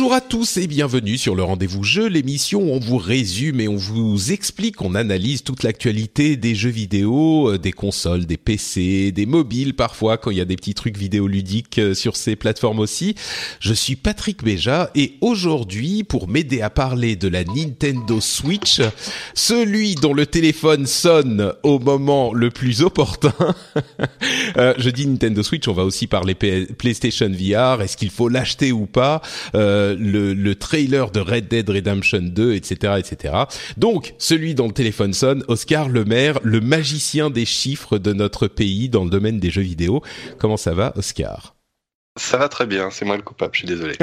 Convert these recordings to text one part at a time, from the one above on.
Bonjour à tous et bienvenue sur le rendez-vous jeu, l'émission où on vous résume et on vous explique, on analyse toute l'actualité des jeux vidéo, euh, des consoles, des PC, des mobiles parfois quand il y a des petits trucs vidéoludiques euh, sur ces plateformes aussi. Je suis Patrick Béja et aujourd'hui pour m'aider à parler de la Nintendo Switch, celui dont le téléphone sonne au moment le plus opportun. euh, je dis Nintendo Switch, on va aussi parler PlayStation VR, est-ce qu'il faut l'acheter ou pas le, le, trailer de Red Dead Redemption 2, etc., etc. Donc, celui dont le téléphone sonne, Oscar Lemaire, le magicien des chiffres de notre pays dans le domaine des jeux vidéo. Comment ça va, Oscar? Ça va très bien, c'est moi le coupable, je suis désolé.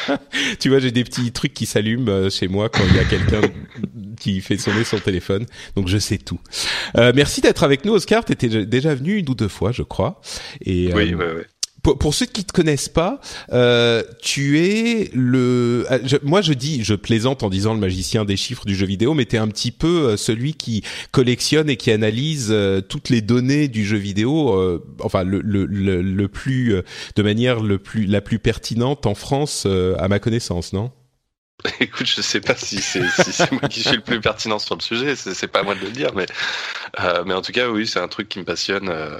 tu vois, j'ai des petits trucs qui s'allument euh, chez moi quand il y a quelqu'un qui fait sonner son téléphone, donc je sais tout. Euh, merci d'être avec nous, Oscar. Tu étais déjà venu une ou deux fois, je crois. Et, oui, euh, oui, oui pour, ceux qui te connaissent pas, euh, tu es le. Je, moi, je dis, je plaisante en disant le magicien des chiffres du jeu vidéo, mais tu es un petit peu celui qui collectionne et qui analyse euh, toutes les données du jeu vidéo, euh, enfin le, le, le, le, plus de manière le plus la plus pertinente en France, à ma connaissance, non? Écoute, je sais pas si c'est si moi qui suis le plus pertinent sur le sujet, c'est pas moi de le dire, mais euh, mais en tout cas, oui, c'est un truc qui me passionne euh,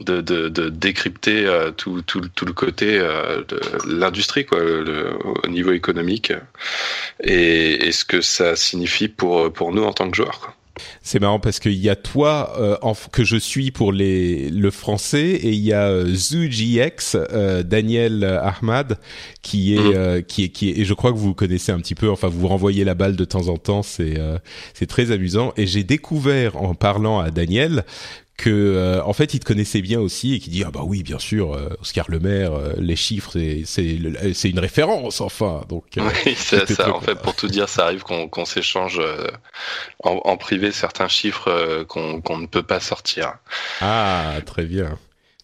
de, de, de, décrypter euh, tout, tout, tout le côté euh, de l'industrie, quoi, au niveau économique, et, et ce que ça signifie pour pour nous en tant que joueurs. Quoi. C'est marrant parce qu'il y a toi euh, en, que je suis pour les le français et il y a euh, ZooGX euh, Daniel Ahmad qui est mm. euh, qui est qui est et je crois que vous connaissez un petit peu enfin vous vous renvoyez la balle de temps en temps c'est euh, c'est très amusant et j'ai découvert en parlant à Daniel que euh, en fait il te connaissait bien aussi et qui dit ah bah oui bien sûr euh, Oscar Lemaire euh, les chiffres c'est c'est c'est une référence enfin. Donc oui ça en fait pour tout dire ça arrive qu'on s'échange en, en, privé certains chiffres qu'on qu'on ne peut pas sortir. Ah très bien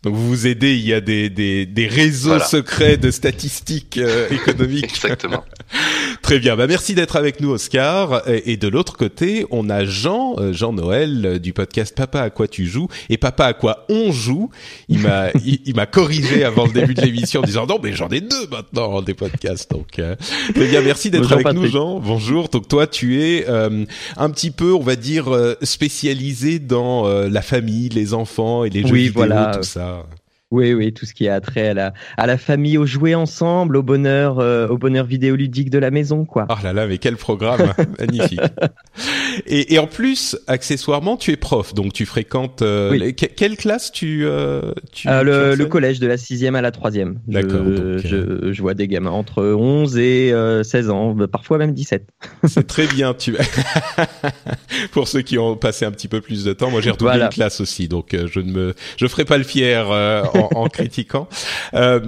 donc vous vous aidez, il y a des, des, des réseaux voilà. secrets de statistiques euh, économiques. Exactement. Très bien, bah merci d'être avec nous Oscar. Et, et de l'autre côté, on a Jean, euh, Jean Noël euh, du podcast Papa à quoi tu joues et Papa à quoi on joue. Il m'a il, il m'a corrigé avant le début de l'émission en disant non mais j'en ai deux maintenant des podcasts. Donc euh, très bien, merci d'être avec Patrick. nous Jean. Bonjour. Donc toi tu es euh, un petit peu on va dire spécialisé dans la famille, les enfants et les jeux oui, vidéo voilà. tout ça. uh, Oui, oui, tout ce qui a trait à la, à la famille, au jouer ensemble, au bonheur, euh, au bonheur vidéoludique de la maison, quoi. Oh là là, mais quel programme magnifique. Et, et, en plus, accessoirement, tu es prof, donc tu fréquentes euh, oui. les, quelle classe tu, euh, tu, euh, le, tu le, collège de la sixième à la troisième. D'accord. Je, je, je, vois des gamins entre 11 et 16 ans, parfois même 17. C'est très bien. Tu pour ceux qui ont passé un petit peu plus de temps, moi j'ai redoublé voilà. une classe aussi, donc je ne me, je ferai pas le fier en, en critiquant. Euh,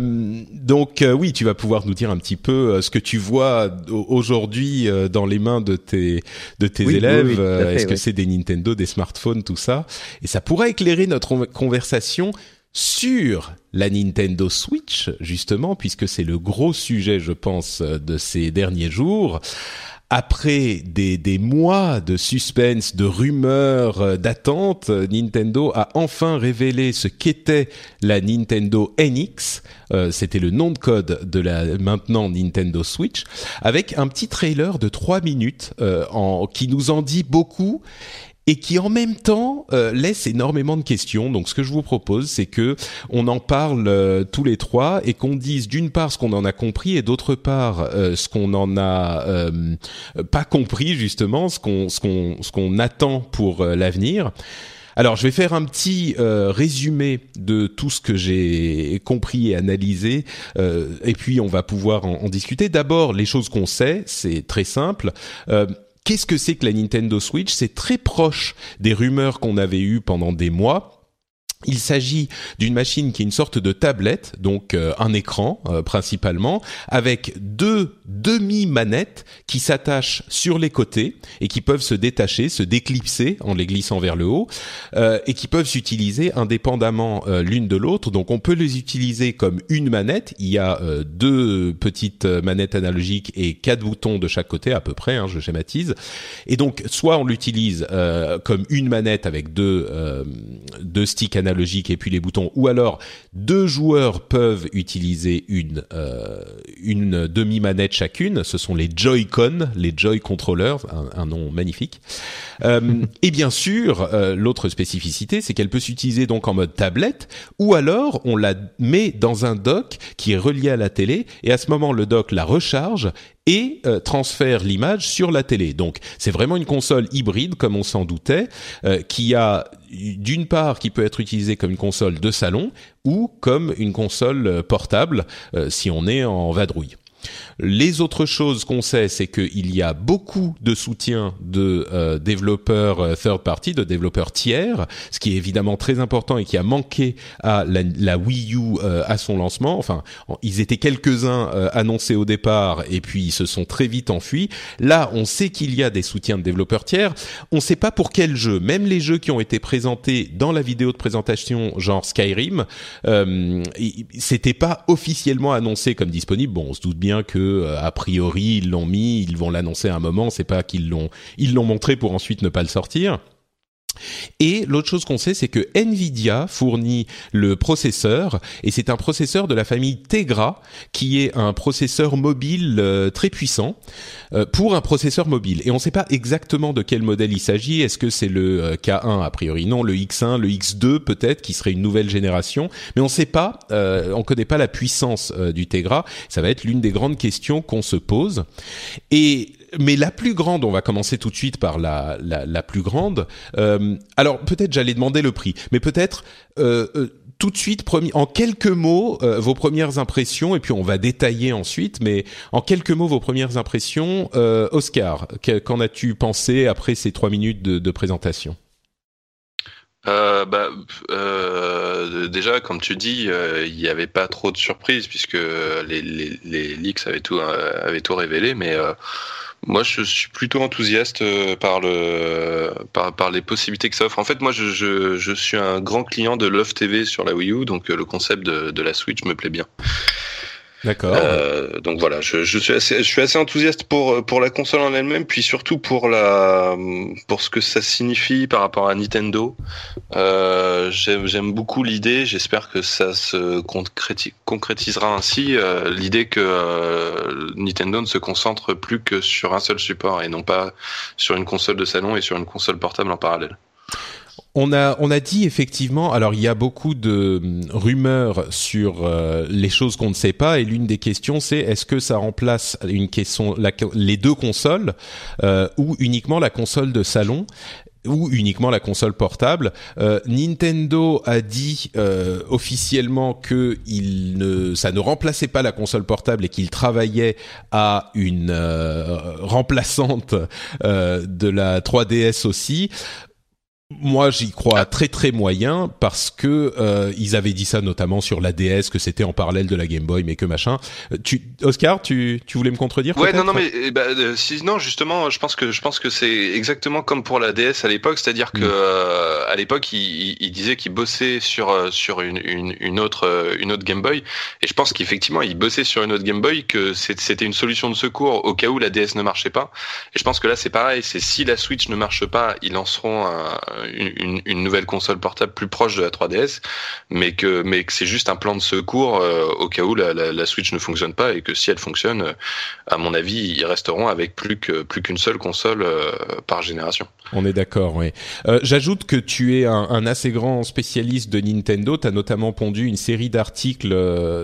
donc euh, oui, tu vas pouvoir nous dire un petit peu euh, ce que tu vois aujourd'hui euh, dans les mains de tes de tes oui, élèves. Oui, oui, Est-ce que c'est des Nintendo, des smartphones, tout ça? Et ça pourrait éclairer notre conversation sur la Nintendo Switch, justement, puisque c'est le gros sujet, je pense, de ces derniers jours après des, des, mois de suspense, de rumeurs, euh, d'attente, Nintendo a enfin révélé ce qu'était la Nintendo NX. Euh, C'était le nom de code de la maintenant Nintendo Switch, avec un petit trailer de trois minutes euh, en, qui nous en dit beaucoup et qui en même temps laisse énormément de questions. Donc ce que je vous propose, c'est que on en parle tous les trois et qu'on dise d'une part ce qu'on en a compris et d'autre part ce qu'on n'en a euh, pas compris justement, ce qu'on ce qu'on ce qu'on attend pour euh, l'avenir. Alors, je vais faire un petit euh, résumé de tout ce que j'ai compris et analysé, et puis on va pouvoir en, en discuter. D'abord, les choses qu'on sait, c'est très simple. Qu'est-ce que c'est que la Nintendo Switch? C'est très proche des rumeurs qu'on avait eues pendant des mois il s'agit d'une machine qui est une sorte de tablette, donc euh, un écran euh, principalement, avec deux demi-manettes qui s'attachent sur les côtés et qui peuvent se détacher, se déclipser en les glissant vers le haut, euh, et qui peuvent s'utiliser indépendamment l'une de l'autre. Donc on peut les utiliser comme une manette. Il y a deux petites manettes analogiques et quatre boutons de chaque côté à peu près, hein, je schématise. Et donc soit on l'utilise comme une manette avec deux, deux sticks analogiques logique et puis les boutons, ou alors deux joueurs peuvent utiliser une euh, une demi manette chacune. Ce sont les Joy-Con, les Joy Controllers, un, nom magnifique. Euh, et bien sûr, euh, l'autre spécificité, c'est qu'elle peut s'utiliser donc en mode tablette, ou alors on la met dans un dock qui est relié à la télé, et à ce moment le dock la recharge et transfère l'image sur la télé. Donc c'est vraiment une console hybride comme on s'en doutait, qui a d'une part qui peut être utilisée comme une console de salon ou comme une console euh, portable si on est en vadrouille. Les autres choses qu'on sait, c'est qu'il y a beaucoup de soutien de euh, développeurs euh, third party, de développeurs tiers, ce qui est évidemment très important et qui a manqué à la, Wii U euh, à son lancement. Enfin, ils étaient quelques-uns annoncés au départ et puis ils se sont très vite enfuis. Là, on sait qu'il y a des soutiens de développeurs tiers. On ne sait pas pour quel jeu. Même les jeux qui ont été présentés dans la vidéo de présentation, genre Skyrim, c'était pas officiellement annoncé comme disponible. Bon, on se doute bien que euh, a priori ils l'ont mis, ils vont l'annoncer à un moment, c'est pas qu'ils l'ont ils l'ont montré pour ensuite ne pas le sortir. Et l'autre chose qu'on sait, c'est que Nvidia fournit le processeur, et c'est un processeur de la famille Tegra, qui est un processeur mobile euh, très puissant, euh, pour un processeur mobile. Et on ne sait pas exactement de quel modèle il s'agit. Est-ce que c'est le euh, K1 a priori Non, le X1, le X2 peut-être, qui serait une nouvelle génération. Mais on ne sait pas, on ne connaît pas la puissance du Tegra. Ça va être l'une des grandes questions qu'on se pose. Mais la plus grande, on va commencer tout de suite par la, la, la plus grande. Euh, alors peut-être j'allais demander le prix, mais peut-être euh, euh tout de suite, en quelques mots, euh, vos premières impressions, et puis on va détailler ensuite, mais en quelques mots, vos premières impressions. Euh, Oscar, qu'en as-tu pensé après ces trois minutes de, de présentation? Euh, bah, euh, déjà, comme tu dis, il n'y avait pas trop de surprises puisque les, les, les leaks avaient tout, avaient tout révélé, mais moi, je suis plutôt enthousiaste euh, par le par, par les possibilités que ça offre. En fait, moi, je, je, je suis un grand client de Love TV sur la Wii U, donc euh, le concept de, de la Switch me plaît bien. D'accord. Euh, donc voilà, je, je, suis assez, je suis assez enthousiaste pour pour la console en elle-même, puis surtout pour la pour ce que ça signifie par rapport à Nintendo. Euh, J'aime beaucoup l'idée. J'espère que ça se concrétisera ainsi. Euh, l'idée que euh, Nintendo ne se concentre plus que sur un seul support et non pas sur une console de salon et sur une console portable en parallèle. On a, on a dit effectivement, alors il y a beaucoup de hum, rumeurs sur euh, les choses qu'on ne sait pas, et l'une des questions c'est est-ce que ça remplace une les deux consoles euh, ou uniquement la console de salon ou uniquement la console portable. Euh, Nintendo a dit officiellement que il ne, ça ne remplaçait pas la console portable et qu'il travaillait à une remplaçante de la 3DS aussi. Moi, j'y crois très très moyen parce que euh, ils avaient dit ça notamment sur la DS que c'était en parallèle de la Game Boy, mais que machin. Euh, tu, Oscar, tu, tu voulais me contredire Ouais, non, non, mais eh ben, euh, sinon justement, je pense que je pense que c'est exactement comme pour la DS à l'époque, c'est-à-dire que mm. à l'époque, il, il, disait qu'il bossait sur sur une, une, une, autre une autre Game Boy, et je pense qu'effectivement, il bossait sur une autre Game Boy, que c'était une solution de secours au cas où la DS ne marchait pas. Et je pense que là, c'est pareil, c'est si la Switch ne marche pas, ils lanceront un une, une, nouvelle console portable plus proche de la 3DS, mais que mais que c'est juste un plan de secours au cas où la, la, la, Switch ne fonctionne pas et que si elle fonctionne, à mon avis, ils resteront avec plus que plus qu'une seule console par génération. On est d'accord, oui. J'ajoute que tu es un, un, assez grand spécialiste de Nintendo. Tu as notamment pondu une série d'articles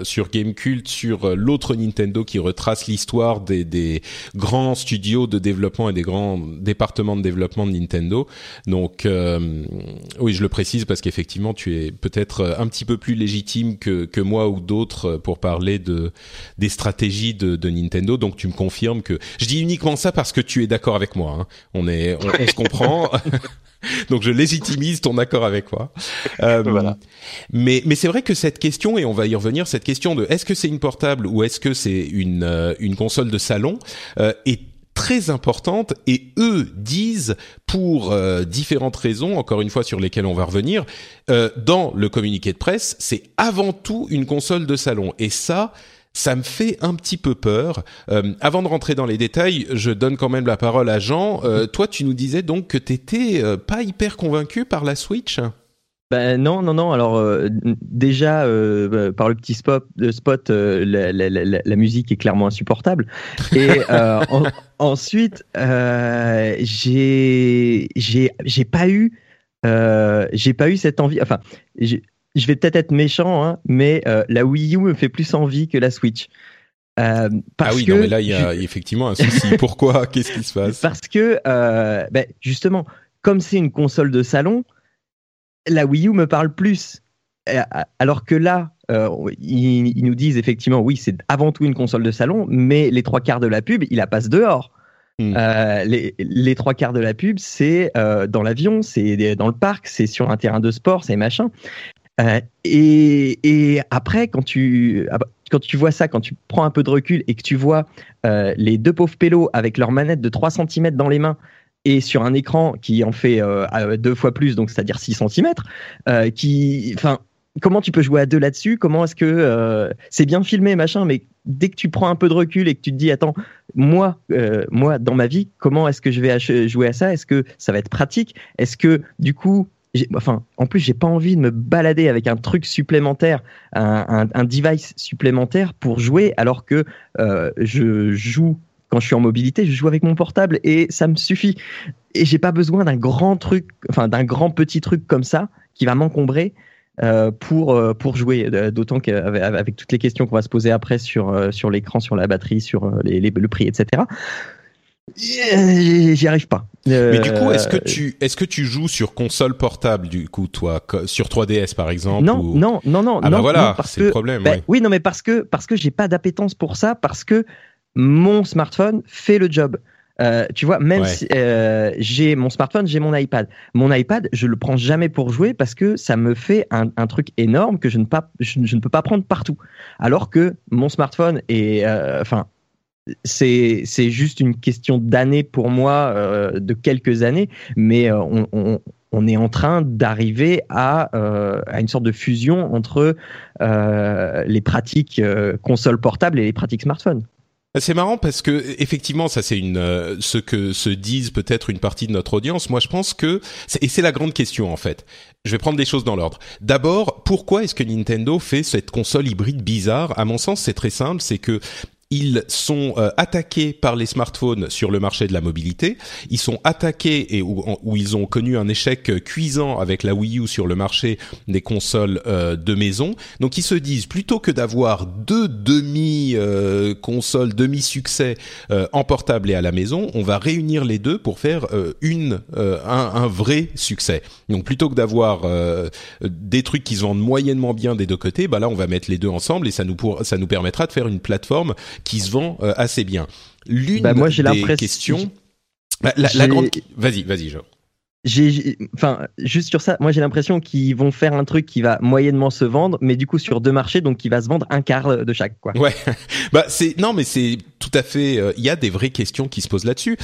sur Gamecult sur l'autre Nintendo qui retrace l'histoire des, des grands studios de développement et des grands départements de développement de Nintendo. Donc euh, oui, je le précise parce qu'effectivement, tu es peut-être un petit peu plus légitime que, que moi ou d'autres pour parler de des stratégies de, de, Nintendo. Donc tu me confirmes que je dis uniquement ça parce que tu es d'accord avec moi. Hein. On est, on, on se comprend. Donc je légitimise ton accord avec moi. Euh, voilà. Mais mais c'est vrai que cette question et on va y revenir, cette question de est-ce que c'est une portable ou est-ce que c'est une euh, une console de salon euh, est très importante et eux disent pour euh, différentes raisons, encore une fois sur lesquelles on va revenir, euh, dans le communiqué de presse, c'est avant tout une console de salon et ça ça me fait un petit peu peur. Euh, avant de rentrer dans les détails, je donne quand même la parole à Jean. Euh, toi, tu nous disais donc que t'étais euh, pas hyper convaincu par la Switch? Ben non, non, non. Alors euh, déjà euh, par le petit spot, spot la, la, la, la, musique est clairement insupportable. Et en, ensuite, j'ai j'ai j'ai pas eu j'ai pas eu cette envie. Enfin, je vais peut-être être méchant, hein, mais euh, la Wii U me fait plus envie que la Switch. Euh, parce ah oui, non, mais là, il y a effectivement un souci. Pourquoi? Qu'est-ce qui se passe? Parce que, euh, ben, justement, comme c'est une console de salon, la Wii U me parle plus. Euh, alors que là, euh, ils, ils, nous disent effectivement, oui, c'est avant tout une console de salon, mais les trois quarts de la pub, il la passe dehors. Hmm. Euh, les, les, trois quarts de la pub, c'est euh, dans l'avion, c'est dans le parc, c'est sur un terrain de sport, c'est machin. Et, et, après, quand tu, ah bah, quand tu vois ça, quand tu prends un peu de recul et que tu vois les deux pauvres pélos avec leur manette de 3 cm dans les mains et sur un écran qui en fait euh, deux fois plus, donc c'est-à-dire 6 cm, euh, qui, enfin, comment tu peux jouer à deux là-dessus? Comment est-ce que euh, c'est bien filmé, machin, mais dès que tu prends un peu de recul et que tu te dis, attends, moi, moi, dans ma vie, comment est-ce que je vais jouer à ça? Est-ce que ça va être pratique? Est-ce que du coup, enfin, en plus, j'ai pas envie de me balader avec un truc supplémentaire, un, device supplémentaire pour jouer, alors que je joue quand je suis en mobilité, je joue avec mon portable et ça me suffit. Et j'ai pas besoin d'un grand truc, enfin d'un grand petit truc comme ça qui va m'encombrer. Euh, pour euh, pour jouer d'autant qu'avec avec toutes les questions qu'on va se poser après sur euh, sur l'écran sur la batterie sur les, les, le prix etc J'y arrive pas. Mais du coup, est-ce que euh, tu est-ce que tu joues sur console portable du coup toi sur 3DS par exemple Non, non, non, non. Ah bah voilà, c'est le problème. Ben, Oui, non, mais parce que parce que j'ai pas d'appétence pour ça, parce que mon smartphone fait le job. Euh, tu vois, même si euh, j'ai mon smartphone, j'ai mon iPad. Mon iPad, je le prends jamais pour jouer parce que ça me fait un, un truc énorme que je ne, pas, je, je, ne peux pas prendre partout. Alors que mon smartphone est, euh, enfin, c'est c'est juste une question d'années pour moi, de quelques années, mais on, on, on est en train d'arriver à, à une sorte de fusion entre les pratiques console portable et les pratiques smartphone. C'est marrant parce que effectivement, ça c'est une euh, ce que se disent peut-être une partie de notre audience. Moi, je pense que et c'est la grande question en fait. Je vais prendre des choses dans l'ordre. D'abord, pourquoi est-ce que Nintendo fait cette console hybride bizarre? À mon sens, c'est très simple, c'est que ils sont euh, attaqués par les smartphones sur le marché de la mobilité. Ils sont attaqués et où, où, ils ont connu un échec cuisant avec la Wii U sur le marché des consoles euh, de maison. Donc ils se disent plutôt que d'avoir deux demi euh, consoles demi succès euh, en portable et à la maison, on va réunir les deux pour faire euh, une un, un, vrai succès. Donc plutôt que d'avoir des trucs qui se vendent moyennement bien des deux côtés, bah là on va mettre les deux ensemble et ça nous pour, ça nous permettra de faire une plateforme qui se vend euh, assez bien. L'une bah moi, des questions, bah, la, la, grande, vas-y, vas-y, Jean. J'ai, enfin, juste sur ça, moi j'ai l'impression qu'ils vont faire un truc qui va moyennement se vendre, mais du coup sur deux marchés, donc qui va se vendre un quart de chaque, quoi. Ouais, bah c'est non, mais c'est tout à fait. Euh, il y a des vraies questions qui se posent là-dessus.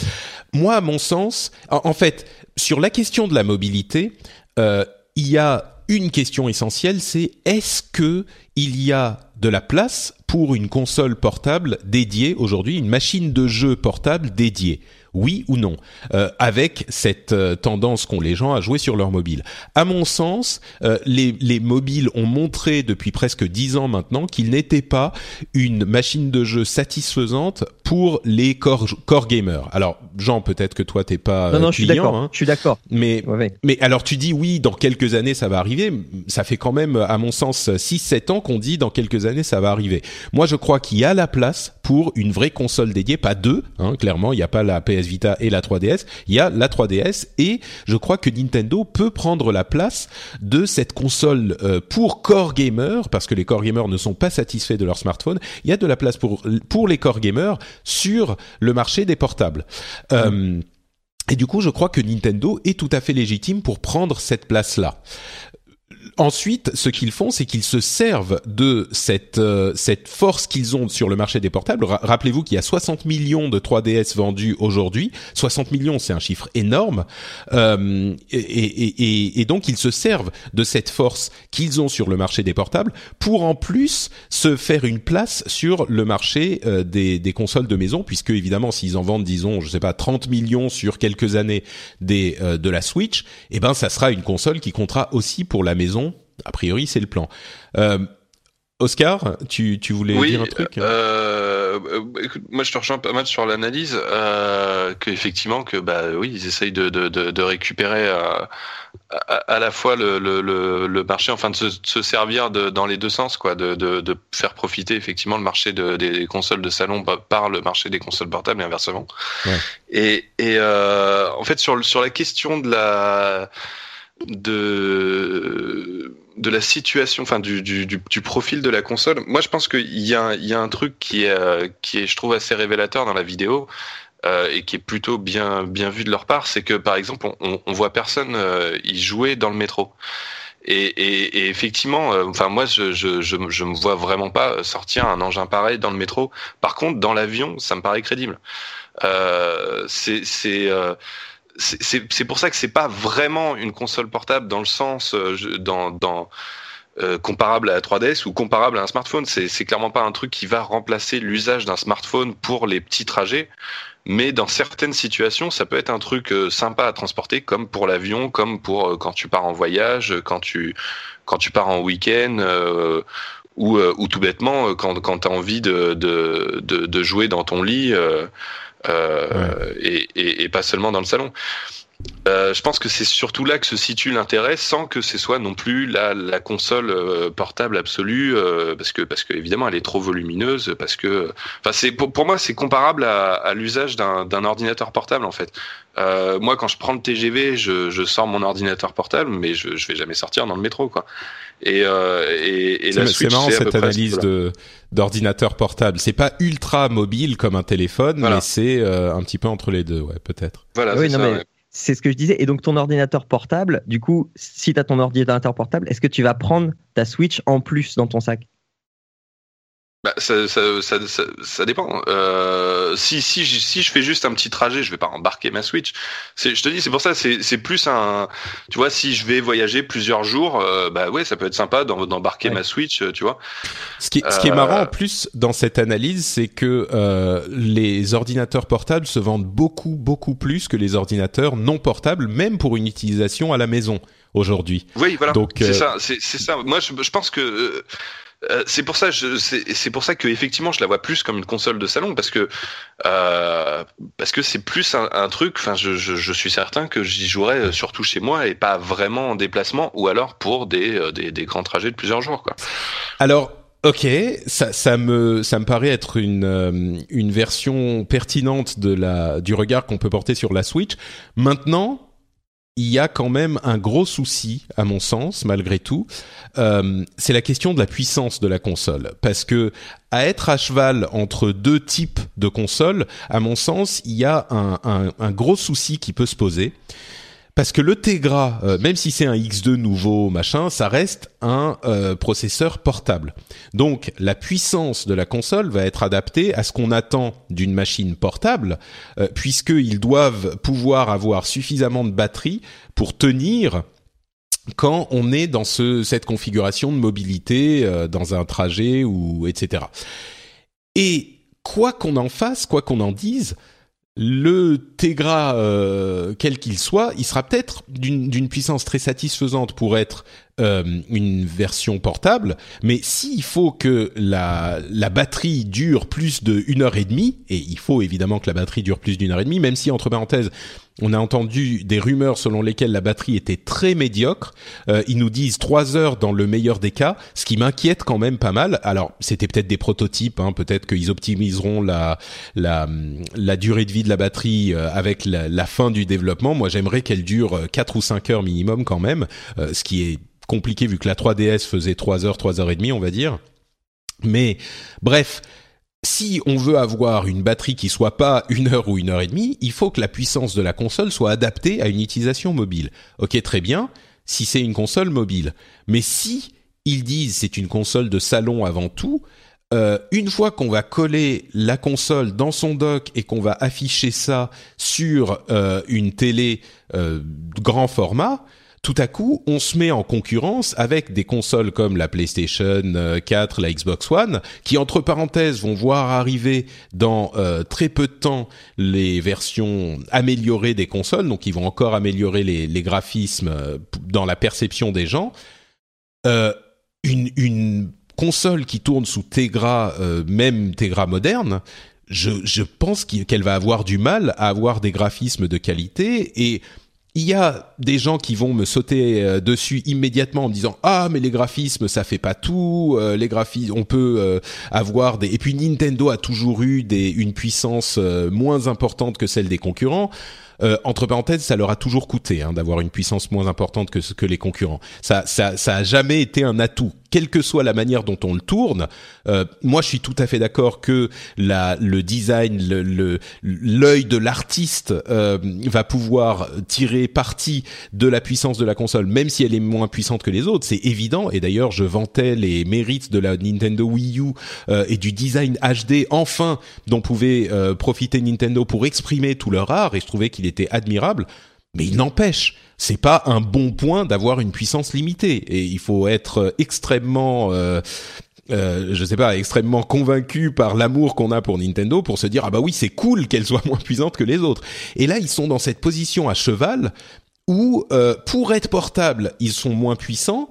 Moi, à mon sens, en, en, fait, sur la question de la mobilité, euh, il y a une question essentielle, c'est est-ce que il y a de la place pour une console portable dédiée aujourd'hui, une machine de jeu portable dédiée oui ou non, euh, avec cette euh, tendance qu'ont les gens à jouer sur leur mobile. À mon sens, euh, les, les mobiles ont montré depuis presque dix ans maintenant qu'ils n'étaient pas une machine de jeu satisfaisante pour les core, core gamers. Alors, Jean, peut-être que toi t'es pas non, non, client, je suis d'accord. hein, Je suis d'accord. mais Ouais, mais alors tu dis oui, dans quelques années ça va arriver. Ça fait quand même, à mon sens, 6-7 ans qu'on dit dans quelques années ça va arriver. Moi je crois qu'il y a la place pour une vraie console dédiée, pas deux, hein, clairement, il n'y a pas la PS Vita et la 3DS, il y a la 3DS et je crois que Nintendo peut prendre la place de cette console euh, pour core gamers, parce que les core gamers ne sont pas satisfaits de leur smartphone, il y a de la place pour, pour les core gamers sur le marché des portables. Euh, et du coup, je crois que Nintendo est tout à fait légitime pour prendre cette place-là. Ensuite, ce qu'ils font, c'est qu'ils se servent de cette euh, cette force qu'ils ont sur le marché des portables. Ra- Rappelez-vous qu'il y a 60 millions de 3DS vendus aujourd'hui. 60 millions, c'est un chiffre énorme. Euh, et, et, et, et donc, ils se servent de cette force qu'ils ont sur le marché des portables pour en plus se faire une place sur le marché euh, des, des consoles de maison, puisque évidemment, s'ils en vendent, disons, je sais pas, 30 millions sur quelques années des euh, de la Switch, eh ben, ça sera une console qui comptera aussi pour la maison. A priori, c'est le plan. Euh, Oscar, tu, tu voulais Oui, dire un truc euh, euh, écoute, moi je te rejoins pas mal sur l'analyse, euh, que effectivement que bah oui ils essayent de de, de, récupérer euh, à, à la fois le, le, le, marché, enfin de se, de se servir de, dans les deux sens quoi, de, faire profiter effectivement le marché de, des consoles de salon par- le marché des consoles portables et inversement. Ouais. Et, et euh, en fait sur sur la question de la de de la situation, enfin du, du, du, profil de la console. Moi, je pense qu'il y a, y a un truc qui est, euh, qui est, je trouve, assez révélateur dans la vidéo euh, et qui est plutôt bien, bien vu de leur part, c'est que par exemple, on, on, voit personne euh, y jouer dans le métro. Et, et, effectivement, enfin moi, je, je, je, je me vois vraiment pas sortir un engin pareil dans le métro. Par contre, dans l'avion, ça me paraît crédible. C'est c'est- pour ça que c'est pas vraiment une console portable dans le sens euh, dans dans euh, comparable à la 3DS ou comparable à un smartphone. C'est clairement pas un truc qui va remplacer l'usage d'un smartphone pour les petits trajets. Mais dans certaines situations, ça peut être un truc euh, sympa à transporter, comme pour l'avion, comme pour euh, quand tu pars en voyage, quand tu quand tu pars en week-end, ou, ou tout bêtement quand quand t'as envie de, de de de jouer dans ton lit. Euh, et, et, et pas seulement dans le salon. Euh, je pense que c'est surtout là que se situe l'intérêt, sans que ce soit non plus la, la console euh, portable absolue, euh, parce que parce que évidemment elle est trop volumineuse, parce que, enfin c'est pour, pour moi c'est comparable à, à l'usage d'un d'un ordinateur portable en fait. Moi quand je prends le TGV, je, je sors mon ordinateur portable, mais je, je vais jamais sortir dans le métro quoi. Et euh, et, et la C'est marrant cette près analyse ce que- de d'ordinateur portable. C'est pas ultra mobile comme un téléphone, Voilà. mais c'est euh, un petit peu entre les deux, ouais, peut-être. Voilà, Oui, c'est non, ça, mais ouais. C'est ce que je disais. Et donc ton ordinateur portable, du coup, si tu as ton ordinateur portable, est-ce que tu vas prendre ta Switch en plus dans ton sac? Bah, ça, ça, ça, ça, ça dépend. Euh, si, si, si je fais juste un petit trajet, je vais pas embarquer ma Switch. Je te dis, c'est pour ça, c'est, c'est plus un. Tu vois, si je vais voyager plusieurs jours, euh, bah ouais, ça peut être sympa d'em- d'embarquer Ouais. ma Switch, euh, tu vois. Ce qui, ce qui est Euh, marrant en plus dans cette analyse, c'est que euh, les ordinateurs portables se vendent beaucoup, beaucoup plus que les ordinateurs non portables, même pour une utilisation à la maison aujourd'hui. Oui, voilà. Donc, c'est ça, c'est, c'est ça. Moi, je, je pense que. Euh, c'est pour ça, c'est, pour ça que effectivement, je la vois plus comme une console de salon parce que euh, parce que c'est plus un, un truc. Enfin, je, je, je suis certain que j'y jouerais euh, surtout chez moi et pas vraiment en déplacement ou alors pour des euh, des, des grands trajets de plusieurs jours, quoi. Alors, ok, ça, ça me ça me paraît être une une version pertinente de la du regard qu'on peut porter sur la Switch. Maintenant, il y a quand même un gros souci, à mon sens, malgré tout. Euh, c'est la question de la puissance de la console, parce que à être à cheval entre deux types de consoles, à mon sens, il y a un, gros souci qui peut se poser. Parce que le Tegra, euh, même si c'est un X2 nouveau, machin, ça reste un euh, processeur portable. Donc la puissance de la console va être adaptée à ce qu'on attend d'une machine portable, euh, puisqu'ils doivent pouvoir avoir suffisamment de batterie pour tenir quand on est dans ce, cette configuration de mobilité, dans un trajet ou etc. Et quoi qu'on en fasse, quoi qu'on en dise, le Tegra, euh, quel qu'il soit, il sera peut-être d'une puissance très satisfaisante pour être euh, une version portable, mais s'il faut que la, batterie dure plus de une heure et demie, et il faut évidemment que la batterie dure plus d'une heure et demie, même si entre parenthèses on a entendu des rumeurs selon lesquelles la batterie était très médiocre. Euh, ils nous disent trois heures dans le meilleur des cas, ce qui m'inquiète quand même pas mal. Alors c'était peut-être des prototypes, hein, peut-être qu'ils optimiseront la, durée de vie de la batterie euh, avec la, fin du développement. Moi j'aimerais qu'elle dure 4 ou 5 heures minimum quand même, ce qui est compliqué vu que la 3DS faisait 3 heures, 3 heures et demie, on va dire. Mais bref, si on veut avoir une batterie qui soit pas une heure ou une heure et demie, il faut que la puissance de la console soit adaptée à une utilisation mobile. Ok, très bien, si c'est une console mobile. Mais si ils disent c'est une console de salon avant tout, euh, une fois qu'on va coller la console dans son dock et qu'on va afficher ça sur euh, une télé euh, grand format, tout à coup, on se met en concurrence avec des consoles comme la PlayStation 4, euh, la Xbox One, qui entre parenthèses vont voir arriver dans euh, très peu de temps les versions améliorées des consoles, donc ils vont encore améliorer les, graphismes euh, dans la perception des gens. une, une console qui tourne sous Tegra, même Tegra moderne, je, je pense qu'elle va avoir du mal à avoir des graphismes de qualité et il y a des gens qui vont me sauter euh, dessus immédiatement en me disant ah mais les graphismes ça fait pas tout euh, les graphismes on peut euh, avoir des et puis Nintendo a toujours eu des une puissance moins importante que celle des concurrents entre parenthèses, ça leur a toujours coûté hein, d'avoir une puissance moins importante que que les concurrents. Ça, ça, ça a jamais été un atout quelle que soit la manière dont on le tourne, euh, moi je suis tout à fait d'accord que la, le design, le l'œil de l'artiste euh, va pouvoir tirer parti de la puissance de la console, même si elle est moins puissante que les autres, c'est évident. Et d'ailleurs, je vantais les mérites de la Nintendo Wii U euh, et du design HD enfin dont pouvait euh, profiter Nintendo pour exprimer tout leur art, et je trouvais qu'il était admirable. Mais il n'empêche, c'est pas un bon point d'avoir une puissance limitée et il faut être extrêmement euh, euh, je sais pas, extrêmement convaincu par l'amour qu'on a pour Nintendo pour se dire ah bah oui c'est cool qu'elle soit moins puissante que les autres. Et là ils sont dans cette position à cheval où euh, pour être portable ils sont moins puissants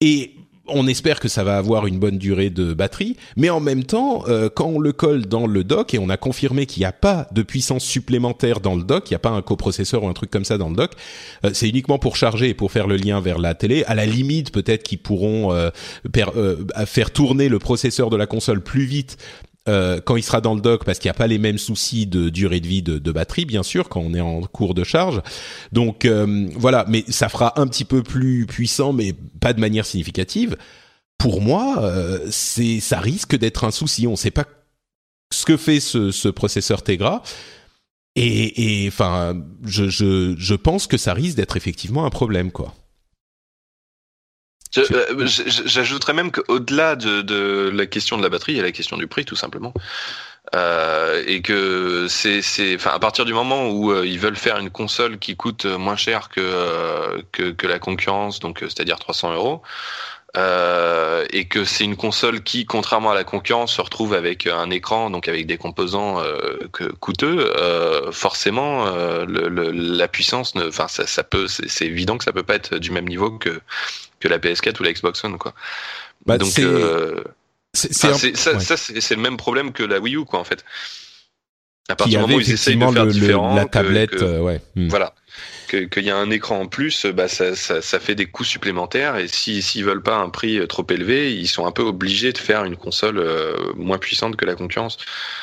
et on espère que ça va avoir une bonne durée de batterie, mais en même temps, euh, quand on le colle dans le dock et on a confirmé qu'il n'y a pas de puissance supplémentaire dans le dock, il n'y a pas un coprocesseur ou un truc comme ça dans le dock, euh, c'est uniquement pour charger et pour faire le lien vers la télé. À la limite, peut-être qu'ils pourront euh, faire tourner le processeur de la console plus vite euh, quand il sera dans le dock parce qu'il n'y a pas les mêmes soucis de durée de vie de, batterie bien sûr quand on est en cours de charge. Donc euh, voilà mais ça fera un petit peu plus puissant mais pas de manière significative. Pour moi euh, c'est ça risque d'être un souci. On ne sait pas ce que fait ce, ce processeur Tegra. Et enfin je, je, je pense que ça risque d'être effectivement un problème quoi j'ajouterais même qu'au-delà de, de, la question de la batterie, il y a la question du prix, tout simplement. Euh, et que c'est, c'est, enfin, à partir du moment où euh, ils veulent faire une console qui coûte moins cher que euh, que, que, la concurrence, donc c'est-à-dire 300 euros, euh, et que c'est une console qui, contrairement à la concurrence, se retrouve avec un écran, donc avec des composants euh, que, coûteux, euh, forcément, le, le, la puissance, enfin, ça, ça, peut, c'est évident que ça peut pas être du même niveau que que la PS4 ou la Xbox One, quoi. Bah, donc, c'est ça, c'est le même problème que la Wii U, quoi, en fait. À partir du moment où ils essayent de faire différent, la tablette, ouais. Hmm. Voilà qu'il y a un écran en plus, bah ça, ça, ça fait des coûts supplémentaires et si s'ils veulent pas un prix trop élevé, ils sont un peu obligés de faire une console euh, moins puissante que la concurrence.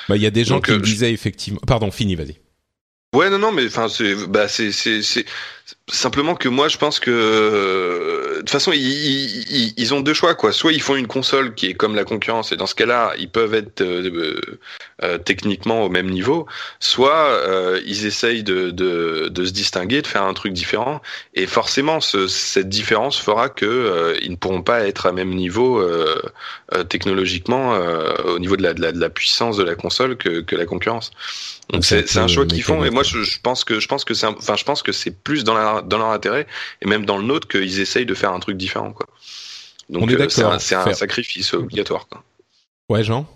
Bah il y a des gens qui euh, disaient effectivement. Pardon, fini, vas-y. Ouais, non, non, mais enfin, c'est, bah, c'est, c'est simplement que moi, je pense que euh, de toute façon, ils, ils, ils, ont deux choix, quoi. Soit ils font une console qui est comme la concurrence, et dans ce cas-là, ils peuvent être euh, euh, techniquement au même niveau. Soit ils essayent de, de, de, se distinguer, de faire un truc différent, et forcément, ce, cette différence fera que ils ne pourront pas être à même niveau technologiquement au niveau de la, de la, de la puissance de la console que, que la concurrence. Donc c'est un choix qu'ils font et moi je, je, pense que je pense que c'est enfin je pense que c'est plus dans la, dans leur intérêt et même dans le nôtre qu'ils essayent de faire un truc différent quoi. Donc euh, c'est un, un, sacrifice obligatoire quoi. Ouais Jean?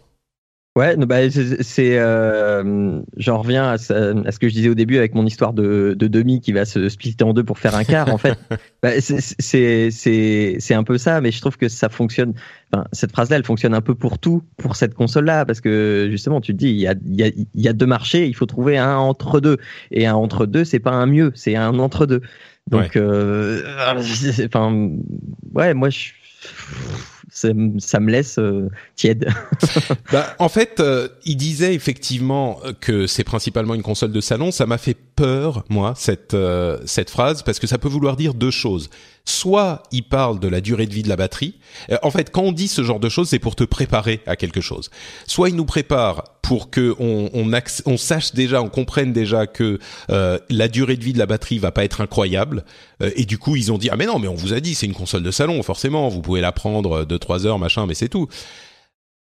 Ouais, bah, c'est, euh, j'en reviens à, ce que je disais au début avec mon histoire de, de demi qui va se splitter en deux pour faire un quart. en fait, bah, c'est c'est un peu ça, mais je trouve que ça fonctionne. Enfin, cette phrase-là, elle fonctionne un peu pour tout, pour cette console-là, parce que justement, tu te dis, il y a, il y a, il y a deux marchés, il faut trouver un entre deux, et un entre deux, c'est pas un mieux, c'est un entre deux. Donc, euh, enfin, ouais, moi, je ça me laisse euh, tiède. bah, en fait, euh, il disait effectivement que c'est principalement une console de salon. Ça m'a fait peur, moi, cette euh, cette phrase, parce que ça peut vouloir dire deux choses. Soit il parle de la durée de vie de la batterie. en fait, quand on dit ce genre de choses, c'est pour te préparer à quelque chose. Soit il nous prépare pour que on, on, sache déjà, on comprenne déjà que la durée de vie de la batterie va pas être incroyable. et du coup, ils ont dit ah mais non, mais on vous a dit c'est une console de salon, forcément, vous pouvez la prendre de trois heures, machin, mais c'est tout.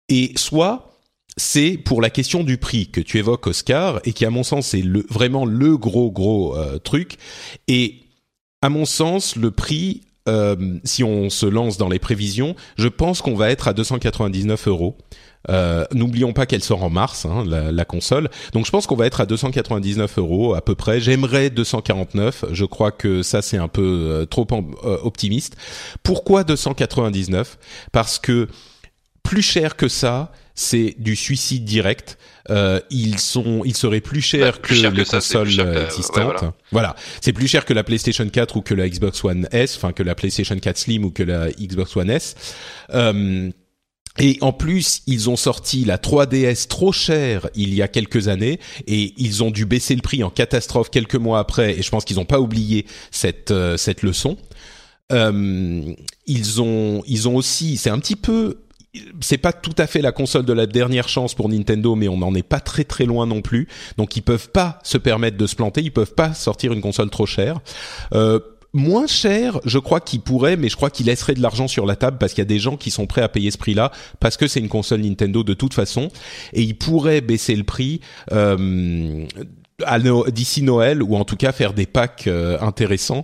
Et soit c'est pour la question du prix que tu évoques, Oscar, et qui, à mon sens, est le, vraiment le gros, gros euh, truc. Et à mon sens, le prix, euh, si on se lance dans les prévisions, je pense qu'on va être à 299 euros. Euh, N'oublions pas qu'elle sort en mars, hein, la, la, console. Donc je pense qu'on va être à 299 euros à peu près. J'aimerais 249. Je crois que ça c'est un peu euh, trop euh, optimiste. Pourquoi 299 Parce que plus cher que ça, c'est du suicide direct. Euh, ils sont, ils seraient plus chers bah, que les consoles existantes. voilà, c'est plus cher que la PlayStation 4 ou que la Xbox One S, enfin que la PlayStation 4 Slim ou que la Xbox One S. Euh, et en plus, ils ont sorti la 3DS trop chère il y a quelques années et ils ont dû baisser le prix en catastrophe quelques mois après. Et je pense qu'ils n'ont pas oublié cette euh, cette leçon. Euh, ils ont ils ont aussi, c'est un petit peu c'est pas tout à fait la console de la dernière chance pour Nintendo, mais on n'en est pas très très loin non plus. Donc ils peuvent pas se permettre de se planter, ils peuvent pas sortir une console trop chère. Euh, moins cher, je crois qu'il pourrait, mais je crois qu'il laisserait de l'argent sur la table parce qu'il y a des gens qui sont prêts à payer ce prix-là parce que c'est une console Nintendo de toute façon, et il pourrait baisser le prix. Euh, d'ici Noël ou en tout cas faire des packs euh, intéressants.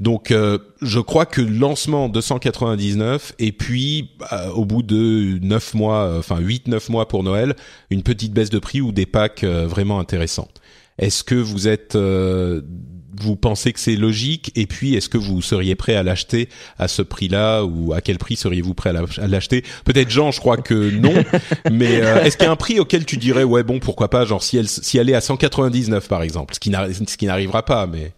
Donc euh, je crois que lancement 299 et puis euh, au bout de 9 mois enfin 8 9 mois pour Noël, une petite baisse de prix ou des packs vraiment intéressants. Est-ce que vous êtes vous pensez que c'est logique Et puis, est-ce que vous seriez prêt à l'acheter à ce prix-là ou à quel prix seriez-vous prêt à l'acheter? Peut-être Jean, je crois que non. mais euh, est-ce qu'il y a un prix auquel tu dirais ouais bon pourquoi pas Genre si elle si elle est à 199 par exemple, ce qui n'arrivera pas, mais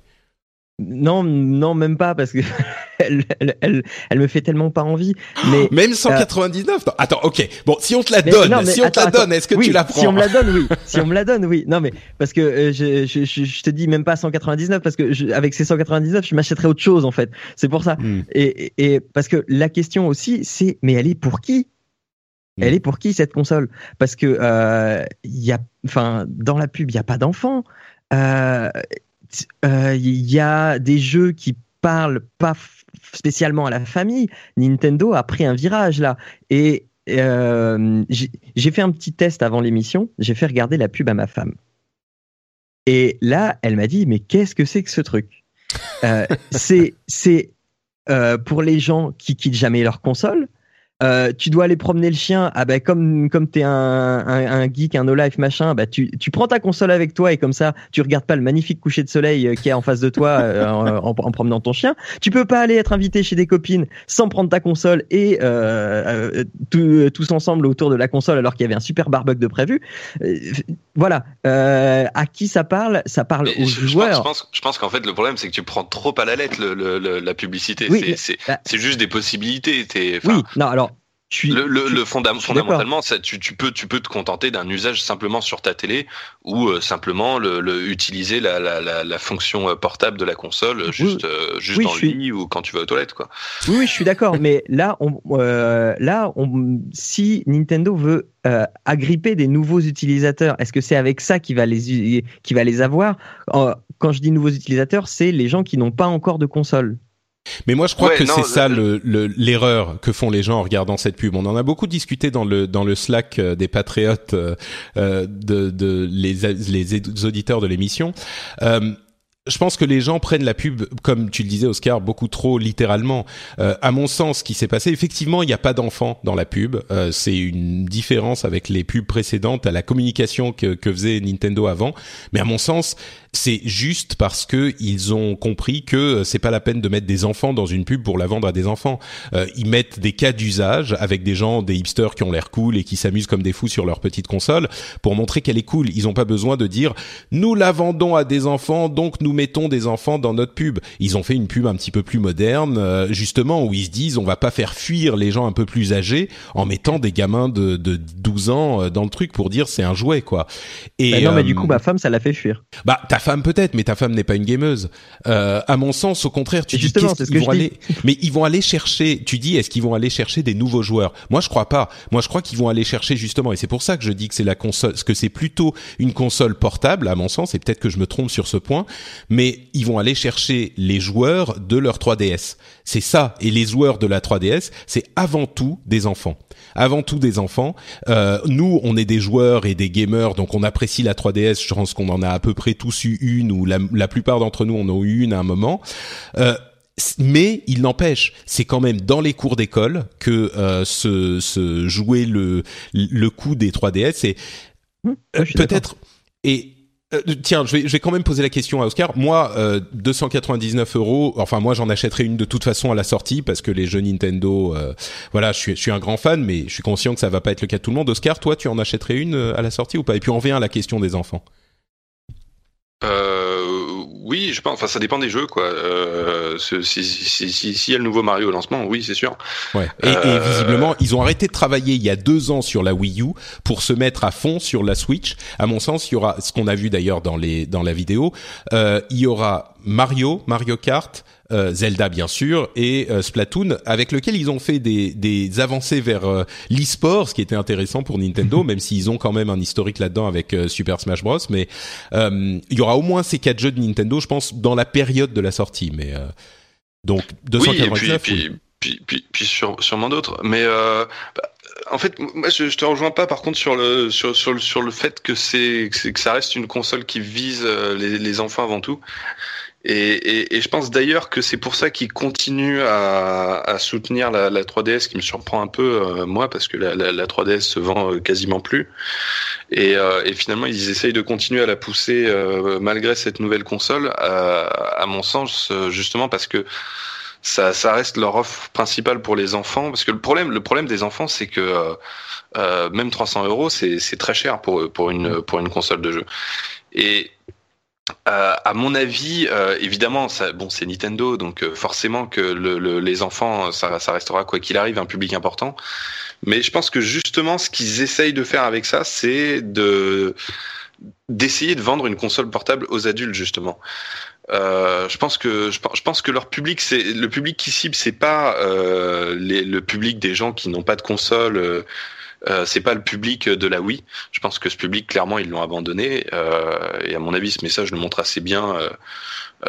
non, non, même pas parce que elle, elle, elle, me fait tellement pas envie. Mais même 199. attends, ok. Bon, si on te la donne, si on te la donne, est-ce que tu la prends Si on me la donne, oui. si on me la donne, oui. Non, mais parce que euh, je, je, je, te dis même pas 199 parce que avec ces 199, je m'achèterais autre chose en fait. C'est pour ça. Hmm. Et, et parce que la question aussi, c'est mais elle est pour qui? Elle hmm. est pour qui cette console? Parce que euh, il y a, enfin, dans la pub, il y a pas d'enfants. Euh, il euh, y a des jeux qui parlent pas spécialement à la famille. Nintendo a pris un virage là. Et euh, j'ai fait un petit test avant l'émission. J'ai fait regarder la pub à ma femme. Et là, elle m'a dit, mais qu'est-ce que c'est que ce truc? Euh, C'est pour les gens qui quittent jamais leur console. Euh, tu dois aller promener le chien. Ah ben comme comme t'es un, un, un geek, un no life machin, bah tu, tu prends ta console avec toi et comme ça tu regardes pas le magnifique coucher de soleil euh, qui est en face de toi euh, en, en, promenant ton chien. Tu peux pas aller être invité chez des copines sans prendre ta console et euh, tous ensemble autour de la console alors qu'il y avait un super barbecue de prévu. voilà. à qui ça parle? Ça parle aux joueurs. Je pense, je pense, qu'en fait le problème c'est que tu prends trop à la lettre le, le, la publicité. c'est bah c'est juste des possibilités. Oui. Non alors le, le, fondamentalement, ça, tu, peux, tu peux te contenter d'un usage simplement sur ta télé ou euh, simplement le, utiliser la, la, la, fonction euh, portable de la console euh, juste, juste dans le lit ou quand tu vas aux toilettes, quoi. Oui, oui je suis d'accord, mais là, on, là, on, si Nintendo veut agripper des nouveaux utilisateurs, est-ce que c'est avec ça qu'il va les, qui va les avoir? Quand je dis nouveaux utilisateurs, c'est les gens qui n'ont pas encore de console. Mais moi, je crois que c'est ça l'erreur que font les gens en regardant cette pub. On en a beaucoup discuté dans le dans le Slack euh, des patriotes euh, euh, de, de les, les auditeurs de l'émission. Je pense que les gens prennent la pub, comme tu le disais, Oscar, beaucoup trop littéralement. Euh, à mon sens, ce qui s'est passé, effectivement, il n'y a pas d'enfants dans la pub. Euh, c'est une différence avec les pubs précédentes, à la communication que, que faisait Nintendo avant. Mais à mon sens, c'est juste parce que ils ont compris que euh, c'est pas la peine de mettre des enfants dans une pub pour la vendre à des enfants. Euh, ils mettent des cas d'usage avec des gens, des hipsters qui ont l'air cool et qui s'amusent comme des fous sur leur petite console pour montrer qu'elle est cool. Ils ont pas besoin de dire nous la vendons à des enfants, donc nous mettons des enfants dans notre pub. Ils ont fait une pub un petit peu plus moderne, euh, justement où ils se disent on va pas faire fuir les gens un peu plus âgés en mettant des gamins de, de 12 ans dans le truc pour dire c'est un jouet quoi. Et bah non mais du coup ma femme ça l'a fait fuir. Bah femme peut-être, mais ta femme n'est pas une gameuse. Euh, à mon sens, au contraire, tu dis qu'est-ce qu'ils vont aller, mais ils vont aller chercher. Tu dis est-ce qu'ils vont aller chercher des nouveaux joueurs? Moi, je crois pas. Moi, je crois qu'ils vont aller chercher justement, et c'est pour ça que je dis que c'est la console, que c'est plutôt une console portable, à mon sens. Et peut-être que je me trompe sur ce point, mais ils vont aller chercher les joueurs de leur 3DS. C'est ça. Et les joueurs de la 3DS, c'est avant tout des enfants avant tout des enfants. Euh, nous, on est des joueurs et des gamers, donc on apprécie la 3DS. Je pense qu'on en a à peu près tous eu une, ou la, la plupart d'entre nous en ont eu une à un moment. Euh, mais il n'empêche, c'est quand même dans les cours d'école que euh, se, se jouer le le coup des 3DS et mmh, euh, peut-être et euh, tiens, je vais, quand même poser la question à Oscar. Moi, euh, 299 euros. Enfin, moi, j'en achèterai une de toute façon à la sortie parce que les jeux Nintendo, euh, voilà, je suis, un grand fan, mais je suis conscient que ça va pas être le cas de tout le monde. Oscar, toi, tu en achèterais une euh, à la sortie ou pas? Et puis on revient à la question des enfants. Oui, je pense. Enfin, ça dépend des jeux, quoi. Euh, si, si, si, si, y a le nouveau Mario au lancement, oui, c'est sûr. Ouais. Et, euh... et, visiblement, ils ont arrêté de travailler il y a deux ans sur la Wii U pour se mettre à fond sur la Switch. À mon sens, il y aura ce qu'on a vu d'ailleurs dans les dans la vidéo. Euh, il y aura Mario, Mario Kart, euh, Zelda bien sûr et euh, Splatoon avec lequel ils ont fait des, des avancées vers euh, l'e-sport ce qui était intéressant pour Nintendo même s'ils ont quand même un historique là-dedans avec euh, Super Smash Bros mais il y aura au moins ces quatre jeux de Nintendo je pense dans la période de la sortie mais donc 299 oui, et puis, puis, puis, puis, puis sur, sûrement d'autres mais bah, en fait, moi, je, je te rejoins pas. Par contre, sur le sur sur le, sur le fait que c'est que ça reste une console qui vise les, les enfants avant tout. Et, et, et, je pense d'ailleurs que c'est pour ça qu'ils continuent à, à, soutenir la, la, 3DS, qui me surprend un peu euh, moi, parce que la, la, la, 3DS se vend euh, quasiment plus. Et, euh, et, finalement, ils essayent de continuer à la pousser euh, malgré cette nouvelle console, à mon sens, justement parce que ça, ça reste leur offre principale pour les enfants. Parce que le problème, le problème des enfants, c'est que même 300 euros, c'est très cher pour pour une pour une console de jeu. Et euh, à mon avis, euh, évidemment, ça, bon, c'est Nintendo, donc euh, forcément que le, le, les enfants, ça, ça restera quoi qu'il arrive un public important. Mais je pense que justement, ce qu'ils essayent de faire avec ça, c'est de d'essayer de vendre une console portable aux adultes justement. Euh, je pense que je, pense que leur public, c'est le public qui cible, c'est pas euh, le public des gens qui n'ont pas de console euh, c'est pas le public de la Wii. Je pense que ce public, clairement, ils l'ont abandonné. Euh, et à mon avis, ce message le montre assez bien euh,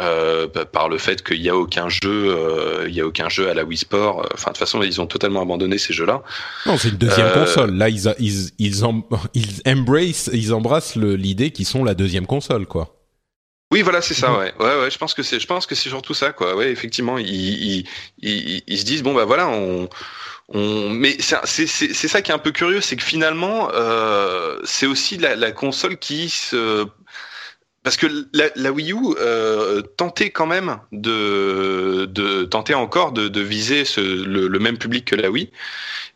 euh par le fait qu'il n'y a aucun jeu, euh, il y a aucun jeu à la Wii Sport. Enfin, de toute façon, ils ont totalement abandonné ces jeux-là. Non, c'est une deuxième console. Là, ils, ils, ils, ils embrace, ils embrassent l'idée qu'ils sont la deuxième console, quoi. Oui, voilà, c'est ça, ouais. Ouais, ouais, je pense que c'est, je pense que c'est surtout ça, quoi. Ouais, effectivement, ils, ils, ils, ils, se disent, bon, bah voilà, on, on, mais c'est ça qui est un peu curieux, c'est que finalement, euh, c'est aussi la, la, console qui se parce que la, la Wii U euh, tentait quand même de, de encore de, de viser ce, le, le, même public que la Wii.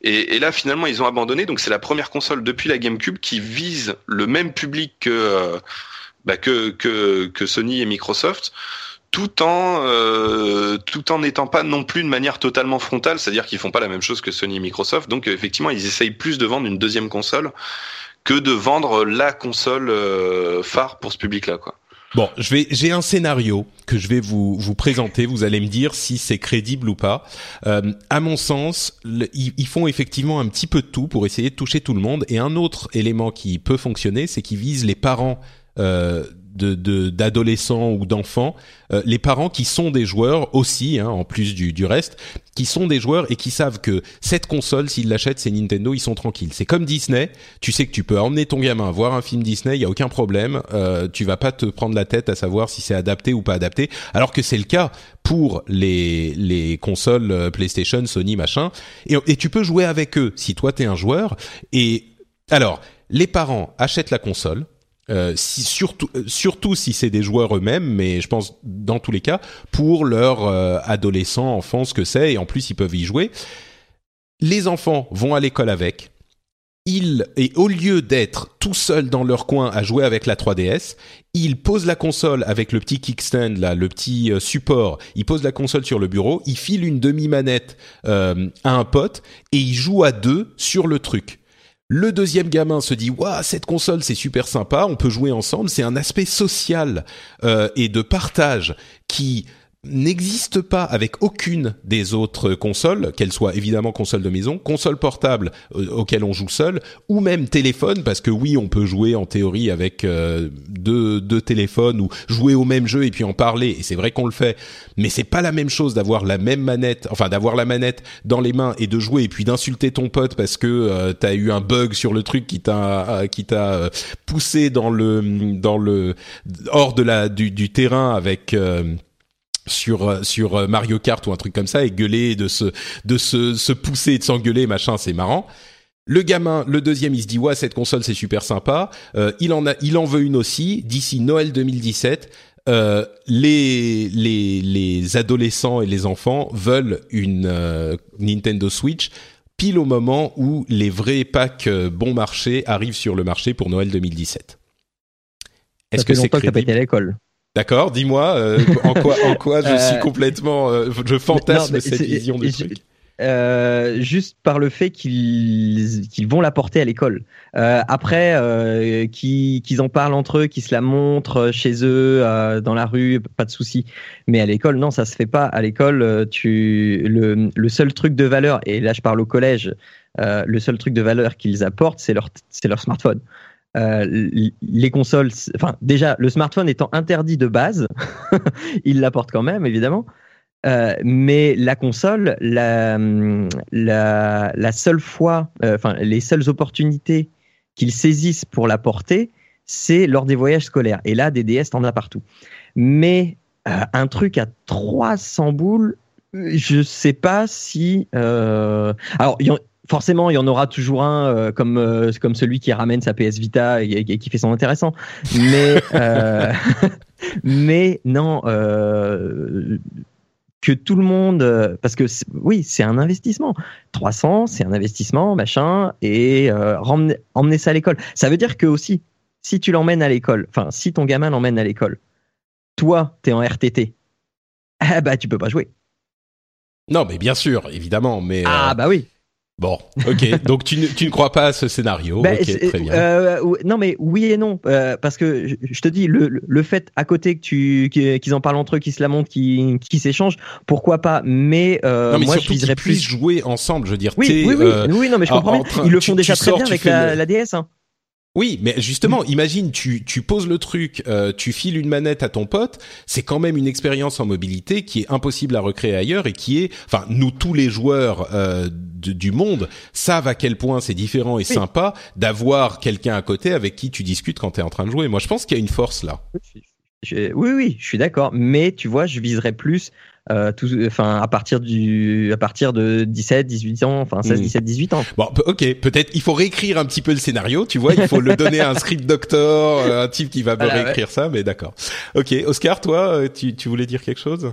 Et, et là, finalement, ils ont abandonné. Donc, c'est la première console depuis la GameCube qui vise le même public que, euh, bah, que, que, que Sony et Microsoft tout en euh, tout en n'étant pas non plus de manière totalement frontale, c'est-à-dire qu'ils font pas la même chose que Sony et Microsoft. Donc effectivement, ils essayent plus de vendre une deuxième console que de vendre la console euh, phare pour ce public-là, quoi. Bon, je vais, j'ai un scénario que je vais vous vous présenter. Vous allez me dire si c'est crédible ou pas. Euh, à mon sens, ils, ils, font effectivement un petit peu de tout pour essayer de toucher tout le monde. Et un autre élément qui peut fonctionner, c'est qu'ils visent les parents euh, de d'adolescents ou d'enfants, euh, les parents qui sont des joueurs aussi, hein, en plus du, du reste, qui sont des joueurs et qui savent que cette console, s'ils l'achètent, c'est Nintendo, ils sont tranquilles. C'est comme Disney, tu sais que tu peux emmener ton gamin voir un film Disney, il y a aucun problème, euh, tu vas pas te prendre la tête à savoir si c'est adapté ou pas adapté, alors que c'est le cas pour les les consoles euh, PlayStation, Sony, machin, et, et tu peux jouer avec eux si toi t'es un joueur. Et alors, les parents achètent la console, euh, si, surtout, euh, surtout si c'est des joueurs eux-mêmes, mais je pense dans tous les cas pour leurs euh, adolescents, enfants, ce que c'est, et en plus ils peuvent y jouer. Les enfants vont à l'école avec. Ils, et au lieu d'être tout seuls dans leur coin à jouer avec la 3DS, ils posent la console avec le petit kickstand là, le petit support. Ils posent la console sur le bureau, ils filent une demi-manette à un pote et ils jouent à deux sur le truc. Le deuxième gamin se dit waouh cette console c'est super sympa, on peut jouer ensemble. C'est un aspect social euh, et de partage qui n'existe pas avec aucune des autres consoles, qu'elles soient évidemment consoles de maison, consoles portables euh, auxquelles on joue seul, ou même téléphone, parce que oui, on peut jouer en théorie avec euh, deux, deux téléphones ou jouer au même jeu et puis en parler, et c'est vrai qu'on le fait, mais c'est pas la même chose d'avoir la même manette, enfin d'avoir la manette dans les mains et de jouer et puis d'insulter ton pote parce que euh, t'as eu un bug sur le truc qui t'a qui t'a poussé dans le dans le hors de la du, du terrain avec sur euh, sur euh, Mario Kart ou un truc comme ça et gueuler de se de se, se pousser de s'engueuler machin c'est marrant le gamin, le deuxième, il se dit ouais cette console c'est super sympa. Euh, il en a, il en veut une aussi. D'ici Noël 2017, euh, les les les adolescents et les enfants veulent une Nintendo Switch pile au moment où les vrais packs bon marché arrivent sur le marché pour Noël 2017. Est-ce que c'est crédible? à l'école D'accord, dis-moi euh, en quoi en quoi je suis euh, complètement euh, je fantasme cette vision du truc. Euh, juste par le fait qu'ils qu'ils vont la porter à l'école. Après, qu'ils en parlent entre eux, qu'ils se la montrent chez eux, dans la rue, pas de souci. Mais à l'école, non, ça se fait pas. À l'école, tu le, le seul truc de valeur, et là je parle au collège, le seul truc de valeur qu'ils apportent, c'est leur c'est leur smartphone. Euh, les consoles, enfin déjà le smartphone étant interdit de base, il l'apporte quand même évidemment. Euh, mais la console, la, la, seule fois, euh, enfin les seules opportunités qu'ils saisissent pour la porter, c'est lors des voyages scolaires. Et là, des DS, t'en as partout. Mais un truc à 300 boules, je sais pas si. Alors, forcément, il y en aura toujours un euh, comme euh, comme celui qui ramène sa PS Vita et, qui fait son intéressant. Mais euh, mais non, que tout le monde, parce que oui, c'est un investissement. 300, c'est un investissement, machin, et emmener ça à l'école. Ça veut dire que aussi, si tu l'emmènes à l'école, enfin, si ton gamin l'emmène à l'école, toi, tu es en RTT, ah bah tu peux pas jouer. Non, mais bien sûr, évidemment, mais ah bah oui. Bon, ok. Donc tu ne, tu ne crois pas à ce scénario ben, très bien. Euh, non, mais oui et non, euh, parce que je te dis le, le fait à côté que tu qu'ils en parlent entre eux, qu'ils se la montrent, qu'ils qu'ils s'échangent, pourquoi pas Mais, euh, non, mais moi je viserais plus jouer ensemble. Je veux dire, oui, oui, oui, euh, oui, non, mais je comprends bien. Ils le font déjà très bien avec la, la, DS. Hein. Oui, mais justement, imagine, tu, tu poses le truc, euh, tu files une manette à ton pote, c'est quand même une expérience en mobilité qui est impossible à recréer ailleurs et qui est, enfin, nous tous les joueurs euh, du monde savent à quel point c'est différent et sympa d'avoir quelqu'un à côté avec qui tu discutes quand tu es en train de jouer. Moi, je pense qu'il y a une force là. oui, oui, je suis d'accord, mais tu vois, je viserais plus euh, tout, enfin à partir du, à partir de 17, 18 ans, enfin 16, 17, 18 ans. Bon, ok, peut-être il faut réécrire un petit peu le scénario, tu vois, il faut le donner à un script doctor, euh, un type qui va me réécrire ça, mais d'accord. Ok, Oscar, toi, euh, tu, tu voulais dire quelque chose?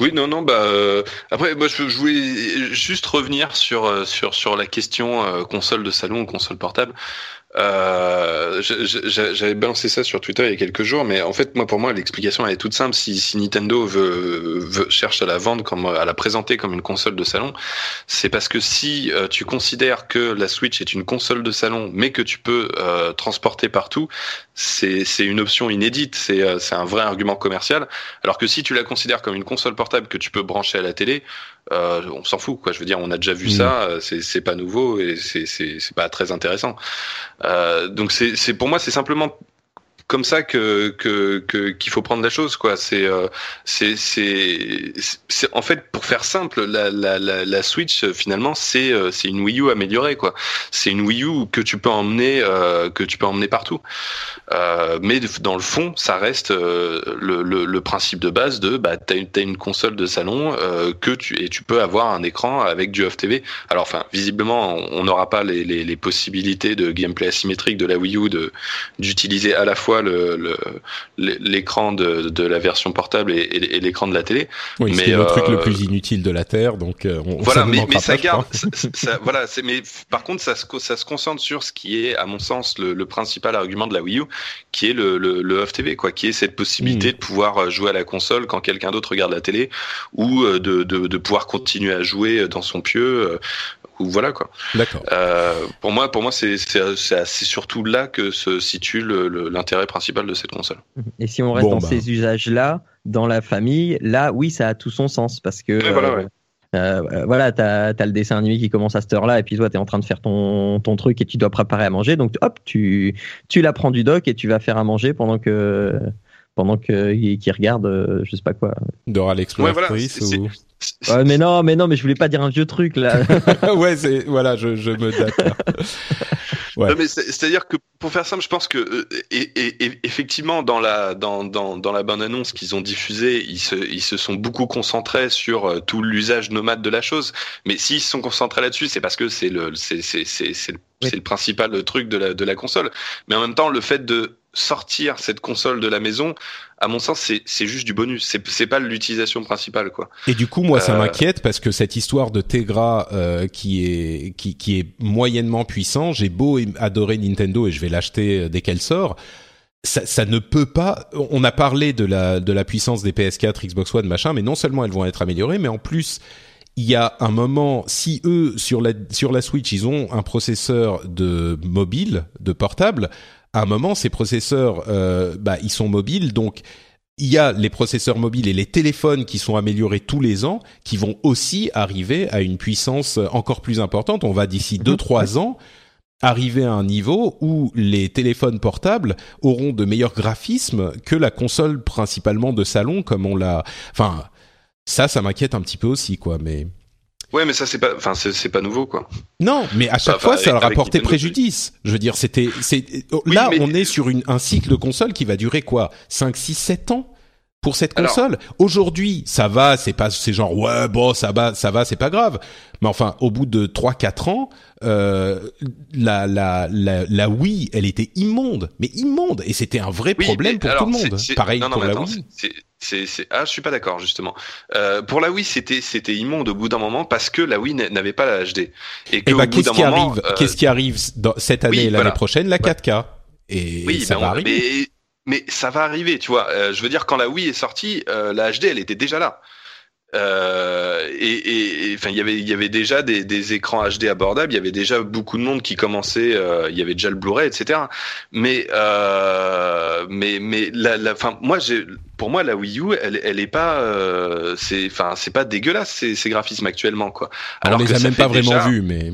Oui, non, non, bah euh, après, moi, je, je, voulais juste revenir sur sur sur la question console de salon ou console portable. Euh, J'avais balancé ça sur Twitter il y a quelques jours, mais en fait, moi, pour moi, l'explication elle est toute simple. Si, si Nintendo veut, veut, cherche à la vendre comme à la présenter comme une console de salon, c'est parce que si euh, tu considères que la Switch est une console de salon, mais que tu peux euh, transporter partout, c'est une option inédite. C'est euh, un vrai argument commercial. Alors que si tu la considères comme une console portable que tu peux brancher à la télé, euh, on s'en fout quoi je veux dire on a déjà vu mm. ça euh, c'est pas nouveau et c'est c'est pas très intéressant euh, donc c'est pour moi c'est simplement comme ça que que qu'il faut prendre la chose quoi. C'est euh, c'est c'est en fait pour faire simple, la la la, la Switch finalement c'est euh, c'est une Wii U améliorée quoi. C'est une Wii U que tu peux emmener euh, que tu peux emmener partout. Euh, mais dans le fond, ça reste le, le, le principe de base de bah t'as une t'as une console de salon que tu et tu peux avoir un écran avec du off TV. Alors enfin visiblement on n'aura pas les, les, les possibilités de gameplay asymétrique de la Wii U de d'utiliser à la fois le l'écran de, de la version portable et, et l'écran de la télé. Oui, mais le truc le euh, plus inutile de la terre, donc euh, on, voilà, mais, mais ça garde, ça, voilà, c'est mais par contre ça se ça se concentre sur ce qui est à mon sens le, le principal argument de la Wii U, qui est le le, le off TV quoi, qui est cette possibilité hmm. de pouvoir euh, jouer à la console quand quelqu'un d'autre regarde la télé ou de, de, de pouvoir continuer à jouer dans son pieu ou voilà quoi. D'accord. Euh, pour moi, pour moi, c'est c'est surtout là que se situe l'intérêt principal de cette console. Et si on reste dans bah. ces usages-là, dans la famille, là, oui, ça a tout son sens parce que. voilà, ouais. Euh, euh voilà, t'as as le dessin animé qui commence à cette heure-là, et puis toi, t'es en train de faire ton, ton truc et tu dois préparer à manger. Donc, hop, tu, tu la prends du doc et tu vas faire à manger pendant que pendant qu'il regarde, euh, je sais pas quoi. Dora l'exploratrice ou mais non, mais non, mais je voulais pas dire un vieux truc là. ouais, c'est voilà, je, je me date. Ouais. mais c'est-à-dire que pour faire simple, je pense que euh, et, et, effectivement dans la dans dans dans la bande annonce qu'ils ont diffusée, ils se ils se sont beaucoup concentrés sur euh, tout l'usage nomade de la chose. Mais s'ils se sont concentrés là-dessus, c'est parce que c'est le c'est c'est c'est c'est le, le principal truc de la de la console. Mais en même temps, le fait de sortir cette console de la maison, à mon sens, c'est juste du bonus. C'est pas l'utilisation principale, quoi. Et du coup, moi, ça euh, m'inquiète parce que cette histoire de Tegra euh, qui est qui qui est moyennement puissant, j'ai beau adorer Nintendo et je vais l'acheter euh, dès qu'elle sort. Ça, ça, ne peut pas. On a parlé de la de la puissance des PS4, Xbox One, machin, mais non seulement elles vont être améliorées, mais en plus il y a un moment, si eux sur la sur la Switch, ils ont un processeur de mobile, de portable, à un moment, ces processeurs, euh, bah, ils sont mobiles, donc il y a les processeurs mobiles et les téléphones qui sont améliorés tous les ans, qui vont aussi arriver à une puissance encore plus importante. On va d'ici 2-3 mhm. ans arriver à un niveau où les téléphones portables auront de meilleurs graphismes que la console principalement de salon, comme on l'a. Enfin, ça, ça m'inquiète un petit peu aussi, quoi. Mais Ouais, mais ça c'est pas, enfin c'est pas nouveau quoi. Non, mais à chaque fois ça leur a porté préjudice. Je veux dire, c'était, c'est là on est sur une, un cycle de console qui va durer quoi, 5, 6, 7 ans? Pour cette console. Aujourd'hui, ça va, c'est pas, c'est genre ouais bon ça va, ça va, c'est pas grave. Mais enfin, au bout de 3, 4 ans, euh, la, la la la Wii, elle était immonde, mais immonde, et c'était un vrai problème pour tout le monde. Pareil pour la Wii. C'est, c'est, ah, je suis pas d'accord justement. Euh, pour la Wii, c'était, c'était immonde au bout d'un moment parce que la Wii n'avait pas la HD. Et, que bah, qu'est-ce qui arrive? euh, Qu'est-ce qui arrive dans cette année et l'année prochaine? La 4K. Et oui, ça va arriver. Mais, mais, ça va arriver, tu vois. Euh, je veux dire, quand la Wii est sortie, euh, la HD, elle était déjà là. Euh, et, enfin, il y avait, il y avait déjà des, des, écrans HD abordables. Il y avait déjà beaucoup de monde qui commençait. Euh, il y avait déjà le Blu-ray, etc. Mais, euh, mais, mais la, la, fin, moi, j'ai, pour moi, la Wii U, elle, elle est pas, euh, c'est, enfin, c'est pas dégueulasse ces, ces graphismes actuellement, quoi. Alors, on les a même pas vraiment vus, mais.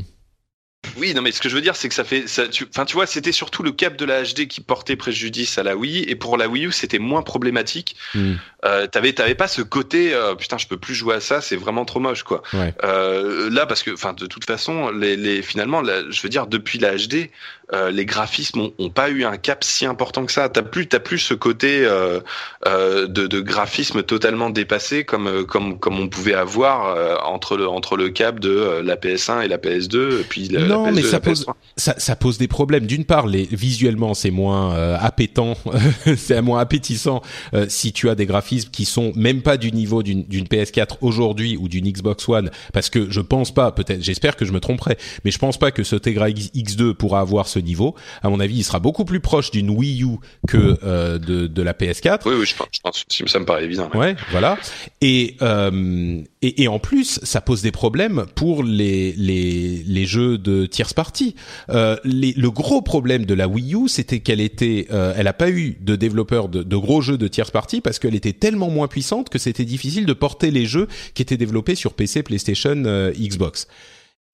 Oui, non, mais ce que je veux dire, c'est que ça fait, ça, tu, enfin, tu vois, c'était surtout le cap de la HD qui portait préjudice à la Wii, et pour la Wii U, c'était moins problématique. Mm. Euh, t'avais, t'avais pas ce côté, euh, putain, je peux plus jouer à ça, c'est vraiment trop moche, quoi. Euh, là, parce que, enfin, de toute façon, les, les finalement, je veux dire, depuis la HD, euh, les graphismes ont, pas eu un cap si important que ça. T'as plus, t'as plus ce côté euh, euh, de, de, graphisme totalement dépassé comme comme comme on pouvait avoir entre le entre le cap de la PS1 et la PS2, et puis la, non, mais ça pose ça, ça, pose des problèmes. D'une part, les visuellement, c'est moins appétant, c'est moins appétissant si tu as des graphismes qui sont même pas du niveau d'une PS4 aujourd'hui ou d'une Xbox One, parce que je pense pas, peut-être, j'espère que je me tromperai, mais je pense pas que ce Tegra X2 pourra avoir ce niveau. À mon avis, il sera beaucoup plus proche d'une Wii U que euh, de, de la PS4. Oui, oui, je pense, je pense ça me paraît évident. Ouais, voilà. Et, euh, et, et en plus, ça pose des problèmes pour les les, les jeux de tierce party. Euh, les, le gros problème de la Wii U, c'était qu'elle était, elle a pas eu de développeurs de, de gros jeux de tierce party parce qu'elle était tellement moins puissante que c'était difficile de porter les jeux qui étaient développés sur PC, PlayStation, Xbox.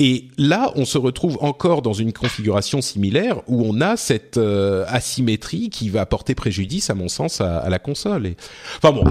Et là, on se retrouve encore dans une configuration similaire où on a cette euh, asymétrie qui va porter préjudice, à mon sens, à, la console. Enfin bon,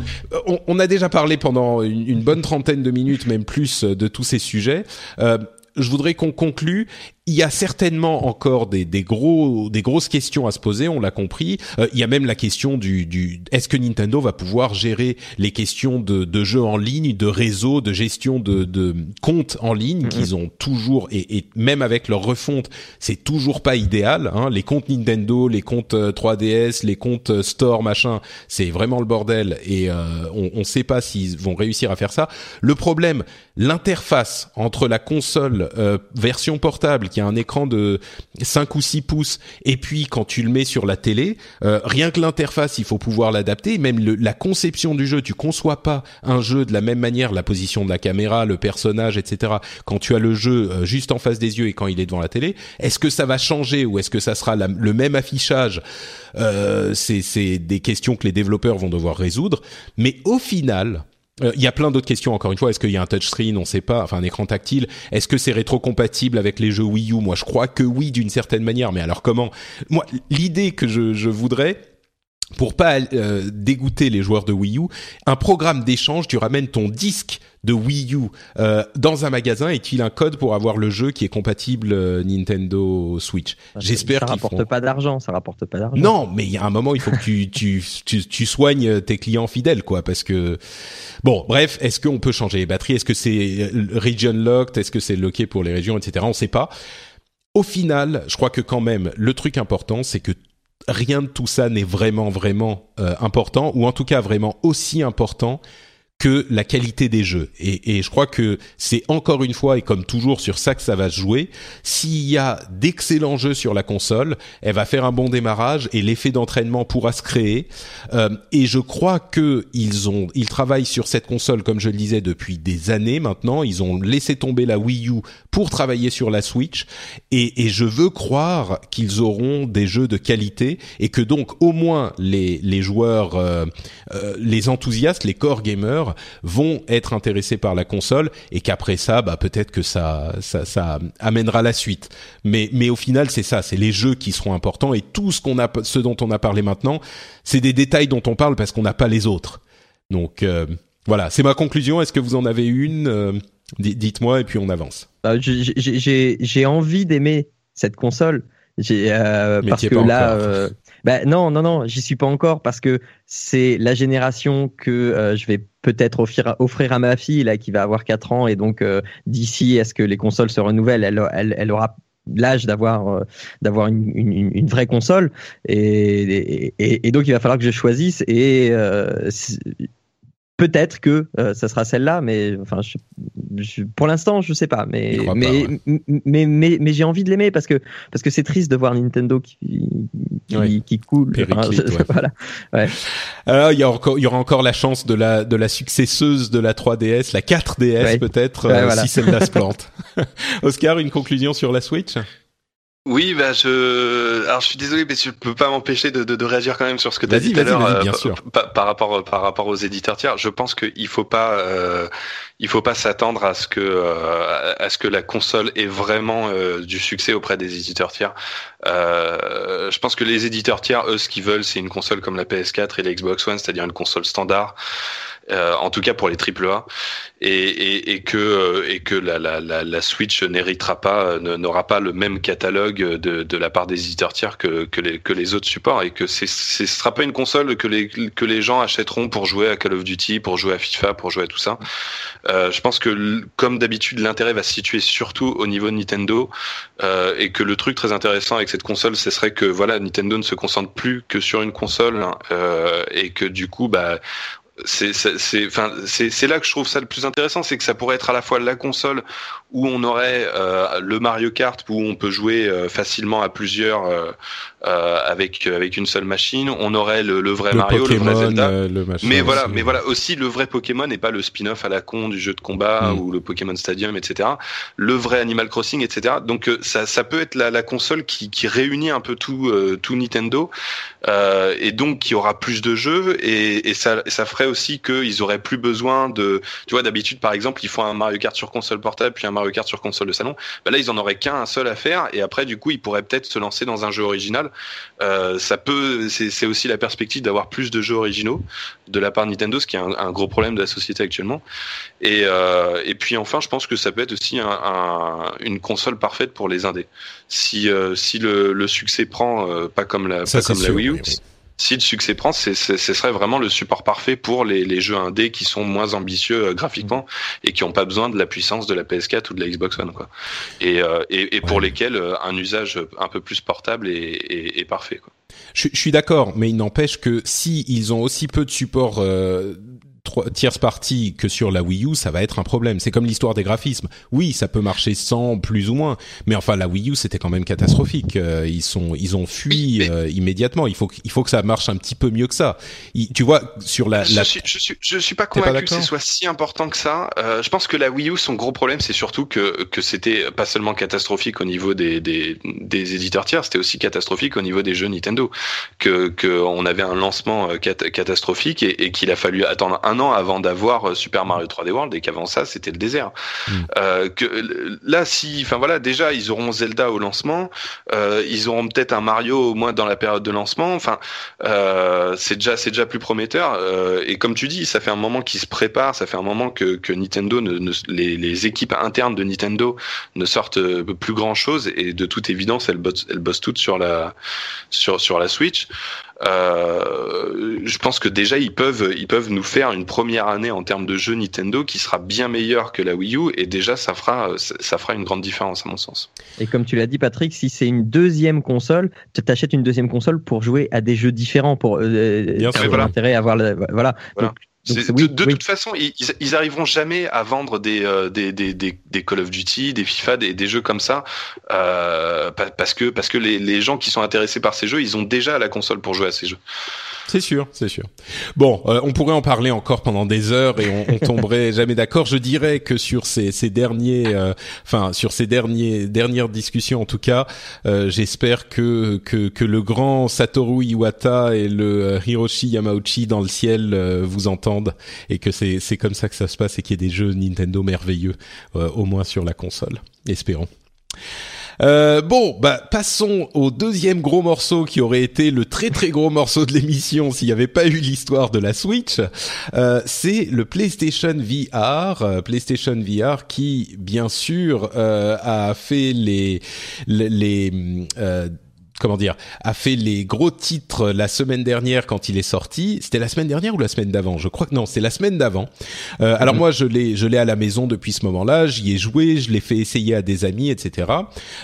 on, a déjà parlé pendant une, bonne trentaine de minutes, même plus, de tous ces sujets. Euh, je voudrais qu'on conclue il y a certainement encore des, des, gros, des grosses questions à se poser, on l'a compris. Euh, il y a même la question du, du est-ce que Nintendo va pouvoir gérer les questions de, de jeux en ligne, de réseau, de gestion de, de comptes en ligne mm-hmm. qu'ils ont toujours et, et, même avec leur refonte, c'est toujours pas idéal. Hein. Les comptes Nintendo, les comptes 3DS, euh, les comptes euh, Store, machin, c'est vraiment le bordel et on ne sait pas s'ils vont réussir à faire ça. Le problème, l'interface entre la console version portable qui un écran de 5 ou 6 pouces et puis quand tu le mets sur la télé, euh, rien que l'interface, il faut pouvoir l'adapter. Même la conception du jeu, tu conçois pas un jeu de la même manière, la position de la caméra, le personnage, etc. Quand tu as le jeu euh, juste en face des yeux et quand il est devant la télé, est-ce que ça va changer ou est-ce que ça sera le même affichage? Euh, C'est des questions que les développeurs vont devoir résoudre. Mais au final, euh, il y a plein d'autres questions encore une fois. Est-ce qu'il y a un touchscreen? On ne sait pas. Enfin, un écran tactile. Est-ce que c'est rétro-compatible avec les jeux Wii U? Moi, je crois que oui, d'une certaine manière. Mais alors comment? Moi, l'idée que je, je voudrais, pour pas euh, dégoûter les joueurs de Wii U, un programme d'échange, tu ramènes ton disque de Wii U euh, dans un magasin et tu as un code pour avoir le jeu qui est compatible euh, Nintendo Switch. J'espère ça rapporte pas d'argent, ça rapporte pas d'argent. Non, mais il y a un moment il faut que tu, tu, tu, tu soignes tes clients fidèles quoi parce que bon, bref, est-ce qu'on peut changer les batteries? Est-ce que c'est region locked? Est-ce que c'est locké pour les régions etc. On sait pas. Au final, je crois que quand même le truc important c'est que rien de tout ça n'est vraiment vraiment euh, important ou en tout cas vraiment aussi important que la qualité des jeux. Et, et je crois que c'est encore une fois, et comme toujours sur ça que ça va se jouer, s'il y a d'excellents jeux sur la console, elle va faire un bon démarrage et l'effet d'entraînement pourra se créer. Euh, et je crois que ils ont, ils travaillent sur cette console, comme je le disais, depuis des années maintenant. Ils ont laissé tomber la Wii U pour travailler sur la Switch. Et, et je veux croire qu'ils auront des jeux de qualité et que donc au moins les, les joueurs, euh, euh, les enthousiastes, les core gamers, vont être intéressés par la console et qu'après ça, bah peut-être que ça, ça, ça amènera la suite. Mais, mais au final, c'est ça, c'est les jeux qui seront importants et tout ce qu'on a, ce dont on a parlé maintenant, c'est des détails dont on parle parce qu'on n'a pas les autres. Donc euh, voilà, c'est ma conclusion. Est-ce que vous en avez une euh, Dites-moi et puis on avance. Bah, j'ai envie d'aimer cette console. Euh, parce que là, euh, ben non, non, non, j'y suis pas encore parce que c'est la génération que euh, je vais peut-être offrir, offrir à ma fille là qui va avoir 4 ans. Et donc euh, d'ici à ce que les consoles se renouvellent, elle, elle, elle aura l'âge d'avoir euh, d'avoir une, une, une, vraie console. Et, et, et, donc il va falloir que je choisisse. Et peut-être que euh, ça sera celle-là, mais enfin, je, pour l'instant, je sais pas. Mais mais, mais, mais, mais j'ai envie de l'aimer parce que parce que c'est triste de voir Nintendo qui qui, qui coule. voilà. Ouais. Alors il y a encore il y aura encore la chance de la de la successeuse de la 3DS, la 4DS peut-être, euh, si celle-là se plante. Oscar, une conclusion sur la Switch? Oui, bah je, alors je suis désolé, mais je peux pas m'empêcher de, de, de, réagir quand même sur ce que tu as dit tout à l'heure euh, par, par, rapport par rapport aux éditeurs tiers. Je pense qu'il faut pas euh, il faut pas s'attendre à ce que euh, à ce que la console ait vraiment euh, du succès auprès des éditeurs tiers. je pense que les éditeurs tiers, eux, ce qu'ils veulent, c'est une console comme la PS4 et la Xbox One, c'est-à-dire une console standard. Euh, en tout cas pour les AAA, et, et, et que euh, et que la, la, la, la Switch n'héritera pas, euh, n'aura pas le même catalogue de, de la part des éditeurs tiers que, que, les, que les autres supports, et que c'est, ce sera pas une console que les que les gens achèteront pour jouer à Call of Duty, pour jouer à FIFA, pour jouer à tout ça. Euh, je pense que comme d'habitude, l'intérêt va se situer surtout au niveau de Nintendo, euh, et que le truc très intéressant avec cette console, ce serait que voilà, Nintendo ne se concentre plus que sur une console, hein, euh, et que du coup, bah, c'est c'est enfin c'est c'est là que je trouve ça le plus intéressant c'est que ça pourrait être à la fois la console où on aurait euh, le Mario Kart où on peut jouer euh, facilement à plusieurs euh, euh, avec avec une seule machine. On aurait le, le vrai Mario, le vrai Zelda. mais voilà, mais voilà aussi le vrai Pokémon et pas le spin-off à la con du jeu de combat mm. ou le Pokémon Stadium, etc. Le vrai Animal Crossing, etc. Donc ça ça peut être la, la console qui qui réunit un peu tout tout Nintendo et donc qui aura plus de jeux et, et ça ça ferait aussi qu'ils auraient plus besoin de, tu vois, d'habitude par exemple, ils font un Mario Kart sur console portable puis un Mario Kart sur console de salon. Bah là, ils en auraient qu'un seul à faire et après, du coup, ils pourraient peut-être se lancer dans un jeu original. Euh, ça peut, c'est aussi la perspective d'avoir plus de jeux originaux de la part de Nintendo, ce qui est un, gros problème de la société actuellement. Et, euh, et puis enfin, je pense que ça peut être aussi un, une console parfaite pour les indés. Si euh, si le, le succès prend pas comme la pas comme la Wii U si le succès prend, ce serait vraiment le support parfait pour les, les jeux indés qui sont moins ambitieux euh, graphiquement et qui n'ont pas besoin de la puissance de la PS4 ou de la Xbox One, quoi. Et, euh, et, et pour lesquels euh, un usage un peu plus portable est, est, est parfait. Quoi. Je, je suis d'accord, mais il n'empêche que si ils ont aussi peu de support tierce partie que sur la Wii U, ça va être un problème. C'est comme l'histoire des graphismes. Oui, ça peut marcher sans plus ou moins, mais enfin la Wii U c'était quand même catastrophique. Euh, ils sont, ils ont fui euh, immédiatement. Il faut, il faut que ça marche un petit peu mieux que ça. tu vois sur la. Je, Suis, je suis, je suis pas convaincu que ce soit si important que ça. Euh, je pense que la Wii U, son gros problème, c'est surtout que que c'était pas seulement catastrophique au niveau des des, des éditeurs tiers, c'était aussi catastrophique au niveau des jeux Nintendo. Que que on avait un lancement catastrophique et, et qu'il a fallu attendre un avant d'avoir euh, Super Mario 3D World et qu'avant ça c'était le désert. Hmm. Euh, que là, si, enfin voilà, déjà ils auront Zelda au lancement, euh, ils auront peut-être un Mario au moins dans la période de lancement. Enfin, euh, c'est déjà c'est déjà plus prometteur. Euh, et comme tu dis, ça fait un moment qu'ils se préparent, ça fait un moment que, que Nintendo, ne, les, les, équipes internes de Nintendo ne sortent plus grand chose et de toute évidence elles bossent, elles bossent toutes sur la sur sur la Switch. Euh, je pense que déjà ils peuvent ils peuvent nous faire une première année en termes de jeux Nintendo qui sera bien meilleure que la Wii U et déjà ça fera ça fera une grande différence à mon sens. Et comme tu l'as dit Patrick, si c'est une deuxième console, tu t'achètes une deuxième console pour jouer à des jeux différents pour euh, bien sûr, voilà. intérêt à avoir voilà. voilà. Donc, de, de toute façon, ils, ils arriveront jamais à vendre des, euh, des, des, des, Call of Duty, des FIFA, des, des jeux comme ça, euh, parce que parce que les, les gens qui sont intéressés par ces jeux, ils ont déjà la console pour jouer à ces jeux. C'est sûr, c'est sûr. Bon, euh, on pourrait en parler encore pendant des heures et on, on tomberait jamais d'accord. Je dirais que sur ces, ces derniers, euh, enfin sur ces derniers dernières discussions en tout cas, euh, j'espère que, que que le grand Satoru Iwata et le Hiroshi Yamauchi dans le ciel vous entendent et que c'est c'est comme ça que ça se passe et qu'il y ait des jeux Nintendo merveilleux au moins sur la console. Espérons. Euh, bon, bah passons au deuxième gros morceau qui aurait été le très très gros morceau de l'émission s'il n'y avait pas eu l'histoire de la Switch. Euh, c'est le PlayStation VR, euh, PlayStation VR qui bien sûr euh, a fait les les, les comment dire, a fait les gros titres la semaine dernière quand il est sorti. C'était la semaine dernière ou la semaine d'avant? Je crois que non, c'est la semaine d'avant. Euh, alors mhm. moi, je l'ai, je l'ai à la maison depuis ce moment-là. J'y ai joué, je l'ai fait essayer à des amis, etc.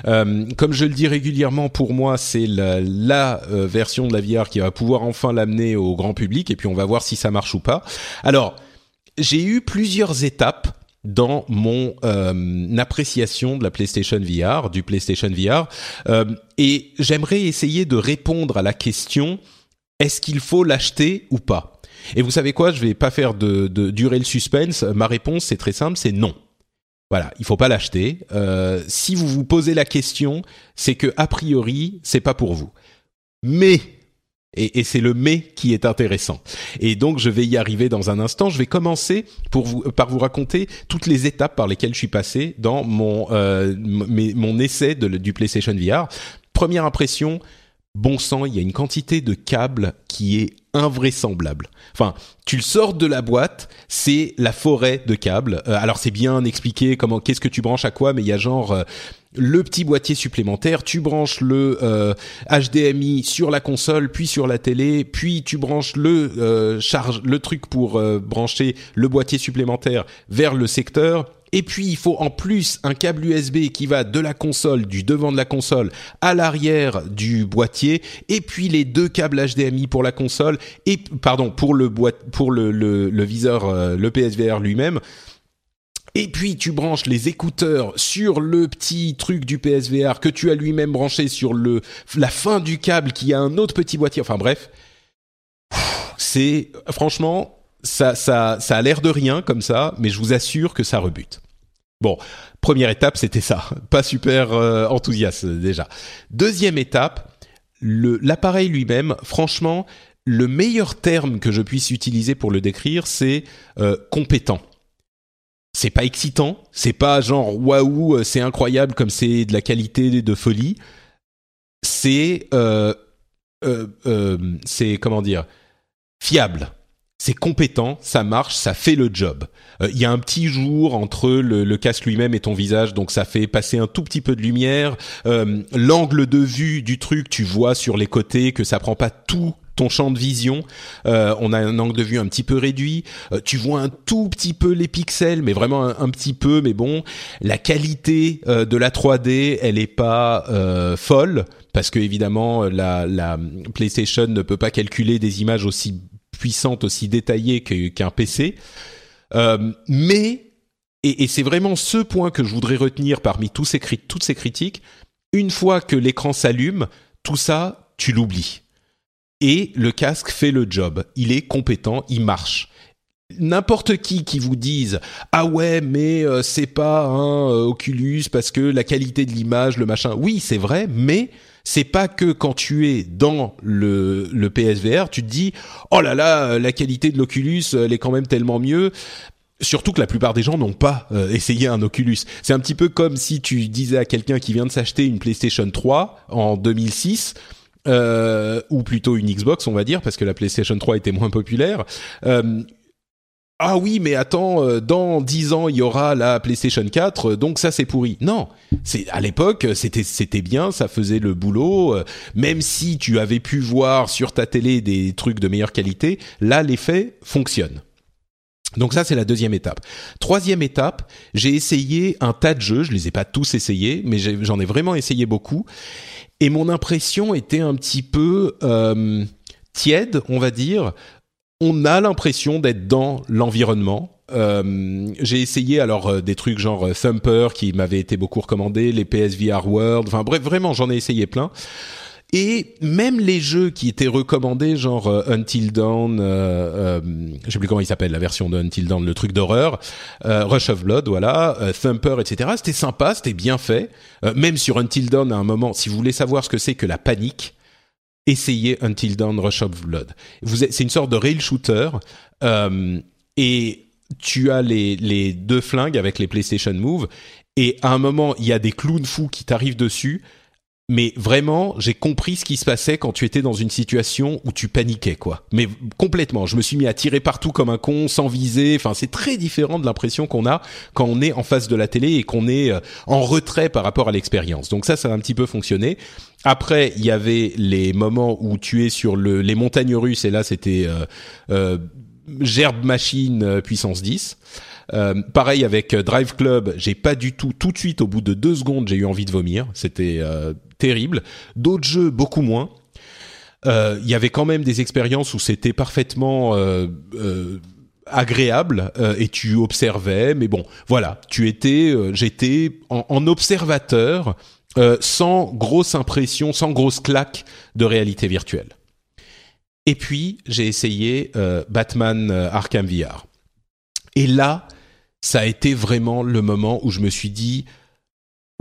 Euh, comme je le dis régulièrement, pour moi, c'est la, la euh, version de la VR qui va pouvoir enfin l'amener au grand public. Et puis on va voir si ça marche ou pas. Alors, j'ai eu plusieurs étapes dans mon euh, appréciation de la PlayStation VR, du PlayStation VR, euh, et j'aimerais essayer de répondre à la question est-ce qu'il faut l'acheter ou pas? Et vous savez quoi? Je vais pas faire de, de durer le suspense. Ma réponse c'est très simple, c'est non. Voilà, il faut pas l'acheter. Euh, si vous vous posez la question, c'est que a priori c'est pas pour vous. Mais et, et c'est le mais qui est intéressant. Et donc je vais y arriver dans un instant. Je vais commencer pour vous, par vous raconter toutes les étapes par lesquelles je suis passé dans mon euh, mon essai de, du PlayStation VR. Première impression, bon sang, il y a une quantité de câbles qui est invraisemblable. Enfin, tu le sors de la boîte, c'est la forêt de câbles. Euh, alors c'est bien expliqué comment, qu'est-ce que tu branches à quoi, mais il y a genre euh, le petit boîtier supplémentaire, tu branches le HDMI euh, sur la console, puis sur la télé, puis tu branches le euh, charge, le truc pour euh, brancher le boîtier supplémentaire vers le secteur. Et puis il faut en plus un câble USB qui va de la console, du devant de la console à l'arrière du boîtier, et puis les deux câbles HDMI pour la console et pardon pour le boîte pour le, le, le viseur, le PSVR lui-même et puis tu branches les écouteurs sur le petit truc du PSVR que tu as lui-même branché sur le la fin du câble qui a un autre petit boîtier. Enfin bref, c'est franchement ça ça ça a l'air de rien comme ça, mais je vous assure que ça rebute. Bon, première étape, c'était ça. Pas super euh, enthousiaste déjà. Deuxième étape, l'appareil lui-même, franchement, le meilleur terme que je puisse utiliser pour le décrire, c'est euh, compétent. C'est pas excitant, c'est pas genre waouh, c'est incroyable comme c'est de la qualité de folie. C'est euh, euh, euh c'est comment dire fiable c'est compétent, ça marche, ça fait le job. Euh, il y a un petit jour entre le, le casque lui-même et ton visage, donc ça fait passer un tout petit peu de lumière. Euh, l'angle de vue du truc, tu vois sur les côtés que ça prend pas tout ton champ de vision. Euh, on a un angle de vue un petit peu réduit. tu vois un tout petit peu les pixels, mais vraiment un, petit peu. Mais bon, la qualité de la 3D, elle est pas folle parce que évidemment la, la PlayStation ne peut pas calculer des images aussi puissante, aussi détaillée qu'un PC. Euh, mais, et, c'est vraiment ce point que je voudrais retenir parmi tous toutes ces critiques, une fois que l'écran s'allume, tout ça, tu l'oublies. Et le casque fait le job. Il est compétent, il marche n'importe qui qui vous dise ah ouais mais euh, c'est pas un euh, Oculus parce que la qualité de l'image le machin oui c'est vrai mais c'est pas que quand tu es dans le, PSVR, tu te dis oh là là, la qualité de l'Oculus, elle est quand même tellement mieux. Surtout que la plupart des gens n'ont pas euh, essayé un Oculus. C'est un petit peu comme si tu disais à quelqu'un qui vient de s'acheter une PlayStation 3 en 2006, euh, ou plutôt une Xbox, on va dire, parce que la PlayStation 3 était moins populaire. Euh, ah oui, mais attends, euh, dans dix ans il y aura la PlayStation 4, euh, donc ça c'est pourri. Non, c'est à l'époque c'était c'était bien, ça faisait le boulot. Euh, même si tu avais pu voir sur ta télé des trucs de meilleure qualité, là l'effet fonctionne. Donc ça c'est la deuxième étape. Troisième étape, j'ai essayé un tas de jeux, je les ai pas tous essayés, mais j'en ai, vraiment essayé beaucoup, et mon impression était un petit peu tiède, on va dire, on a l'impression d'être dans l'environnement. Euh, j'ai essayé alors euh, des trucs genre euh, Thumper qui m'avait été beaucoup recommandé, les PSVR World, enfin bref, vraiment j'en ai essayé plein. Et même les jeux qui étaient recommandés, genre Until Dawn, euh, je sais plus comment il s'appelle la version de Until Dawn, le truc d'horreur, Rush of Blood, voilà, Thumper, etc. C'était sympa, c'était bien fait. même sur Until Dawn, à un moment, si vous voulez savoir ce que c'est que la panique, essayez Until Dawn Rush of Blood. C'est une sorte de rail shooter euh, et tu as les, les deux flingues avec les PlayStation Move et à un moment il y a des clowns fous qui t'arrivent dessus mais vraiment, j'ai compris ce qui se passait quand tu étais dans une situation où tu paniquais, quoi. Mais complètement. Je me suis mis à tirer partout comme un con, sans viser. Enfin, c'est très différent de l'impression qu'on a quand on est en face de la télé et qu'on est euh, en retrait par rapport à l'expérience. Donc ça, ça a un petit peu fonctionné. Après, il y avait les moments où tu es sur le, les montagnes russes et là, c'était euh, euh, gerbe machine puissance 10. Euh, pareil avec Drive Club, j'ai pas du tout, tout de suite, au bout de deux secondes, j'ai eu envie de vomir. C'était euh, terrible. D'autres jeux, beaucoup moins. Euh, il y avait quand même des expériences où c'était parfaitement agréable et tu observais. Mais bon, voilà, tu étais, j'étais en, en, observateur, sans grosse impression, sans grosse claque de réalité virtuelle. Et puis j'ai essayé Batman Arkham VR. Et là, ça a été vraiment le moment où je me suis dit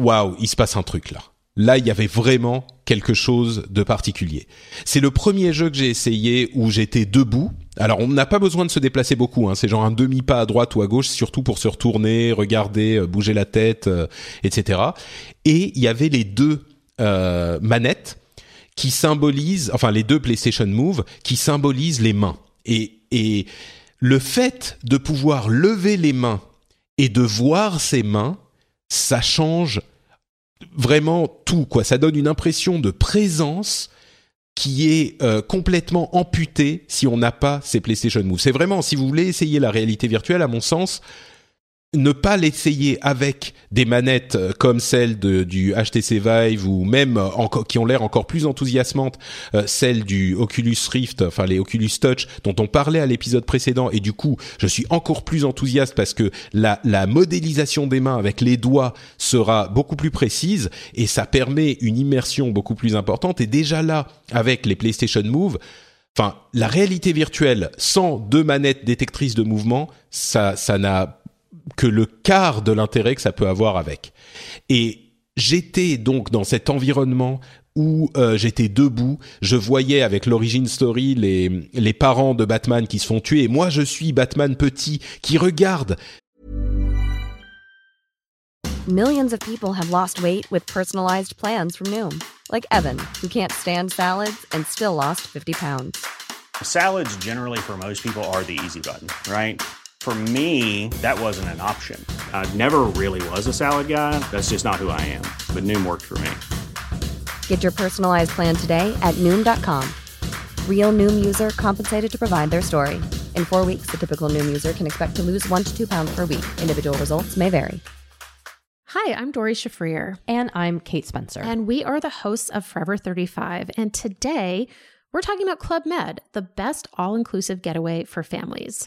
waouh, il se passe un truc là. Là, il y avait vraiment quelque chose de particulier. C'est le premier jeu que j'ai essayé où j'étais debout. Alors, on n'a pas besoin de se déplacer beaucoup. Hein. C'est genre un demi pas à droite ou à gauche, surtout pour se retourner, regarder, euh, bouger la tête, euh, etc. Et il y avait les deux euh, manettes qui symbolisent, enfin les deux PlayStation Move qui symbolisent les mains. Et le fait de pouvoir lever les mains et de voir ses mains, ça change vraiment tout quoi. Ça donne une impression de présence qui est euh, complètement amputée si on n'a pas ces PlayStation Move. C'est vraiment si vous voulez essayer la réalité virtuelle, à mon sens, ne pas l'essayer avec des manettes euh, comme celle de, du HTC Vive ou même euh, qui ont l'air encore plus enthousiasmantes, euh, celle du Oculus Rift, enfin les Oculus Touch dont on parlait à l'épisode précédent. Et du coup je suis encore plus enthousiaste parce que la, la modélisation des mains avec les doigts sera beaucoup plus précise et ça permet une immersion beaucoup plus importante. Et déjà là avec les PlayStation Move Enfin, la réalité virtuelle sans deux manettes détectrices de mouvement, ça, ça n'a que le quart de l'intérêt que ça peut avoir avec. Et j'étais donc dans cet environnement où euh, j'étais debout, je voyais avec l'origine story les les parents de Batman qui se font tuer et moi je suis Batman petit qui regarde Millions of people have lost weight with personalized plans from Noom, like Evan, who can't stand salads and still lost 50 pounds. Salads generally for most people are the easy button, right? For me, that wasn't an option. I never really was a salad guy. That's just not who I am. But Noom worked for me. Get your personalized plan today at Noom.com. Real Noom user compensated to provide their story. In four weeks, the typical Noom user can expect to lose one to two pounds per week. Individual results may vary. Hi, I'm Dori Shafrir. And I'm Kate Spencer. And we are the hosts of Forever 35. And today, we're talking about Club Med, the best all inclusive getaway for families.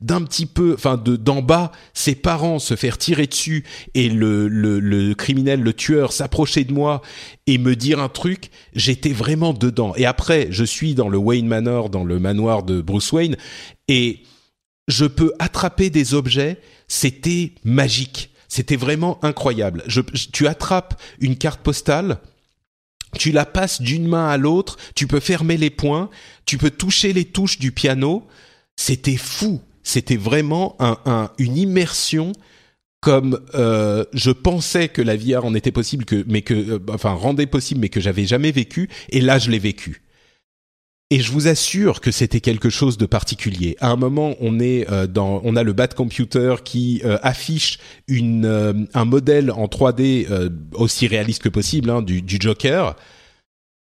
d'un petit peu, enfin de d'en bas, ses parents se faire tirer dessus et le, le, criminel, le tueur s'approcher de moi et me dire un truc, j'étais vraiment dedans. Et après, je suis dans le Wayne Manor, dans le manoir de Bruce Wayne, et je peux attraper des objets. C'était magique. C'était vraiment incroyable. Tu attrapes une carte postale, tu la passes d'une main à l'autre, tu peux fermer les points, tu peux toucher les touches du piano. C'était fou. C'était vraiment un, un, une immersion comme euh, je pensais que la VR en était possible, que, mais que, euh, enfin, rendait possible, mais que j'avais jamais vécu. Et là, je l'ai vécu. Et je vous assure que c'était quelque chose de particulier. À un moment, on est euh, dans, on a le Bad Computer qui affiche un modèle en 3D euh, aussi réaliste que possible hein, du, du Joker,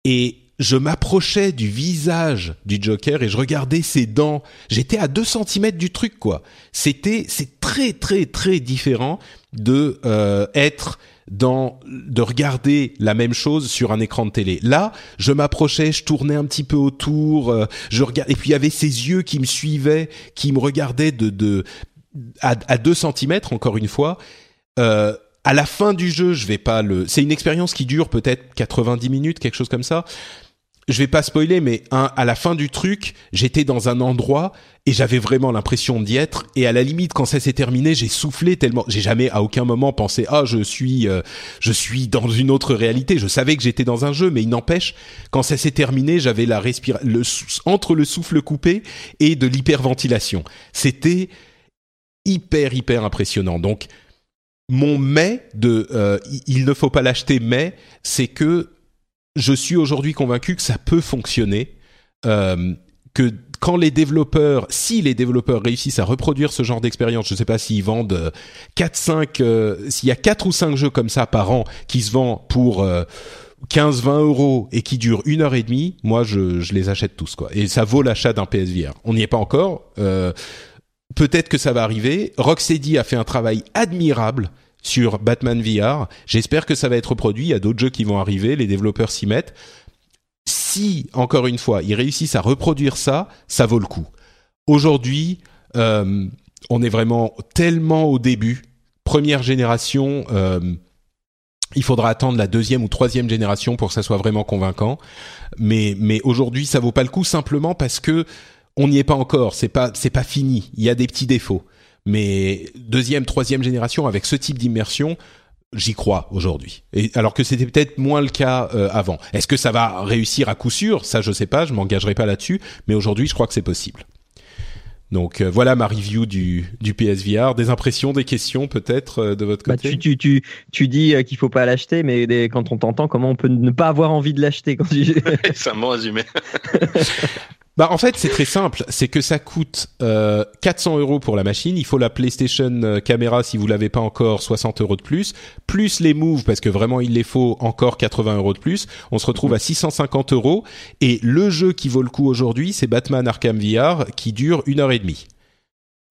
et je m'approchais du visage du Joker et je regardais ses dents. J'étais à 2 cm du truc, quoi. C'était, c'est très très très différent de être dans de regarder la même chose sur un écran de télé. Là, je m'approchais, je tournais un petit peu autour, euh, je regardais, et puis il y avait ces yeux qui me suivaient, qui me regardaient de, de à, à 2 cm encore une fois. Euh, à la fin du jeu, je vais pas le. C'est une expérience qui dure peut-être 90 minutes, quelque chose comme ça je vais pas spoiler, mais un, à la fin du truc, j'étais dans un endroit et j'avais vraiment l'impression d'y être. Et à la limite, quand ça s'est terminé, j'ai soufflé tellement. J'ai jamais à aucun moment pensé ah je suis euh, je suis dans une autre réalité. Je savais que j'étais dans un jeu, mais il n'empêche quand ça s'est terminé, j'avais la respira le entre le souffle coupé et de l'hyperventilation. C'était hyper hyper impressionnant. Donc mon mais de euh, il ne faut pas l'acheter mais c'est que je suis aujourd'hui convaincu que ça peut fonctionner, euh, que quand les développeurs, si les développeurs réussissent à reproduire ce genre d'expérience, je ne sais pas s'ils vendent 4, 5, euh, s'il y a 4 ou 5 jeux comme ça par an qui se vendent pour euh, 15, 20 euros et qui durent une heure et demie, moi je, je les achète tous quoi. Et ça vaut l'achat d'un PSVR. On n'y est pas encore. Euh, Peut-être que ça va arriver. Rocksteady a fait un travail admirable sur Batman VR. J'espère que ça va être reproduit. Il y a d'autres jeux qui vont arriver. Les développeurs s'y mettent. Si, encore une fois, ils réussissent à reproduire ça, ça vaut le coup. Aujourd'hui, euh, on est vraiment tellement au début. Première génération, euh, il faudra attendre la deuxième ou troisième génération pour que ça soit vraiment convaincant. Mais, mais aujourd'hui, ça vaut pas le coup simplement parce que on n'y est pas encore. C'est pas, c'est pas fini. Il y a des petits défauts. Mais deuxième, troisième génération avec ce type d'immersion, j'y crois aujourd'hui. Et alors que c'était peut-être moins le cas euh, avant. Est-ce que ça va réussir à coup sûr? Ça, je sais pas. Je m'engagerai pas là-dessus. Mais aujourd'hui, je crois que c'est possible. Donc euh, voilà ma review du, du PSVR. Des impressions, des questions peut-être euh, de votre Bah, côté? tu, tu, tu, tu dis euh, qu'il faut pas l'acheter, mais des- quand on t'entend, comment on peut ne pas avoir envie de l'acheter quand tu... c'est un bon résumé. Bah en fait c'est très simple, c'est que ça coûte euh, 400 euros pour la machine. Il faut la PlayStation euh, caméra si vous l'avez pas encore, 60 euros de plus, plus les Move parce que vraiment il les faut encore 80 euros de plus. On se retrouve à 650 euros et le jeu qui vaut le coup aujourd'hui c'est Batman Arkham VR qui dure une heure et demie.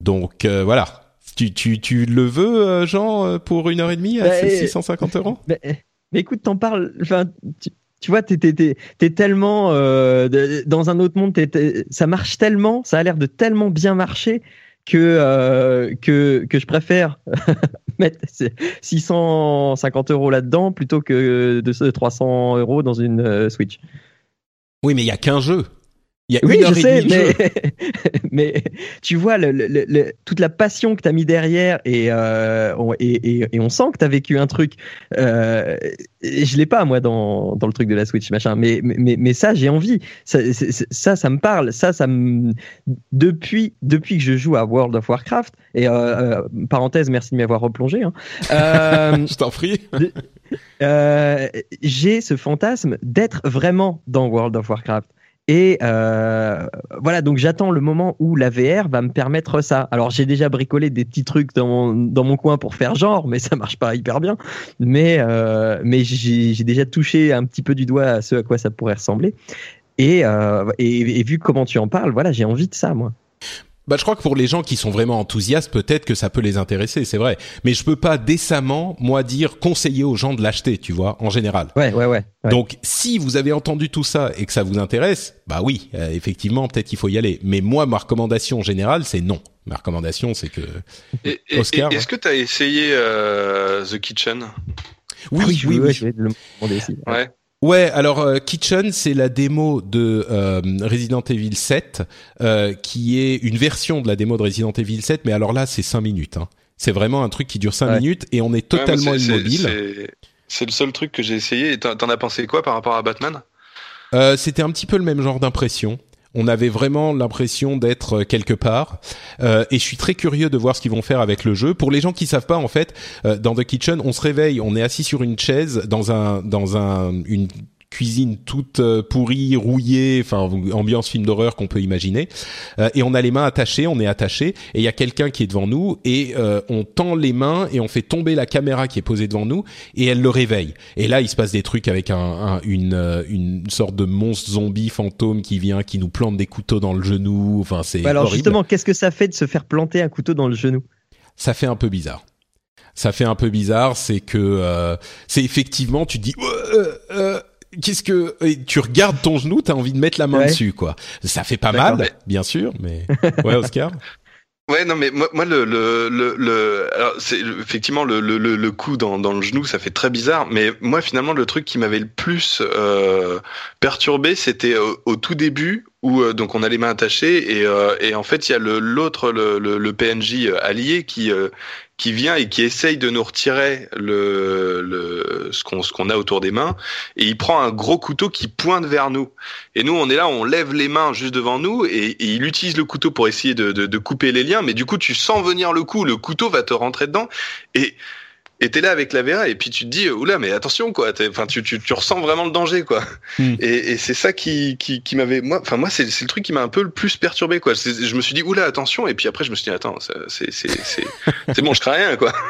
Donc euh, voilà. Tu, tu, tu le veux, euh, Jean, euh, pour une heure et demie à Bah, ces euh, 650 euros? Mais, mais écoute, t'en parles. Enfin, tu, tu vois, t'es, t'es, t'es, tellement euh, dans un autre monde. ça marche tellement, ça a l'air de tellement bien marcher que euh, que je préfère mettre 650 euros là-dedans plutôt que de ce 300 euros dans une euh, Switch. Oui, mais il y a qu'un jeu. Il y a Oui, une heure je et sais, demie de jeu. mais, mais tu vois le, le- le- le- toute la passion que tu as mis derrière et, euh, on, et, et, et on sent que tu as vécu un truc. Euh, je l'ai pas moi dans, dans le truc de la Switch machin, mais mais, mais ça j'ai envie. Ça, ça ça me parle. Ça ça me depuis depuis que je joue à World of Warcraft et euh, euh, parenthèse merci de m'avoir replongé. Hein, euh, Je t'en prie. euh, j'ai ce fantasme d'être vraiment dans World of Warcraft. Et euh, voilà, donc j'attends le moment où la VR va me permettre ça. Alors j'ai déjà bricolé des petits trucs dans mon, dans mon coin pour faire genre, mais ça marche pas hyper bien. Mais, euh, mais j'ai déjà touché un petit peu du doigt à ce à quoi ça pourrait ressembler. Et, euh, et vu comment tu en parles, voilà, j'ai envie de ça, moi. Bah, je crois que pour les gens qui sont vraiment enthousiastes, peut-être que ça peut les intéresser, c'est vrai. Mais je peux pas décemment, moi, dire conseiller aux gens de l'acheter, tu vois, en général. Ouais, ouais, ouais. ouais. Donc, si vous avez entendu tout ça et que ça vous intéresse, bah oui, euh, effectivement, peut-être qu'il faut y aller. Mais moi, ma recommandation générale, c'est non. Ma recommandation, c'est que Et- et- Oscar, Est-ce que tu as essayé euh, The Kitchen? Oui, Ah oui, je, oui. ouais, je vais le demander aussi. Ouais. Ouais, alors euh, Kitchen, c'est la démo de euh, Resident Evil 7, euh, qui est une version de la démo de Resident Evil 7, mais alors là, c'est 5 minutes. Hein. C'est vraiment un truc qui dure 5 Ouais. minutes et on est totalement Ouais, mais c'est- immobile. c'est- c'est- C'est le seul truc que j'ai essayé. Et t'en t'en as pensé quoi par rapport à Batman? Euh, C'était un petit peu le même genre d'impression. On avait vraiment l'impression d'être euh, quelque part, Euh, et je suis très curieux de voir ce qu'ils vont faire avec le jeu. Pour les gens qui savent pas, en fait, euh, dans The Kitchen, on se réveille, on est assis sur une chaise dans un dans un une cuisine toute euh, pourrie, rouillée, enfin ambiance film d'horreur qu'on peut imaginer. Euh, et on a les mains attachées, on est attaché, et il y a quelqu'un qui est devant nous, et euh, on tend les mains et on fait tomber la caméra qui est posée devant nous, et elle le réveille. Et là, il se passe des trucs avec un, un- une, une sorte de monstre zombie fantôme qui vient, qui nous plante des couteaux dans le genou. Enfin, c'est Bah alors horrible. justement, qu'est-ce que ça fait de se faire planter un couteau dans le genou? Ça fait un peu bizarre. Ça fait un peu bizarre, c'est que euh, c'est effectivement, tu te dis, euh, euh, qu'est-ce que tu regardes ton genou, t'as envie de mettre la main Ouais. dessus, quoi. Ça fait pas mal, bien sûr, mais ouais, Oscar. Ouais, non, mais moi, moi le, le, le, le- alors c'est effectivement le, le, le, le coup dans, dans le genou, ça fait très bizarre. Mais moi, finalement, le truc qui m'avait le plus euh, perturbé, c'était au, au tout début où euh, donc on a les mains attachées et, euh, et en fait il y a le l'autre le, le, le PNJ allié qui euh, qui vient et qui essaye de nous retirer le, ce qu'on ce qu'on a autour des mains et il prend un gros couteau qui pointe vers nous. Et nous, on est là, on lève les mains juste devant nous et, et il utilise le couteau pour essayer de, de, de couper les liens. Mais du coup, tu sens venir le coup, le couteau va te rentrer dedans et et t'es là avec la VR et puis tu te dis oula mais attention quoi T'es- enfin tu, tu, tu ressens vraiment le danger quoi Hmm. et, et c'est ça qui, qui, qui m'avait moi enfin moi c'est c'est le truc qui m'a un peu le plus perturbé quoi je me suis dit oula attention et puis après je me suis dit attends c'est c'est c'est c'est bon je crains rien quoi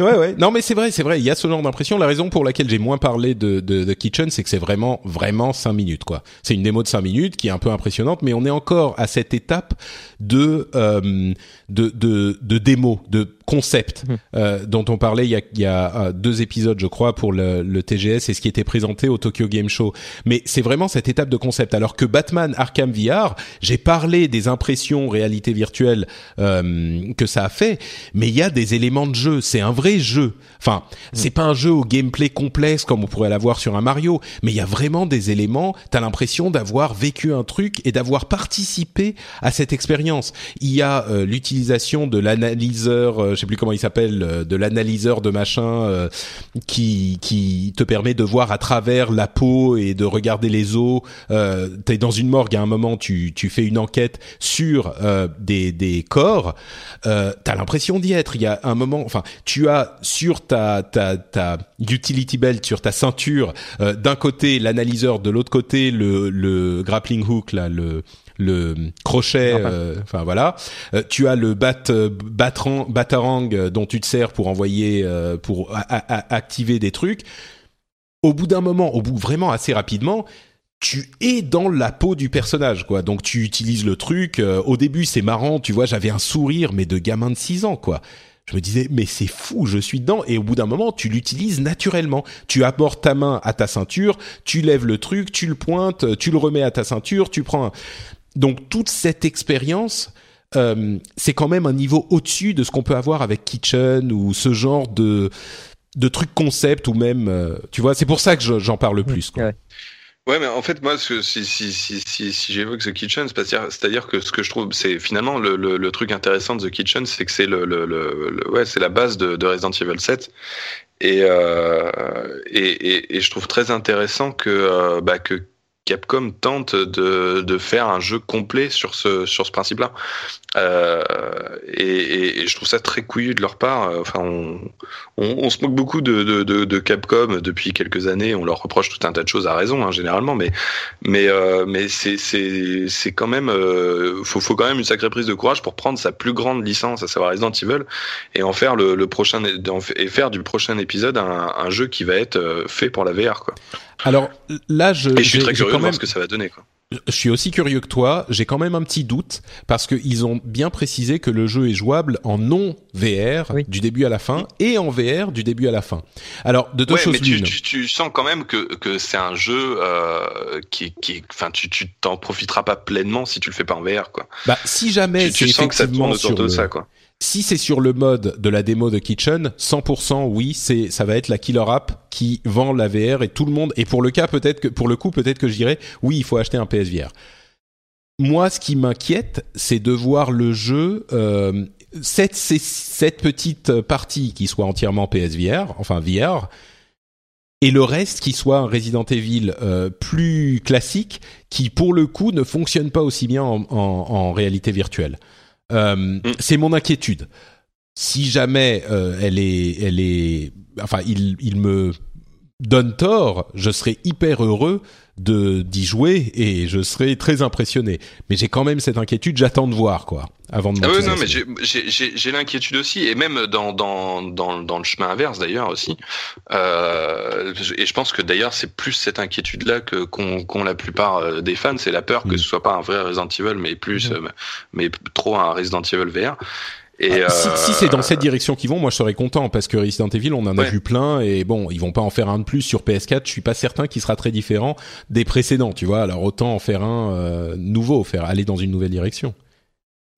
Ouais, ouais. Non, mais c'est vrai, c'est vrai. Il y a ce genre d'impression. La raison pour laquelle j'ai moins parlé de, de The Kitchen, c'est que c'est vraiment, vraiment cinq minutes, quoi. C'est une démo de cinq minutes qui est un peu impressionnante, mais on est encore à cette étape de euh, de, de de démo, de concept euh, dont on parlait il y a, il y a euh, deux épisodes, je crois, pour le, le TGS et ce qui était présenté au Tokyo Game Show. Mais c'est vraiment cette étape de concept. Alors que Batman Arkham VR, j'ai parlé des impressions réalité virtuelle euh, que ça a fait, mais il y a des éléments de jeu. C'est un vrai jeu. Enfin, c'est pas un jeu au gameplay complexe comme on pourrait l'avoir sur un Mario, mais il y a vraiment des éléments. T'as l'impression d'avoir vécu un truc et d'avoir participé à cette expérience. Il y a euh, l'utilisation de l'analyseur, euh, je sais plus comment il s'appelle, euh, de l'analyseur de machin euh, qui qui te permet de voir à travers la peau et de regarder les os. Euh, T'es dans une morgue à un moment, tu tu fais une enquête sur euh, des des corps. Euh, T'as l'impression d'y être. Il y a un moment, enfin, tu as sur ta ta ta utility belt, sur ta ceinture, d'un côté l'analyseur, de l'autre côté le le grappling hook là, le le crochet, Enfin. euh, enfin voilà. Euh, tu as le bat euh, batran- batarang dont tu te sers pour envoyer, pour a- a- a- activer des trucs. Au bout d'un moment, au bout vraiment assez rapidement, tu es dans la peau du personnage, quoi. Donc tu utilises le truc. au début, c'est marrant, tu vois. J'avais un sourire, mais de gamin de 6 ans, quoi. Je me disais, mais c'est fou, je suis dedans. Et au bout d'un moment, tu l'utilises naturellement. Tu apportes ta main à ta ceinture, tu lèves le truc, tu le pointes, tu le remets à ta ceinture, tu prends. Un... Donc toute cette expérience, euh, c'est quand même un niveau au-dessus de ce qu'on peut avoir avec Kitchen ou ce genre de de trucs concept ou même, euh, tu vois, c'est pour ça que j'en parle plus. Quoi. Ouais. mais en fait, moi, si, si, si, si, si j'évoque The Kitchen, c'est-à-dire que ce que je trouve, c'est finalement le, le, le, truc intéressant de The Kitchen, c'est que c'est le, le, le, ouais, c'est la base de, de Resident Evil 7. Et, euh, et, et, et, je trouve très intéressant que, euh, bah, que Capcom tente de, faire un jeu complet sur ce, sur ce principe-là. Euh, et, je trouve ça très couillu de leur part. Enfin, on, se moque beaucoup de, Capcom depuis quelques années. On leur reproche tout un tas de choses à raison, hein, généralement. Mais, mais, euh, c'est, quand même, euh, faut, quand même une sacrée prise de courage pour prendre sa plus grande licence, à savoir Resident Evil, et en faire le, prochain, et faire du prochain épisode un, jeu qui va être euh, fait pour la VR. Alors là, je, et je suis très curieux de voir ce que ça va donner. Quoi. Je suis aussi curieux que toi. J'ai quand même un petit doute parce qu'ils ont bien précisé que le jeu est jouable en non VR du début à la fin et en VR du début à la fin. Alors de deux ouais, choses mais tu, tu, tu, sens quand même que, que c'est un jeu euh, qui, qui, enfin, tu, tu t'en profiteras pas pleinement si tu le fais pas en VR, quoi. Bah si jamais tu, tu sens que ça tourne autour de ça, quoi. Si c'est sur le mode de la démo de Kitchen, 100% oui, c'est ça va être la killer app qui vend la VR et tout le monde. Et pour le cas peut-être que pour le coup peut-être que je dirais oui, il faut acheter un PSVR. Moi, ce qui m'inquiète, c'est de voir le jeu euh, cette, cette petite partie qui soit entièrement PSVR, enfin VR, et le reste qui soit un Resident Evil euh, plus classique, qui pour le coup ne fonctionne pas aussi bien en, en, en réalité virtuelle. Euh, mm. C'est mon inquiétude. Si jamais euh, elle est, elle est, enfin, il, il me donne tort, je serais hyper heureux de d'y jouer et je serais très impressionné. Mais j'ai quand même cette inquiétude, j'attends de voir quoi, avant de. Ah oui, non, mais j'ai l'inquiétude aussi et même dans dans dans dans le chemin inverse d'ailleurs aussi. Euh, et je pense que d'ailleurs c'est plus cette inquiétude là que qu'ont la plupart euh, des fans, c'est la peur que mm. ce soit pas un vrai Resident Evil, mais plus, mm. euh, mais trop un Resident Evil VR. Et ah, si, si c'est dans cette direction qu'ils vont, moi je serais content parce que Resident Evil, on en a vu plein et bon, ils vont pas en faire un de plus sur PS4. Je suis pas certain qu'il sera très différent des précédents, tu vois. Alors autant en faire un euh, nouveau, faire aller dans une nouvelle direction.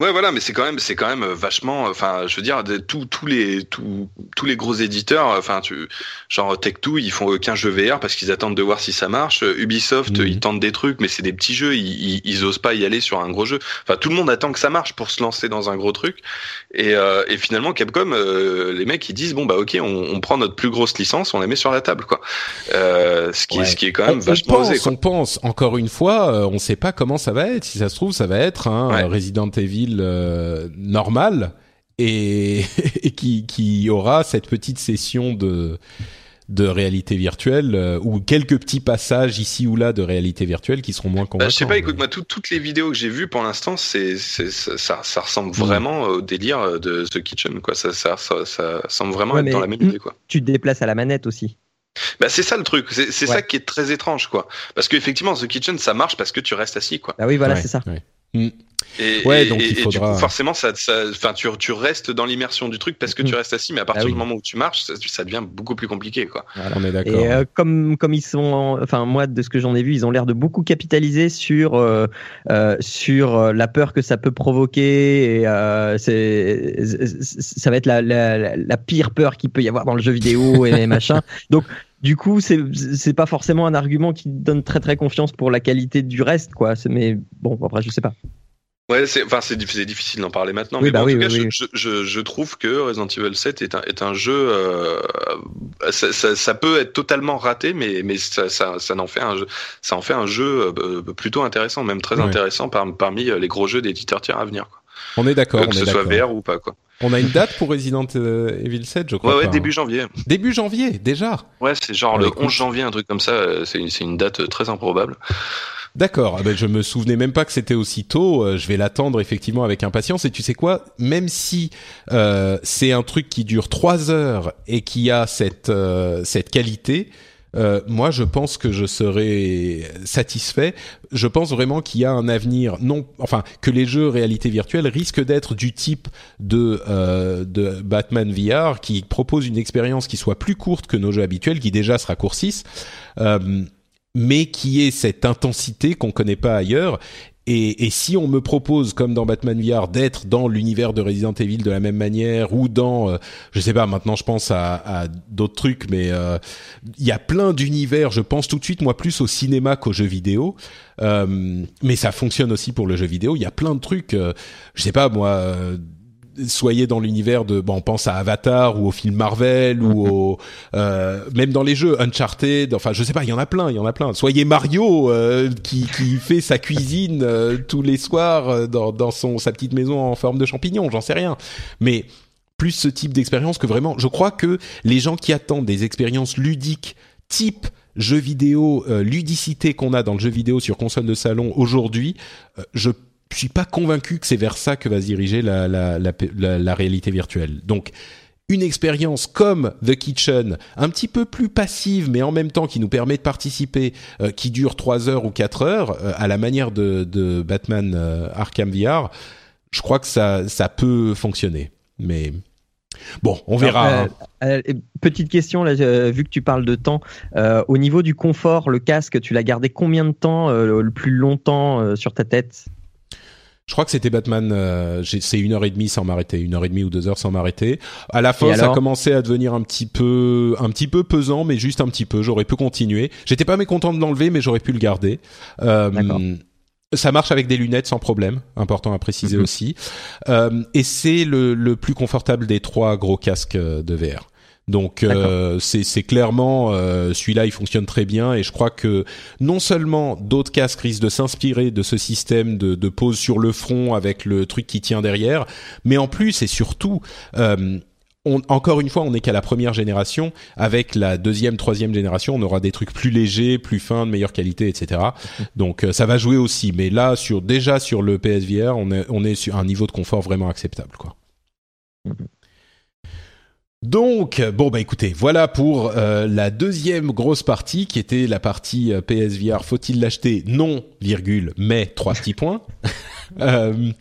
Ouais, voilà, mais c'est quand même, c'est quand même vachement. Enfin, je veux dire, tous tous les tous tous les gros éditeurs, enfin, tu, genre Tech 2 ils font aucun jeu VR parce qu'ils attendent de voir si ça marche. Ubisoft, mhm. ils tentent des trucs, mais c'est des petits jeux, ils, ils, osent pas y aller sur un gros jeu. Enfin, tout le monde attend que ça marche pour se lancer dans un gros truc. Et, euh, et finalement, Capcom, euh, les mecs, ils disent bon bah ok, on, on, prend notre plus grosse licence, on la met sur la table, quoi. Euh, ce qui est ce qui est quand même vachement on pense, osé. On pense encore une fois, euh, on sait pas comment ça va être. Si ça se trouve, ça va être un Resident Evil euh, normal et, qui, qui, aura cette petite session de de réalité virtuelle euh, ou quelques petits passages ici ou là de réalité virtuelle qui seront moins convaincants. Bah, je sais pas, écoute, moi toutes les vidéos que j'ai vues pour l'instant, c'est ça, ça ressemble mm. vraiment au délire de The Kitchen, quoi. Ça, ça, ça, ça semble vraiment être dans la même idée, quoi. Tu te déplaces à la manette aussi. Bah c'est ça le truc, c'est ça qui est très étrange quoi. Parce qu'effectivement The Kitchen ça marche parce que tu restes assis quoi. Ah oui voilà c'est ça. Mm. Et, ouais, donc il faudra... du coup, forcément, ça, enfin, tu, tu restes dans l'immersion du truc parce que tu mm. restes assis, mais à partir ah du moment où tu marches, ça, ça, devient beaucoup plus compliqué, quoi. on est d'accord. Et euh, comme comme ils sont, enfin moi de ce que j'en ai vu, ils ont l'air de beaucoup capitaliser sur euh, euh, sur la peur que ça peut provoquer. Et c'est ça va être la, la, la pire peur qu'il peut y avoir dans le jeu vidéo et machin. Donc du coup, c'est c'est pas forcément un argument qui donne très très confiance pour la qualité du reste, quoi. Mais bon, après, je sais pas. Ouais, c'est enfin c'est difficile d'en parler maintenant, mais bah en tout cas, je, je, je, trouve que Resident Evil 7 est un est un jeu euh, ça, ça, ça, peut être totalement raté, mais mais ça ça, ça en fait un jeu ça en fait un jeu euh, plutôt intéressant, même très intéressant par, parmi les gros jeux d'éditeurs tiers à venir. Quoi. On est d'accord, que ce soit VR ou pas quoi. On a une date pour Resident euh, Evil 7, je crois. Ouais, ouais début hein. janvier. Début janvier, déjà. Ouais, c'est genre le 11 janvier, un truc comme ça. C'est une, une date très improbable. D'accord. Ah ben, je me souvenais même pas que c'était aussi tôt. Euh, je vais l'attendre effectivement avec impatience. Et tu sais quoi? Même si euh, c'est un truc qui dure trois heures et qui a cette euh, cette qualité, euh, moi, je pense que je serais satisfait. Je pense vraiment qu'il y a un avenir, non, enfin, que les jeux réalité virtuelle risquent d'être du type de euh, de Batman VR, qui propose une expérience qui soit plus courte que nos jeux habituels, qui déjà se raccourcissent. Euh, mais qui est cette intensité qu'on connaît pas ailleurs et, et, si on me propose, comme dans Batman VR, d'être dans l'univers de Resident Evil de la même manière, ou dans, euh, je sais pas, maintenant je pense à, à d'autres trucs, mais euh, il y a plein d'univers. Je pense tout de suite, moi, plus au cinéma qu'aux jeux vidéo. Euh, mais ça fonctionne aussi pour le jeu vidéo. Il y a plein de trucs. Euh, je sais pas, moi soyez dans l'univers de bon on pense à Avatar ou au film Marvel ou au euh, même dans les jeux Uncharted enfin je sais pas il y en a plein il y en a plein. Soyez Mario euh, qui qui fait sa cuisine euh, tous les soirs euh, dans dans son sa petite maison en forme de champignon j'en sais rien. Mais plus ce type d'expérience que vraiment je crois que les gens qui attendent des expériences ludiques type jeux vidéo ludicité qu'on a dans le jeu vidéo sur console de salon aujourd'hui je je suis pas convaincu que c'est vers ça que va se diriger la, la, la, la, la réalité virtuelle. Donc, une expérience comme The Kitchen, un petit peu plus passive, mais en même temps qui nous permet de participer, euh, qui dure 3 heures ou 4 heures, euh, à la manière de, de Batman euh, Arkham VR, je crois que ça, ça peut fonctionner. Mais Bon, on verra. Euh, euh, petite question, là, euh, vu que tu parles de temps, au niveau du confort, le casque, tu l'as gardé combien de temps, le plus longtemps sur ta tête? Je crois que c'était Batman. Euh, c'est une heure et demie sans m'arrêter, une heure et demie ou deux heures sans m'arrêter. À la fin, ça commençait à devenir un petit peu, un petit peu pesant, mais juste un petit peu. J'aurais pu continuer. J'étais pas mécontent de l'enlever, mais j'aurais pu le garder. Euh, ça marche avec des lunettes sans problème, important à préciser mm -hmm. aussi. Euh, et c'est le, le, plus confortable des trois gros casques de VR. Donc euh, c'est clairement euh, celui-là, il fonctionne très bien et je crois que non seulement d'autres casques risquent de s'inspirer de ce système de, de, pose sur le front avec le truc qui tient derrière, mais en plus et surtout euh, on, encore une fois, on n'est qu'à la première génération. Avec la deuxième, troisième génération, on aura des trucs plus légers, plus fins, de meilleure qualité, etc. Donc ça va jouer aussi. Mais là, sur déjà sur le PSVR, on est on est sur un niveau de confort vraiment acceptable, quoi. Donc, bon bah écoutez, voilà pour euh, la deuxième grosse partie qui était la partie euh, PSVR. Faut-il l'acheter? Non, virgule, mais trois petits points. Euh,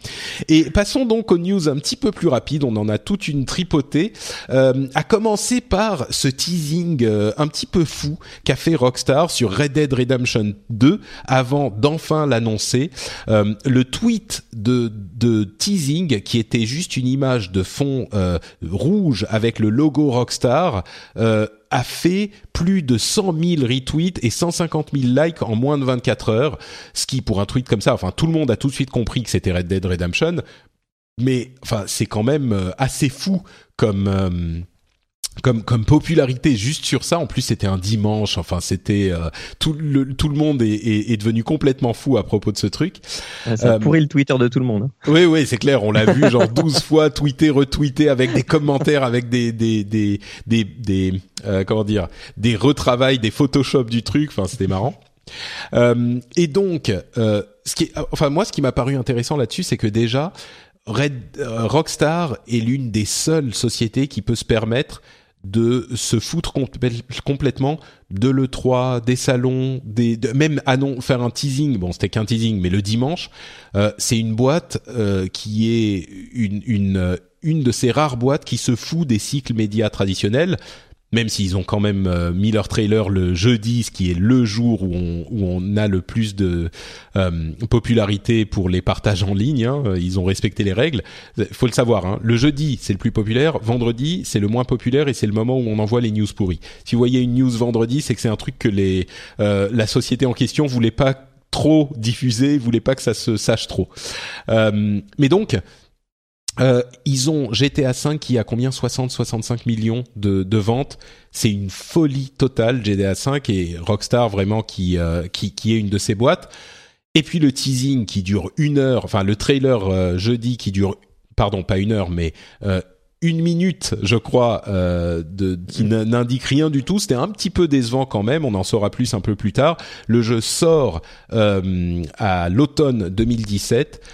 et passons donc aux news un petit peu plus rapides. On en a toute une tripotée. Euh, à commencer par ce teasing euh, un petit peu fou qu'a fait Rockstar sur Red Dead Redemption 2 avant d'enfin l'annoncer. Le tweet de, de teasing qui était juste une image de fond rouge avec le logo Rockstar a fait plus de 100 000 retweets et 150 000 likes en moins de 24 heures, ce qui pour un tweet comme ça, enfin tout le monde a tout de suite compris que c'était Red Dead Redemption, mais enfin c'est quand même assez fou comme euh, comme comme popularité juste sur ça. En plus c'était un dimanche. Enfin c'était euh, tout le tout le monde est, est, est, devenu complètement fou à propos de ce truc. Ah, ça euh, pourrit le Twitter de tout le monde hein. oui oui c'est clair. On l'a vu genre 12 fois tweeté retweeté avec des commentaires avec des des des des, des euh, comment dire des retravails des photoshop du truc. Enfin c'était marrant. Euh, et donc ce qui est, enfin moi ce qui m'a paru intéressant là-dessus c'est que déjà Red Rockstar est l'une des seules sociétés qui peut se permettre de se foutre complètement de l'E3, des salons, des, de, même ah non, faire un teasing, bon c'était qu'un teasing, mais le dimanche, euh, c'est une boîte euh, qui est une, une, une de ces rares boîtes qui se fout des cycles médias traditionnels, même s'ils ont quand même euh, mis leur trailer le jeudi, ce qui est le jour où on, où on a le plus de euh, popularité pour les partages en ligne. Hein, ils ont respecté les règles. faut le savoir. Hein, le jeudi, c'est le plus populaire. Vendredi, c'est le moins populaire et c'est le moment où on envoie les news pourries. Si vous voyez une news vendredi, c'est que c'est un truc que les euh, la société en question voulait pas trop diffuser, voulait pas que ça se sache trop. Euh, mais donc, euh, ils ont GTA 5 qui a combien? 60-65 millions de, de ventes. C'est une folie totale GTA 5 et Rockstar vraiment qui, euh, qui qui est une de ces boîtes. Et puis le teasing qui dure une heure, enfin le trailer euh, jeudi qui dure, pardon pas une heure mais euh, une minute, je crois, euh, de, qui n'indique rien du tout. C'était un petit peu décevant quand même. On en saura plus un peu plus tard. Le jeu sort euh, à l'automne 2017 teas-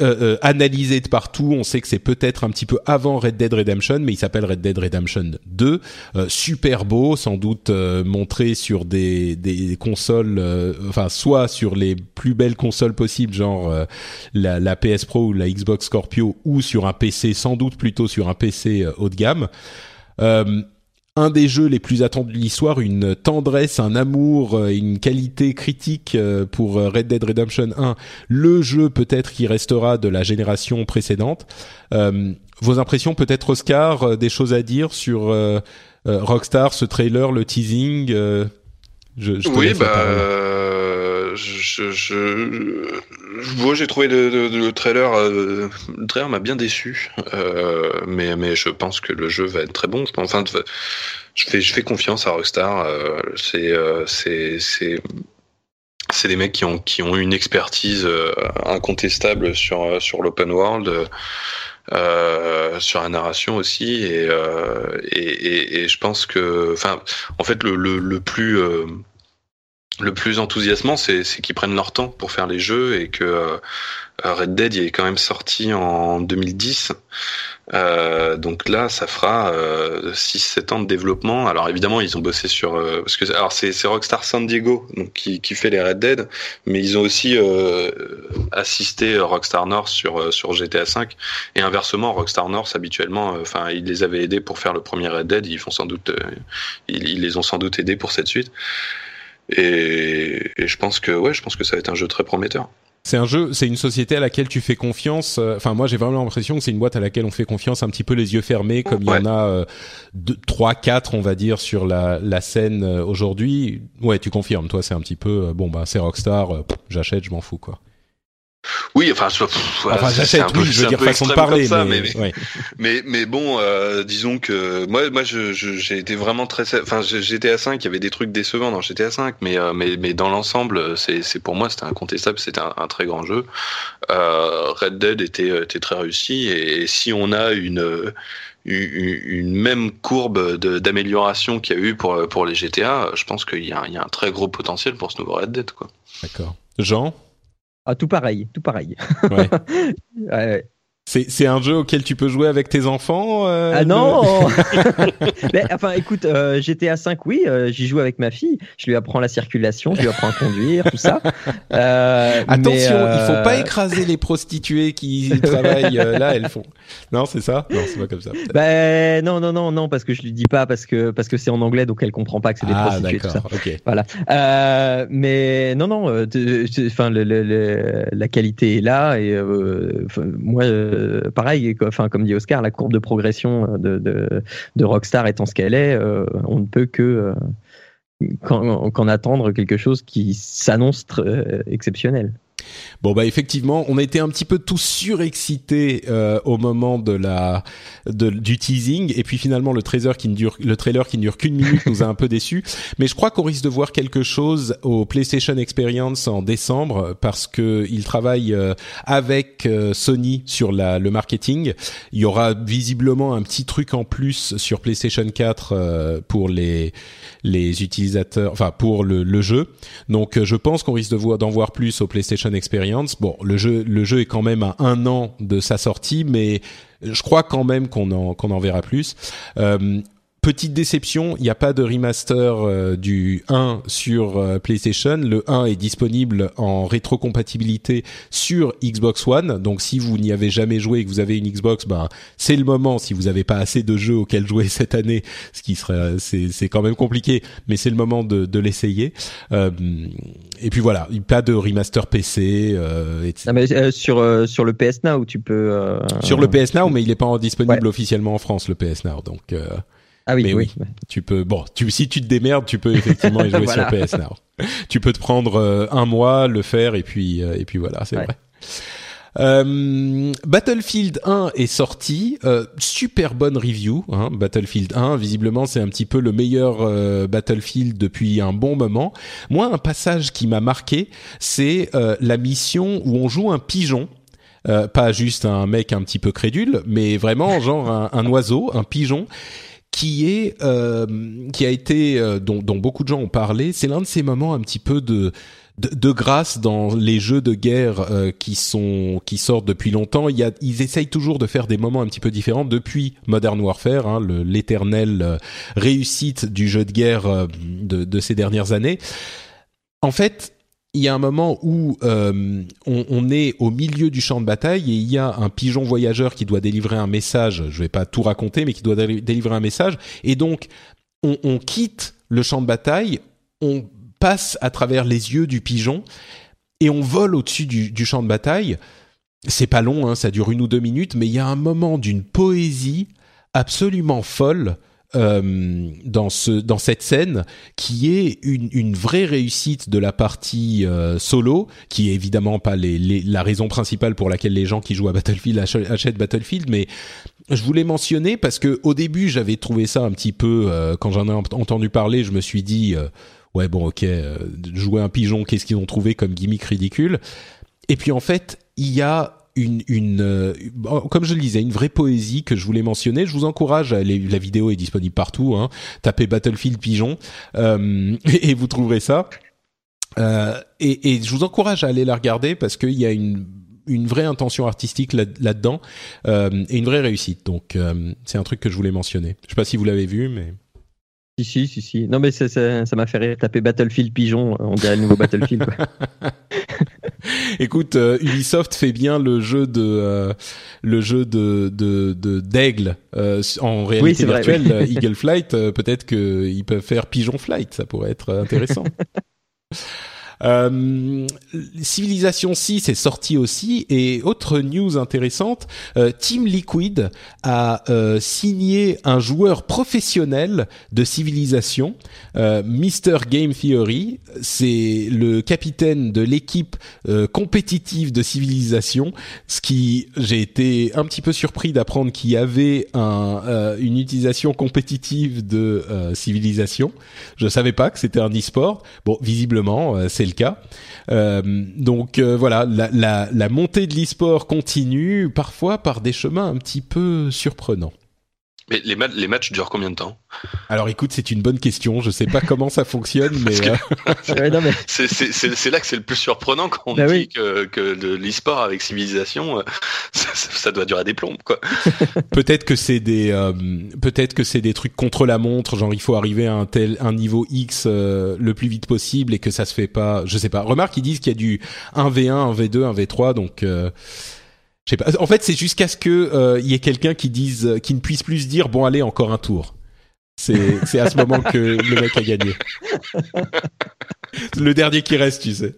euh, euh, analysé de partout. On sait que c'est peut-être un petit peu avant Red Dead Redemption, mais il s'appelle Red Dead Redemption 2. Euh, super beau, sans doute euh, montré sur des, des consoles, euh, enfin soit sur les plus belles consoles possibles, genre euh, la, la PS Pro ou la Xbox Scorpio, ou sur un PC, sans doute plutôt sur un PC haut de gamme. Un des jeux les plus attendus de l'histoire, une tendresse, un amour, euh, une qualité critique euh, pour euh, Red Dead Redemption 1, le jeu peut-être qui restera de la génération précédente. Euh, vos impressions, peut-être Oscar, des choses à dire sur euh, Rockstar, ce trailer, le teasing euh, je, je te Oui, bah, je, j'ai trouvé le, le- le trailer, euh, le trailer m'a bien déçu, euh, mais mais je pense que le jeu va être très bon. Enfin, je fais je fais confiance à Rockstar. euh, c'est c'est c'est c'est des mecs qui ont qui ont une expertise incontestable sur sur l'open world. sur la narration aussi et, et, et, je pense que enfin en fait le, le, plus le plus enthousiasmant c'est qu'ils prennent leur temps pour faire les jeux et que euh, Red Dead il est quand même sorti en 2010 euh, donc là ça fera 6-7 ans de développement alors évidemment ils ont bossé sur euh, parce que alors c'est Rockstar San Diego donc qui, qui fait les Red Dead mais ils ont aussi euh, assisté Rockstar North sur euh, sur GTA 5 et inversement, Rockstar North habituellement, euh, enfin, ils les avaient aidés pour faire le premier Red Dead. Ils font sans doute, euh, ils, ils les ont sans doute aidés pour cette suite. Et, et je pense que, ouais, je pense que ça va être un jeu très prometteur. C'est un jeu, c'est une société à laquelle tu fais confiance. euh, Enfin, moi, j'ai vraiment l'impression que c'est une boîte à laquelle on fait confiance un petit peu les yeux fermés, comme il y en a euh, trois, quatre, on va dire, sur la, la scène euh, aujourd'hui. Ouais, tu confirmes. Toi, c'est un petit peu euh, bon, bah, c'est Rockstar. euh, J'achète, je m'en fous, quoi. Oui, enfin, je- pff, enfin, c'est- c'est j'achète, un peu- oui, je veux dire façon de parler, ça, mais, mais, ouais. mais, mais bon, euh, disons que moi, moi, je, je- j'ai été vraiment très, enfin, GTA 5, il y avait des trucs décevants dans GTA 5, mais, euh, mais, mais dans l'ensemble, c'est, c'est pour moi, c'était incontestable, c'était un, un très grand jeu. Euh, Red Dead était, était très réussi, et si on a une une, même courbe d'amélioration qu'il y a eu pour, pour les GTA, je pense qu'il y, a un- il y a un très gros potentiel pour ce nouveau Red Dead. Quoi. D'accord. Jean, Ah, tout pareil, tout pareil. ouais. Ouais, ouais. C'est c'est un jeu auquel tu peux jouer avec tes enfants. euh, Ah de- non Mais enfin, écoute, euh, GTA 5, oui, euh, j'y joue avec ma fille. Je lui apprends la circulation, je lui apprends à conduire, tout ça. Euh, Attention, mais, il faut euh, pas écraser les prostituées qui travaillent euh, là. Elles font. Non, c'est ça? Non, c'est pas comme ça. Ben non, non, non, non, parce que je lui dis pas parce que parce que c'est en anglais, donc elle comprend pas que c'est des ah, prostituées, tout ça. d'accord. Ok. Voilà. Euh, mais non, non. euh, Enfin, le, le- le- la qualité est là et euh, moi, euh, pareil. Enfin, comme dit Oscar, la courbe de progression de de, Rockstar étant ce qu'elle est, euh, on ne peut que euh, qu'en attendre quelque chose qui s'annonce euh, exceptionnel. Bon bah effectivement, on était un petit peu tous surexcités euh, au moment de la du teasing et puis finalement le trailer qui ne dure le trailer qui ne dure qu'une minute nous a un peu déçus. Mais je crois qu'on risque de voir quelque chose au PlayStation Experience en décembre parce que ils travaillent euh, avec euh, Sony sur le marketing. Il y aura visiblement un petit truc en plus sur PlayStation 4 euh, pour les les utilisateurs, enfin pour le, le jeu. Donc euh, je pense qu'on risque de voir d'en voir plus au PlayStation Experience. Bon, le jeu est quand même à un an de sa sortie, mais je crois quand même qu'on en qu'on en verra plus. Euh, Petite déception, il n'y a pas de remaster euh, du 1 sur euh, PlayStation. Le 1 est disponible en rétrocompatibilité sur Xbox One. Donc si vous n'y avez jamais joué et que vous avez une Xbox, ben c'est le moment. Si vous n'avez pas assez de jeux auxquels jouer cette année, ce qui serait c'est c'est quand même compliqué, mais c'est le moment de, de l'essayer. Euh, et puis voilà, pas de remaster PC, euh, etc. Ah, mais, euh, sur euh, sur le PS Now, tu peux euh, Sur le PS Now, mais il n'est pas disponible officiellement en France, le PS Now. Donc euh, Ah oui, mais oui. tu peux. Bon, tu, si tu te démerdes, tu peux effectivement y jouer Voilà. sur PS Now. tu peux te prendre euh, un mois, le faire et puis euh, et puis voilà, c'est Ouais. vrai. Euh, Battlefield 1 est sorti, euh, super bonne review. Hein, Battlefield 1, visiblement, c'est un petit peu le meilleur euh, Battlefield depuis un bon moment. Moi, un passage qui m'a marqué, c'est euh, la mission où on joue un pigeon. Euh, pas juste un mec un petit peu crédule, mais vraiment genre un, un oiseau, un pigeon qui est euh, qui a été euh, dont, dont, beaucoup de gens ont parlé. C'est l'un de ces moments un petit peu de de, grâce dans les jeux de guerre euh, qui sont qui sortent depuis longtemps. Il y a, ils essayent toujours de faire des moments un petit peu différents depuis Modern Warfare, hein, l'éternelle euh, réussite du jeu de guerre euh, de, de, ces dernières années. En fait, il y a un moment où on, on, est au milieu du champ de bataille et il y a un pigeon voyageur qui doit délivrer un message. Je vais pas tout raconter, mais qui doit délivrer un message. Et donc, on, on quitte le champ de bataille, on passe à travers les yeux du pigeon et on vole au-dessus du, champ de bataille. C'est pas long, hein, ça dure une ou deux minutes, mais il y a un moment d'une poésie absolument folle euh, dans ce dans cette scène qui est une, une vraie réussite de la partie euh, solo qui est évidemment pas les, la raison principale pour laquelle les gens qui jouent à Battlefield achètent Battlefield mais je voulais mentionner parce que au début j'avais trouvé ça un petit peu euh, quand j'en ai entendu parler je me suis dit ouais bon ok euh, jouer un pigeon qu'est-ce qu'ils ont trouvé comme gimmick ridicule? Et puis en fait il y a une, euh, comme je le disais, une vraie poésie que je voulais mentionner. Je vous encourage, à aller, la vidéo est disponible partout. Hein, tapez Battlefield Pigeon euh, et, vous trouverez ça. Euh, et, je vous encourage à aller la regarder parce qu'il y a une, une vraie intention artistique là-dedans euh, et une vraie réussite. Donc c'est un truc que je voulais mentionner. Je sais pas si vous l'avez vu, mais si, si, si, si. Non, mais ça, ça, m'a fait rire. Taper Battlefield Pigeon, on dirait le nouveau Battlefield. Écoute, euh, Ubisoft fait bien le jeu de euh, le jeu de de d'aigle euh, en réalité virtuelle, Eagle Flight. Peut-être qu'ils peuvent faire Pigeon Flight, ça pourrait être intéressant. Euh, Civilization 6 est sorti aussi et autre news intéressante, euh, Team Liquid a euh, signé un joueur professionnel de Civilization, euh, Mr Game Theory. C'est le capitaine de l'équipe compétitive de Civilization, ce qui j'ai été un petit peu surpris d'apprendre qu'il y avait un, une utilisation compétitive de Civilization. Je savais pas que c'était un e-sport. Bon, visiblement, c'est le cas. Euh, donc euh, voilà, la, la, la montée de l'e-sport continue, parfois par des chemins un petit peu surprenants. Mais les, les, matchs durent combien de temps? Alors écoute, c'est une bonne question. Je sais pas comment ça fonctionne, mais, euh, c'est là que c'est le plus surprenant quand on bah dit que, que de l'e-sport avec civilisation, euh, ça, ça, doit durer des plombes, quoi. peut-être que c'est des, euh, peut-être que c'est des trucs contre la montre, genre il faut arriver à un tel, un niveau X le plus vite possible et que ça se fait pas. Je sais pas. Remarque, ils disent qu'il y a du 1v1, 1v2, 1v3, donc. En fait, c'est jusqu'à ce que euh, il y ait quelqu'un qui dise, qui ne puisse plus dire bon allez encore un tour. C'est à ce moment que le mec a gagné. le dernier qui reste, tu sais.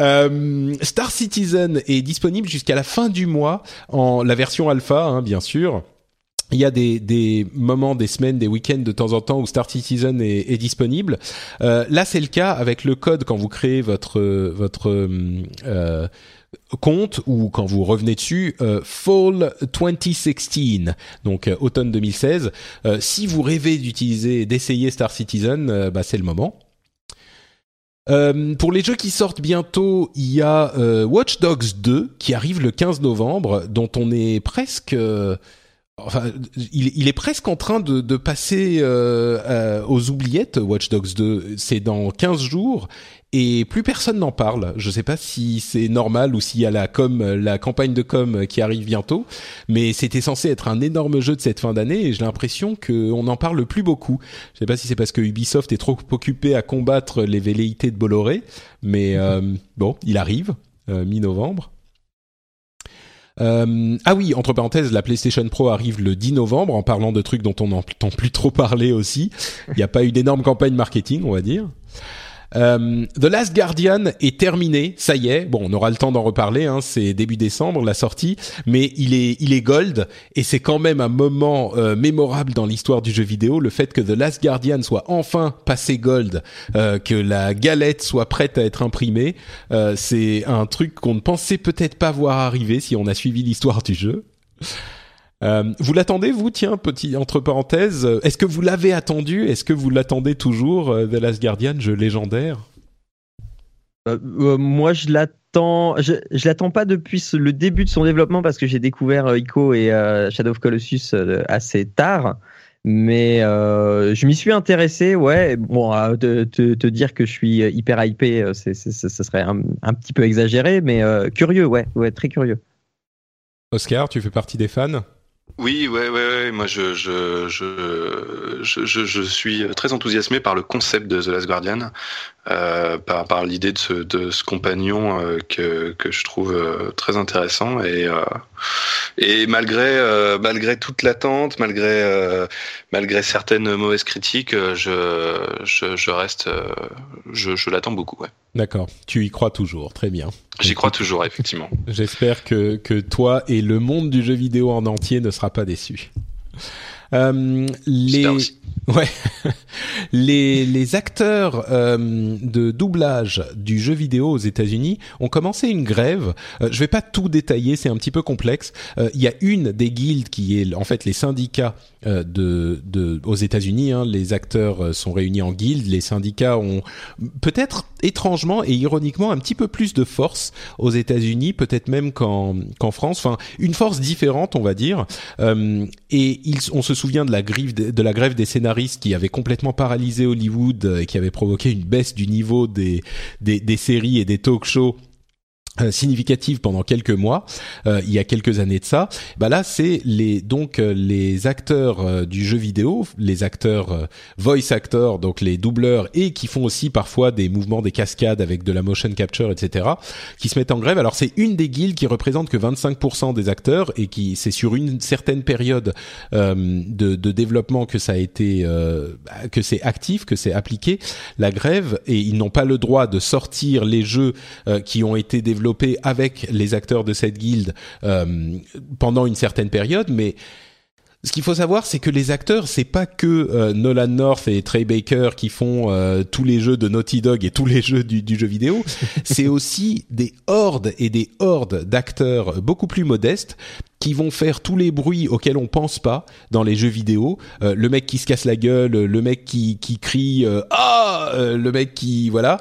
Euh, Star Citizen est disponible jusqu'à la fin du mois en la version alpha, hein, bien sûr. Il y a des, moments, des semaines, des week-ends de temps en temps où Star Citizen est, disponible. Euh, là, c'est le cas avec le code quand vous créez votre votre euh, compte ou quand vous revenez dessus euh, Fall 2016 donc euh, automne 2016 euh, si vous rêvez d'utiliser d'essayer Star Citizen bah, c'est le moment pour les jeux qui sortent bientôt, il y a Watch Dogs 2 qui arrive le 15 novembre, dont on est presque Enfin, il, est presque en train de, de passer aux oubliettes. Watch Dogs 2, c'est dans 15 jours et plus personne n'en parle. Je ne sais pas si c'est normal ou s'il y a la com, la campagne de com qui arrive bientôt, mais c'était censé être un énorme jeu de cette fin d'année et j'ai l'impression qu'on n'en parle plus beaucoup. Je ne sais pas si c'est parce que Ubisoft est trop occupé à combattre les velléités de Bolloré, mais euh, bon, il arrive euh, mi-novembre. Euh, ah oui, entre parenthèses, la PlayStation Pro arrive le 10 novembre en parlant de trucs dont on n'entend plus trop parler aussi. Il n'y a pas eu d'énorme campagne marketing, on va dire. Euh, The Last Guardian est terminé, ça y est. Bon, on aura le temps d'en reparler. Hein, c'est début décembre la sortie, mais il est il est gold et c'est quand même un moment euh, mémorable dans l'histoire du jeu vidéo. Le fait que The Last Guardian soit enfin passé gold, euh, que la galette soit prête à être imprimée, c'est un truc qu'on ne pensait peut-être pas voir arriver si on a suivi l'histoire du jeu. Euh, vous l'attendez, vous? Tiens, petit entre parenthèses. Est-ce que vous l'avez attendu? Est-ce que vous l'attendez toujours, euh, The Last Guardian, jeu légendaire? Euh, Moi, je l'attends. Je, je l'attends pas depuis le début de son développement parce que j'ai découvert Ico et Shadow of Colossus assez tard. Mais euh, je m'y suis intéressé, ouais. Bon, euh, te, te, te, dire que je suis hyper hypé, c'est, ce serait un, un, petit peu exagéré, mais euh, curieux, ouais, ouais, très curieux. Oscar, tu fais partie des fans? Oui, ouais, ouais. Moi, je, je, je, je, je, suis très enthousiasmé par le concept de The Last Guardian, euh, par, par l'idée de ce, de ce compagnon euh, que, que je trouve euh, très intéressant et euh, et malgré euh, malgré toute l'attente, malgré malgré certaines mauvaises critiques, je je, je reste, je, je l'attends beaucoup. Ouais. D'accord. Tu y crois toujours. Très bien. J'y crois toujours, effectivement. J'espère que, que toi et le monde du jeu vidéo en entier ne sera pas déçu. Euh, les ouais les les acteurs euh, de doublage du jeu vidéo aux États-Unis ont commencé une grève. Euh, je vais pas tout détailler, c'est un petit peu complexe. Il y a une des guildes qui est en fait les syndicats de, de aux États-Unis. Hein, les acteurs sont réunis en guildes. Les syndicats ont peut-être étrangement et ironiquement un petit peu plus de force aux États-Unis, peut-être même qu'en qu'en France. Enfin, une force différente, on va dire. et ils, on se souvient de la, de la grève des scénaristes qui avait complètement paralysé Hollywood et qui avait provoqué une baisse du niveau des, séries et des talk shows. euh, significative pendant quelques mois, euh, il y a quelques années de ça. Bah là, c'est les donc euh, les acteurs du jeu vidéo, les acteurs voice actors, donc les doubleurs et qui font aussi parfois des mouvements, des cascades avec de la motion capture, etc., qui se mettent en grève. Alors c'est une des guildes qui représente que 25% des acteurs et qui c'est sur une certaine période de, de, développement que ça a été que c'est actif, que c'est appliqué la grève et ils n'ont pas le droit de sortir les jeux qui ont été développés développé avec les acteurs de cette guilde euh, pendant une certaine période, mais ce qu'il faut savoir, c'est que les acteurs, c'est pas que euh, Nolan North et Trey Baker qui font euh, tous les jeux de Naughty Dog et tous les jeux du, du jeu vidéo. c'est aussi des hordes et des hordes d'acteurs beaucoup plus modestes qui vont faire tous les bruits auxquels on pense pas dans les jeux vidéo. Euh, le mec qui se casse la gueule, le mec qui, qui crie ah, le mec qui voilà.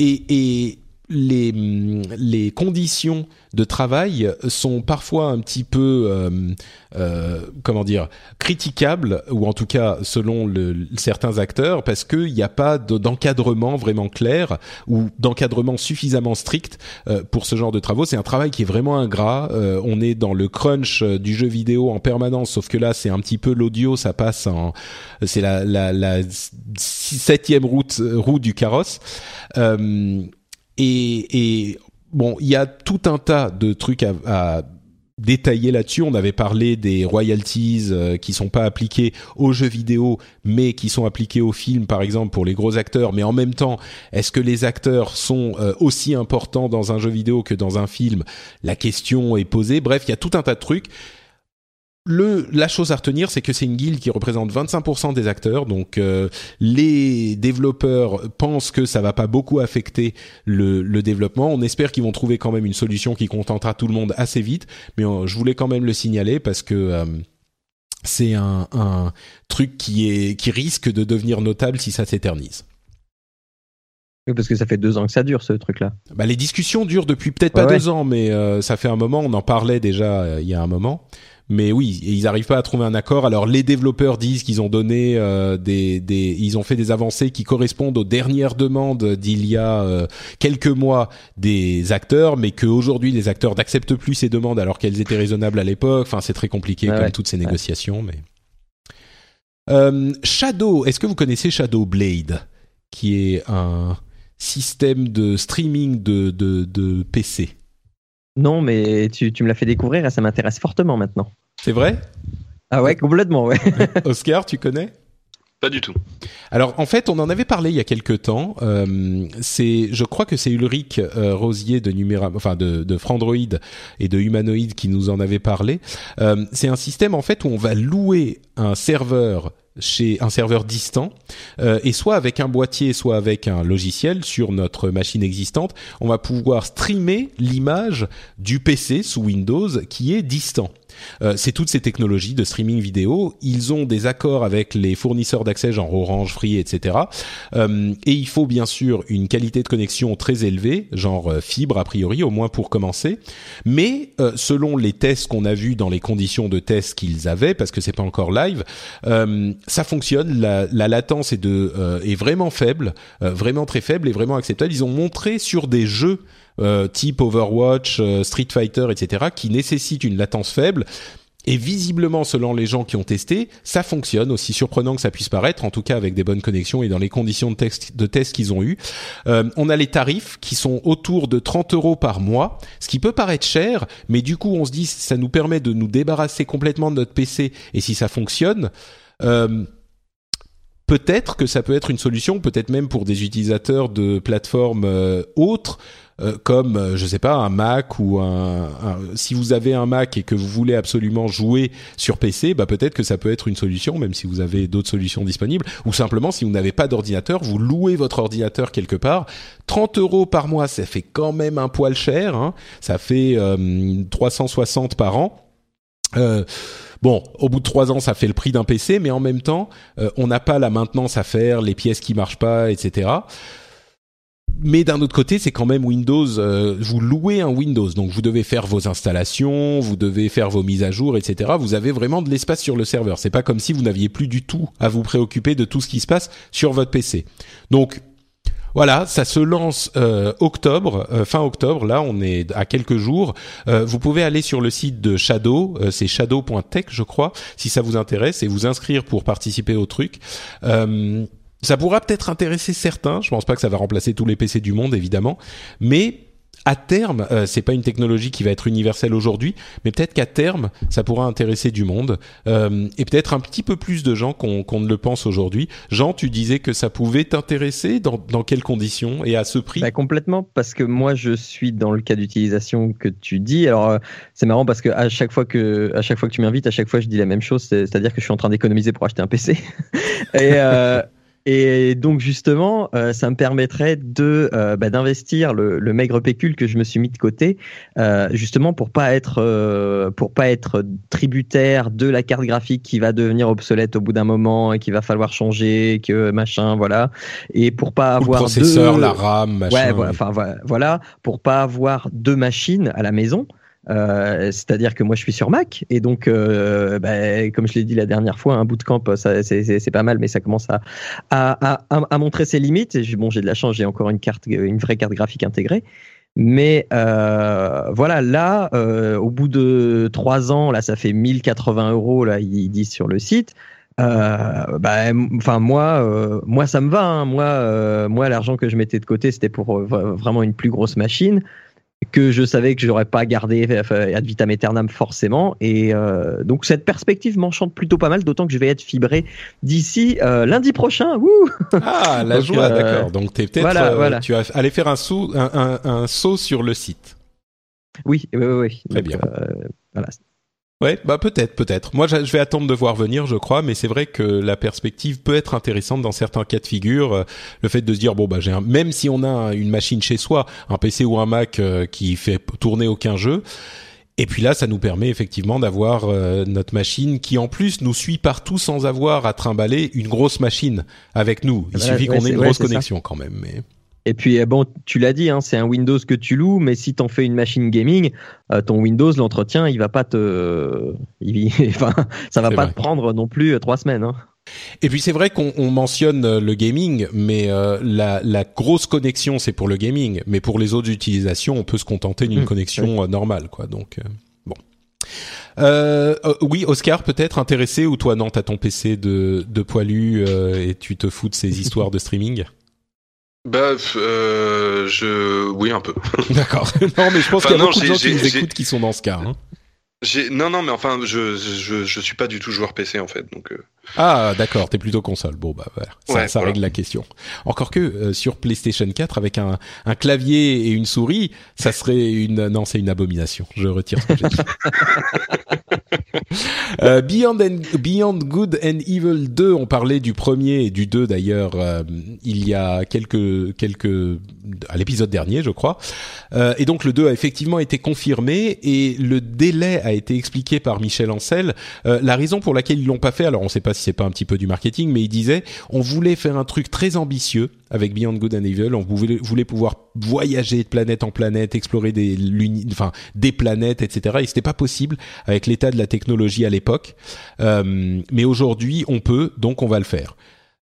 Et, et les, conditions de travail sont parfois un petit peu, euh, euh, comment dire, critiquables, ou en tout cas selon le, certains acteurs, parce qu'il n'y a pas d'encadrement vraiment clair ou d'encadrement suffisamment strict euh, pour ce genre de travaux. C'est un travail qui est vraiment ingrat. Euh, on est dans le crunch du jeu vidéo en permanence, sauf que là c'est un petit peu l'audio, ça passe en, c'est la, septième route roue du carrosse. Et, et bon, il y a tout un tas de trucs à, à détailler là-dessus. On avait parlé des royalties euh, qui sont pas appliquées aux jeux vidéo, mais qui sont appliquées aux films, par exemple pour les gros acteurs. Mais en même temps, est-ce que les acteurs sont euh, aussi importants dans un jeu vidéo que dans un film? La question est posée. Bref, il y a tout un tas de trucs le, la chose à retenir, c'est que c'est une guilde qui représente 25% des acteurs, donc euh, les développeurs pensent que ça va pas beaucoup affecter le, le développement. On espère qu'ils vont trouver quand même une solution qui contentera tout le monde assez vite, mais euh, je voulais quand même le signaler parce que euh, c'est un, un, truc qui est qui risque de devenir notable si ça s'éternise. Oui, parce que ça fait deux ans que ça dure ce truc-là. Bah, les discussions durent depuis peut-être pas deux ans, mais ça fait un moment. On en parlait déjà il y a un moment. Mais oui, ils n'arrivent pas à trouver un accord. Alors les développeurs disent qu'ils ont donné euh, des, des, ils ont fait des avancées qui correspondent aux dernières demandes d'il y a euh, quelques mois des acteurs, mais qu'aujourd'hui les acteurs n'acceptent plus ces demandes alors qu'elles étaient raisonnables à l'époque. Enfin, c'est très compliqué comme toutes ces négociations. Mais euh, Shadow, est-ce que vous connaissez Shadow Blade, qui est un système de streaming de, de, de PC non, mais tu, tu me l'as fait découvrir et ça m'intéresse fortement maintenant. C'est vrai? Ah ouais, complètement, ouais. Oscar, tu connais? Pas du tout. Alors en fait, on en avait parlé il y a quelques temps. Euh, c'est, je crois que c'est Ulrich euh, Rosier de Numera, enfin de, de Frandroid et de Humanoid qui nous en avait parlé. Euh, c'est un système en fait où on va louer un serveur chez un serveur distant euh, et soit avec un boîtier soit avec un logiciel sur notre machine existante on va pouvoir streamer l'image du PC sous Windows qui est distant euh, c'est toutes ces technologies de streaming vidéo. Ils ont des accords avec les fournisseurs d'accès genre Orange, Free, etc. Euh, et il faut bien sûr une qualité de connexion très élevée, genre euh, fibre a priori, au moins pour commencer. Mais selon les tests qu'on a vus dans les conditions de test qu'ils avaient, parce que c'est pas encore live, ça fonctionne. La, la latence est de est vraiment faible, vraiment très faible et vraiment acceptable. Ils ont montré sur des jeux euh, type Overwatch, euh, Street Fighter, etc., qui nécessitent une latence faible. Et visiblement, selon les gens qui ont testé, ça fonctionne, aussi surprenant que ça puisse paraître, en tout cas avec des bonnes connexions et dans les conditions de test, de test qu'ils ont eu. Euh, on a les tarifs qui sont autour de 30 euros par mois, ce qui peut paraître cher, mais du coup, on se dit, ça nous permet de nous débarrasser complètement de notre PC, et si ça fonctionne, euh, peut-être que ça peut être une solution, peut-être même pour des utilisateurs de plateformes euh, autres, euh, comme euh, je sais pas un Mac ou un, si vous avez un Mac et que vous voulez absolument jouer sur PC, bah peut-être que ça peut être une solution, même si vous avez d'autres solutions disponibles, ou simplement si vous n'avez pas d'ordinateur, vous louez votre ordinateur quelque part. 30 euros par mois, ça fait quand même un poil cher, hein. ça fait 360 par an. Euh, Bon, au bout de trois ans, ça fait le prix d'un PC, mais en même temps, euh, on n'a pas la maintenance à faire, les pièces qui marchent pas, etc. Mais d'un autre côté, c'est quand même Windows. Euh, vous louez un Windows, donc vous devez faire vos installations, vous devez faire vos mises à jour, etc. Vous avez vraiment de l'espace sur le serveur. C'est pas comme si vous n'aviez plus du tout à vous préoccuper de tout ce qui se passe sur votre PC. Donc voilà, ça se lance euh, octobre, euh, fin octobre. Là, on est à quelques jours. Euh, vous pouvez aller sur le site de Shadow, c'est shadow.tech, je crois, si ça vous intéresse, et vous inscrire pour participer au truc. Ça pourra peut-être intéresser certains. Je pense pas que ça va remplacer tous les PC du monde, évidemment, mais à terme, euh, c'est pas une technologie qui va être universelle aujourd'hui, mais peut-être qu'à terme, ça pourra intéresser du monde euh, et peut-être un petit peu plus de gens qu'on ne le pense aujourd'hui. Jean, tu disais que ça pouvait t'intéresser dans, dans quelles conditions et à ce prix? Bah, Complètement, parce que moi, je suis dans le cas d'utilisation que tu dis. Alors, euh, c'est marrant parce que à chaque fois que à chaque fois que tu m'invites, à chaque fois, je dis la même chose, c'est-à-dire que je suis en train d'économiser pour acheter un PC. et euh, et donc justement, euh, ça me permettrait de euh, bah, d'investir le, le, maigre pécule que je me suis mis de côté, euh, justement pour pas être euh, pour pas être tributaire de la carte graphique qui va devenir obsolète au bout d'un moment et qu'il va falloir changer, que machin, voilà, et pour pas avoir le processeur, la RAM, machin. Ouais, voilà, enfin voilà, pour pas avoir deux machines à la maison. Euh, c'est-à-dire que moi je suis sur Mac et donc, euh, bah, comme je l'ai dit la dernière fois, un bootcamp c'est pas mal, mais ça commence à, à, à, à montrer ses limites. Bon, j'ai de la chance, j'ai encore une carte, une vraie carte graphique intégrée. Mais euh, voilà, là, euh, au bout de trois ans, là, ça fait 1080 euros, là, ils disent sur le site. Euh, bah, enfin moi, euh, moi ça me va. Hein. Moi, euh, moi l'argent que je mettais de côté, c'était pour vraiment une plus grosse machine que je savais que j'aurais pas gardé ad vitam aeternam forcément. Et euh, donc cette perspective m'enchante plutôt pas mal d'autant que je vais être fibré d'ici euh, lundi prochain. Wouh ah la joie euh, d'accord. Donc es peut-être voilà, voilà. tu vas aller faire un saut un, un, un, saut sur le site. Oui oui oui très donc, bien. voilà Ouais, bah peut-être, peut-être. Moi, je vais attendre de voir venir, je crois, mais c'est vrai que la perspective peut être intéressante dans certains cas de figure. Euh, le fait de se dire bon bah j'ai un... même si on a une machine chez soi, un PC ou un Mac euh, qui fait tourner aucun jeu. Et puis là, ça nous permet effectivement d'avoir euh, notre machine qui en plus nous suit partout sans avoir à trimballer une grosse machine avec nous. Il suffit qu'on ait une grosse connexion quand même. Mais... Et puis, eh bon, tu l'as dit, hein, c'est un Windows que tu loues, mais si tu en fais une machine gaming, euh, ton Windows, l'entretien, il va pas te, il... enfin, ça va pas te prendre non plus euh, trois semaines. Hein. Et puis c'est vrai qu'on mentionne euh, le gaming, mais la, la, grosse connexion c'est pour le gaming, mais pour les autres utilisations, on peut se contenter d'une mmh, connexion normale, quoi. Donc bon. oui, Oscar, peut-être intéressé ou toi non, t'as ton PC de, de poilu et tu te fous de ces histoires de streaming? Bah, euh, je, oui, un peu. D'accord. non, mais je pense qu'il y a beaucoup de gens qui nous écoutent qui sont dans ce cas. Hein. Non, non, mais enfin, je, je, je suis pas du tout joueur PC en fait, donc. Euh... Ah, d'accord, t'es plutôt console. Bon, bah voilà, ça, Ouais, ça voilà. règle la question. Encore que euh, sur PlayStation 4, avec un, un clavier et une souris, ça serait une... Non, c'est une abomination. Je retire ce que j'ai dit. Euh, Beyond, and- Beyond Good and Evil 2, on parlait du premier et du 2 d'ailleurs euh, il y a quelques quelques à l'épisode dernier je crois. Euh, et donc le 2 a effectivement été confirmé et le délai a été expliqué par Michel Ancel. Euh, la raison pour laquelle ils l'ont pas fait, alors on ne sait pas si c'est pas un petit peu du marketing, mais il disait on voulait faire un truc très ambitieux avec Beyond Good and Evil. On voulait, pouvoir voyager de planète en planète, explorer des, enfin, des planètes, etc. Et c'était pas possible avec l'état de la technologie à l'époque. Euh, mais aujourd'hui, on peut, donc on va le faire.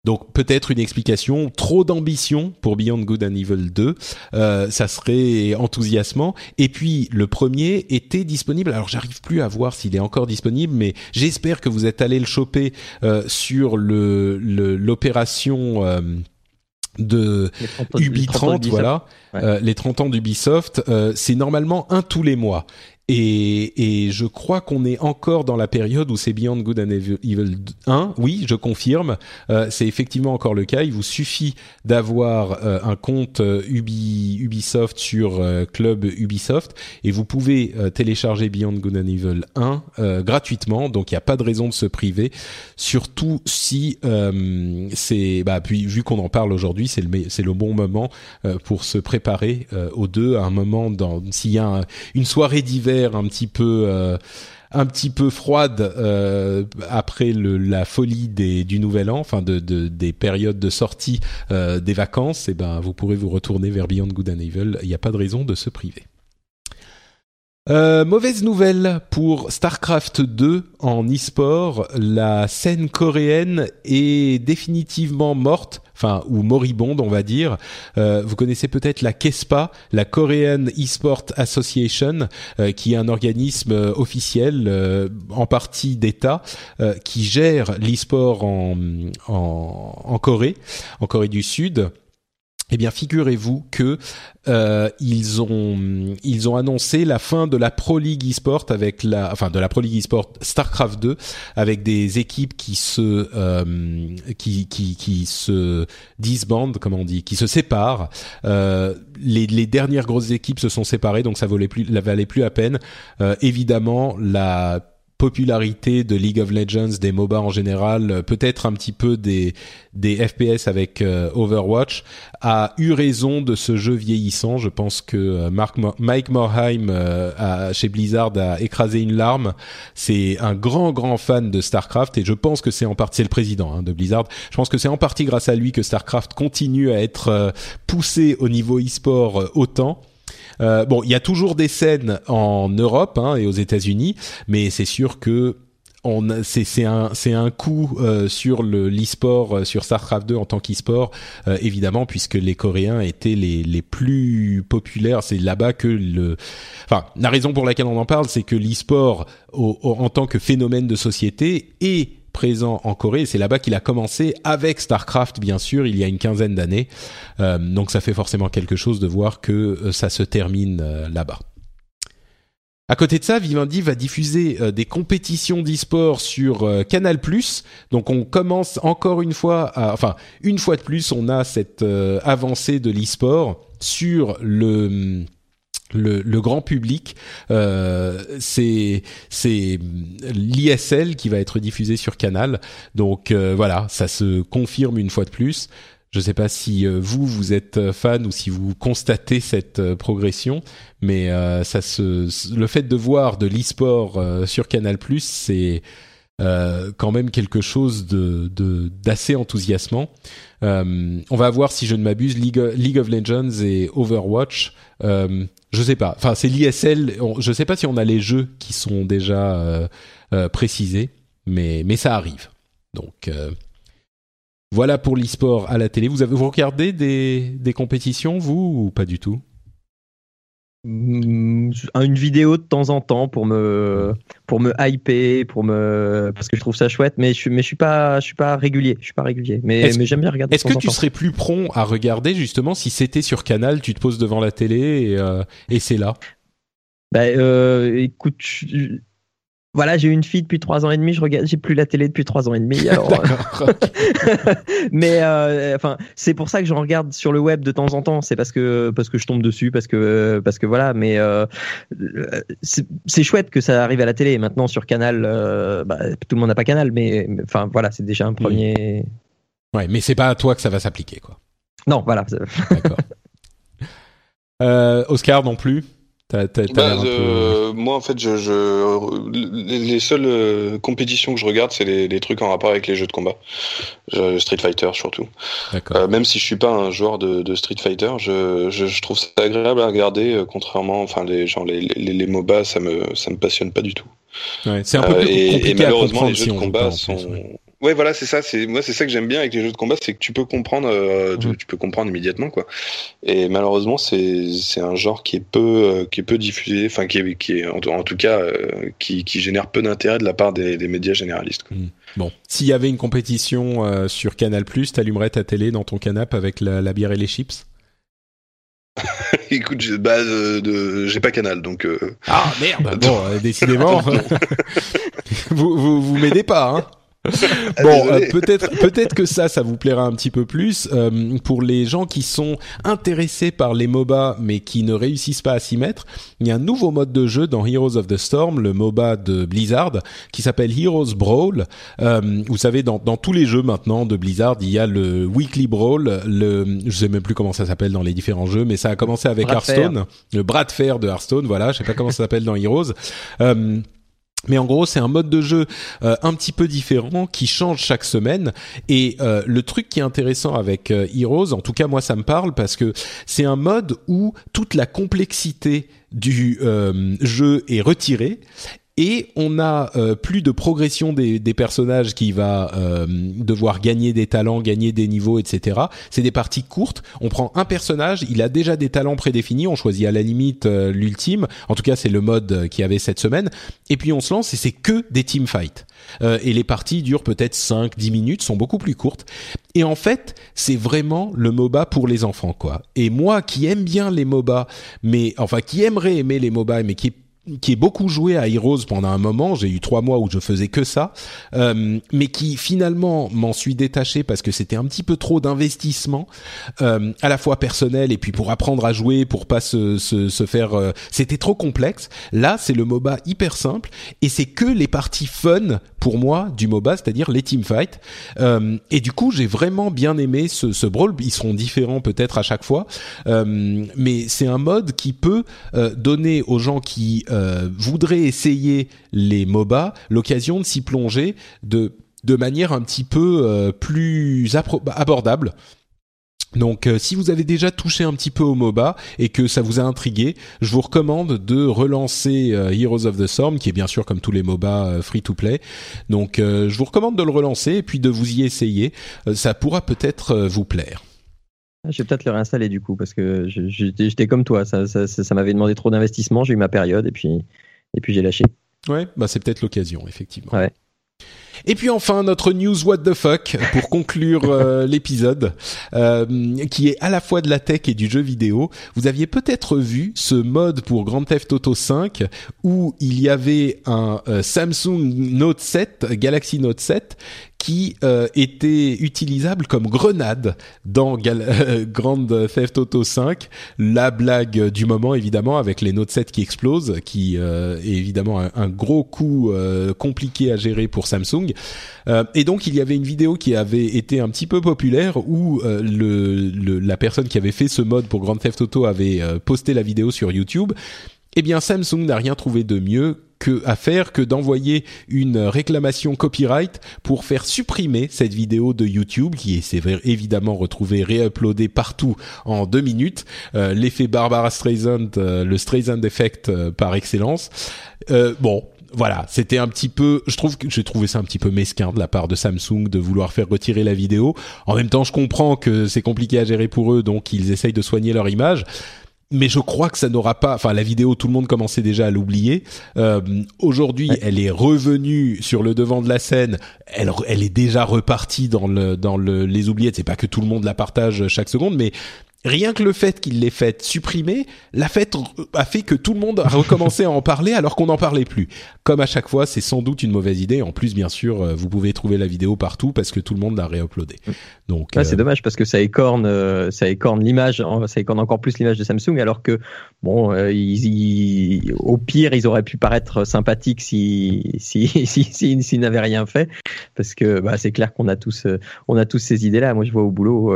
Donc peut-être une explication, trop d'ambition pour Beyond Good and Evil 2, euh, ça serait enthousiasmant. Et puis le premier était disponible, alors j'arrive plus à voir s'il est encore disponible, mais j'espère que vous êtes allé le choper euh, sur le le- l'opération euh, de Les 30 ans- les Ubi 30 ans 30, d'Ubisoft. voilà, Ouais. Euh, les 30 ans d'Ubisoft, euh, c'est normalement un tous les mois. Et, et je crois qu'on est encore dans la période où c'est Beyond Good and Evil Evil 1. Oui, je confirme. Euh, c'est effectivement encore le cas. Il vous suffit d'avoir euh, un compte euh, Ubi, Ubisoft sur euh, Club Ubisoft et vous pouvez euh, télécharger Beyond Good and Evil 1 euh, gratuitement. Donc il n'y a pas de raison de se priver. Surtout si c'est, bah, puis vu qu'on en parle aujourd'hui, c'est le le bon moment pour se préparer aux deux à un moment dans s'il y a un- une soirée d'hiver un petit peu euh, un petit peu froide euh, après la folie du nouvel an, des périodes de sortie euh, des vacances, et ben vous pourrez vous retourner vers Beyond Good and Evil. Il n'y a pas de raison de se priver. Euh, mauvaise nouvelle pour StarCraft 2 en e-sport, la scène coréenne est définitivement morte, enfin ou moribonde on va dire. Euh, vous connaissez peut-être la KESPA, la Korean e-sport Association, euh, qui est un organisme officiel en partie d'État qui gère l'e-sport en Corée, en Corée du Sud. Eh bien, figurez-vous que euh, ils ont ils ont annoncé la fin de la Pro League eSport avec la enfin de la Pro League eSport Starcraft 2 avec des équipes qui se euh, qui qui qui se disbandent comment on dit qui se séparent. Euh, les, les dernières grosses équipes se sont séparées donc ça valait plus la valait plus à peine. Évidemment la popularité de League of Legends, des MOBA en général, euh, peut-être un petit peu des des FPS avec euh, Overwatch, a eu raison de ce jeu vieillissant. Je pense que euh, Mike Morheim chez Blizzard a écrasé une larme. C'est un grand grand fan de Starcraft et je pense que c'est en partie c'est le président hein, de Blizzard. Je pense que c'est en partie grâce à lui que Starcraft continue à être poussé au niveau e-sport autant. Euh, bon, il y a toujours des scènes en Europe hein, et aux États-Unis, mais c'est sûr que c'est un c'est un coup euh, sur le l'e-sport euh, sur Starcraft 2 en tant qu'e-sport euh, évidemment puisque les Coréens étaient les les plus populaires. C'est là-bas que le enfin la raison pour laquelle on en parle c'est que l'e-sport en tant que phénomène de société est présent en Corée et c'est là-bas qu'il a commencé avec Starcraft bien sûr il y a une quinzaine d'années Euh, donc ça fait forcément quelque chose de voir que euh, ça se termine euh, là-bas. À côté de ça, Vivendi va diffuser des compétitions d'e-sport sur Canal+. Donc on commence encore une fois, enfin une fois de plus, on a cette avancée de l'e-sport sur le le, le grand public, euh, c'est c'est l'ISL qui va être diffusé sur Canal. Donc euh, voilà, ça se confirme une fois de plus. Je ne sais pas si euh, vous vous êtes euh, fan ou si vous constatez cette euh, progression, mais ça se le fait de voir de l'e-sport sur Canal+, c'est euh, quand même quelque chose de- d'assez enthousiasmant. Euh, on va voir si je ne m'abuse League, League of Legends et Overwatch. Euh, je sais pas. Enfin, c'est l'ISL. Je sais pas si on a les jeux qui sont déjà euh, euh, précisés, mais ça arrive. Donc euh, voilà pour l'e-sport à la télé. Vous avez vous regardez des des compétitions vous ou pas du tout? Une vidéo de temps en temps pour me pour me hyper pour me parce que je trouve ça chouette mais je suis mais je suis pas je suis pas régulier je suis pas régulier mais Est-ce- mais j'aime bien regarder de Est-ce que tu temps. serais plus prompt à regarder justement si c'était sur Canal, tu te poses devant la télé et, euh, et c'est là? Bah, euh, écoute je- Voilà, j'ai eu une fille depuis trois ans et demi. Je regarde, j'ai plus la télé depuis trois ans et demi. Alors, mais euh, enfin, c'est pour ça que j'en regarde sur le web de temps en temps. C'est parce que parce que je tombe dessus, parce que parce que voilà. Mais euh, c'est chouette que ça arrive à la télé. Maintenant sur Canal, euh, bah, tout le monde n'a pas Canal, mais enfin voilà, c'est déjà un premier. Ouais, mais c'est pas à toi que ça va s'appliquer, quoi. Non, voilà. D'accord. Oscar non plus. Bah, euh, moi, en fait, je, je les seules euh, compétitions que je regarde, c'est les, les, trucs en rapport avec les jeux de combat, Street Fighter surtout. Euh, même si je suis pas un joueur de, de Street Fighter, je, je, je, trouve ça agréable à regarder. Euh, contrairement, enfin, les genre les, les, les MOBA, ça me ça me passionne pas du tout. Ouais, c'est un peu plus compliqué et, malheureusement, les jeux de combat sont Ouais, voilà, c'est ça. C'est moi, c'est ça que j'aime bien avec les jeux de combat, c'est que tu peux comprendre, euh, tu, peux comprendre immédiatement, quoi. Et malheureusement, c'est c'est un genre qui est peu euh, qui est peu diffusé, enfin qui est qui est en, tout cas euh, qui qui génère peu d'intérêt de la part des, des médias généralistes. Quoi. Hmm. Bon, s'il y avait une compétition sur Canal+, t'allumerais ta télé dans ton canapé avec la, la bière et les chips? Écoute, j'ai bah, j'ai pas Canal, donc. Ah merde. bon, décidément, vous vous vous m'aidez pas, hein. Ah, bon, euh, peut-être peut-être que ça, ça vous plaira un petit peu plus euh, pour les gens qui sont intéressés par les MOBA mais qui ne réussissent pas à s'y mettre. Il y a un nouveau mode de jeu dans Heroes of the Storm, le MOBA de Blizzard, qui s'appelle Heroes Brawl. Euh, vous savez, dans, dans tous les jeux maintenant de Blizzard, il y a le Weekly Brawl, le je sais même plus comment ça s'appelle dans les différents jeux, mais ça a commencé avec Hearthstone, le bras de fer de Hearthstone. Voilà, je sais pas comment ça s'appelle dans Heroes. Euh, mais en gros, c'est un mode de jeu euh, un petit peu différent qui change chaque semaine. Et euh, le truc qui est intéressant avec euh, Heroes, en tout cas moi ça me parle parce que c'est un mode où toute la complexité du jeu est retirée et on a euh, plus de progression des, des personnages qui va euh, devoir gagner des talents, gagner des niveaux, etc. C'est des parties courtes. On prend un personnage, il a déjà des talents prédéfinis. On choisit à la limite euh, l'ultime. En tout cas, c'est le mode qui avait cette semaine. Et puis on se lance et c'est que des team fights. et les parties durent peut-être 5-10 minutes, sont beaucoup plus courtes. Et en fait, c'est vraiment le MOBA pour les enfants, quoi. Et moi qui aime bien les MOBA, mais enfin qui aimerait aimer les MOBA, mais qui qui est beaucoup joué à Heroes pendant un moment. J'ai eu trois mois où je faisais que ça, euh, mais qui finalement m'en suis détaché parce que c'était un petit peu trop d'investissement, euh, à la fois personnel et puis pour apprendre à jouer, pour pas se, se, se faire. Euh, c'était trop complexe. Là, c'est le MOBA hyper simple et c'est que les parties fun pour moi du MOBA, c'est-à-dire les teamfights. Euh, et du coup, j'ai vraiment bien aimé ce, ce brawl. Ils seront différents peut-être à chaque fois, euh, mais c'est un mode qui peut euh, donner aux gens qui euh, voudraient essayer les MOBA l'occasion de s'y plonger de de manière un petit peu euh, plus abordable. Donc euh, si vous avez déjà touché un petit peu au MOBA et que ça vous a intrigué, je vous recommande de relancer Heroes of the Storm qui est bien sûr comme tous les MOBA free to play. Donc je vous recommande de le relancer et puis de vous y essayer, ça pourra peut-être vous plaire. Ah, je vais peut-être le réinstaller du coup parce que j'étais comme toi, ça, ça, ça, m'avait demandé trop d'investissement, j'ai eu ma période et puis, et puis j'ai lâché. Ouais, bah c'est peut-être l'occasion effectivement. Ouais. Et puis enfin notre news what the fuck pour conclure euh, l'épisode, euh, qui est à la fois de la tech et du jeu vidéo. Vous aviez peut-être vu ce mode pour Grand Theft Auto 5 où il y avait un euh, Samsung Note 7, Galaxy Note 7, qui était utilisable comme grenade dans Gal Grand Theft Auto 5. La blague du moment, évidemment, avec les Note 7 qui explosent, qui est évidemment un, un gros coup compliqué à gérer pour Samsung. Euh, et donc il y avait une vidéo qui avait été un petit peu populaire où euh, la personne qui avait fait ce mode pour Grand Theft Auto avait euh, posté la vidéo sur YouTube. Eh bien Samsung n'a rien trouvé de mieux à faire que d'envoyer une réclamation copyright pour faire supprimer cette vidéo de YouTube qui s'est évidemment retrouvée réuploadée partout en deux minutes. L'effet Barbara Streisand, le Streisand Effect par excellence. bon, voilà, c'était un petit peu, je trouve que j'ai trouvé ça un petit peu mesquin de la part de Samsung de vouloir faire retirer la vidéo. En même temps, je comprends que c'est compliqué à gérer pour eux, donc ils essayent de soigner leur image. Mais je crois que ça n'aura pas. Enfin, la vidéo, tout le monde commençait déjà à l'oublier. Euh, Aujourd'hui, elle est revenue sur le devant de la scène. Elle, elle est déjà repartie dans le dans le, les oubliettes. C'est pas que tout le monde la partage chaque seconde, mais rien que le fait qu'il l'ait fait supprimer, la fête a fait que tout le monde a recommencé à en parler alors qu'on n'en parlait plus. Comme à chaque fois, c'est sans doute une mauvaise idée. En plus, bien sûr, euh, vous pouvez trouver la vidéo partout parce que tout le monde l'a réuploadé. Donc, Ah, c'est euh, dommage parce que ça écorne, euh, ça écorne l'image, ça écorne encore plus l'image de Samsung, alors que bon, ils, ils- au pire, ils auraient pu paraître sympathiques si si si si- s'ils n'avaient rien fait, parce que bah, c'est clair qu'on a tous on a tous ces idées-là. Moi, je vois au boulot,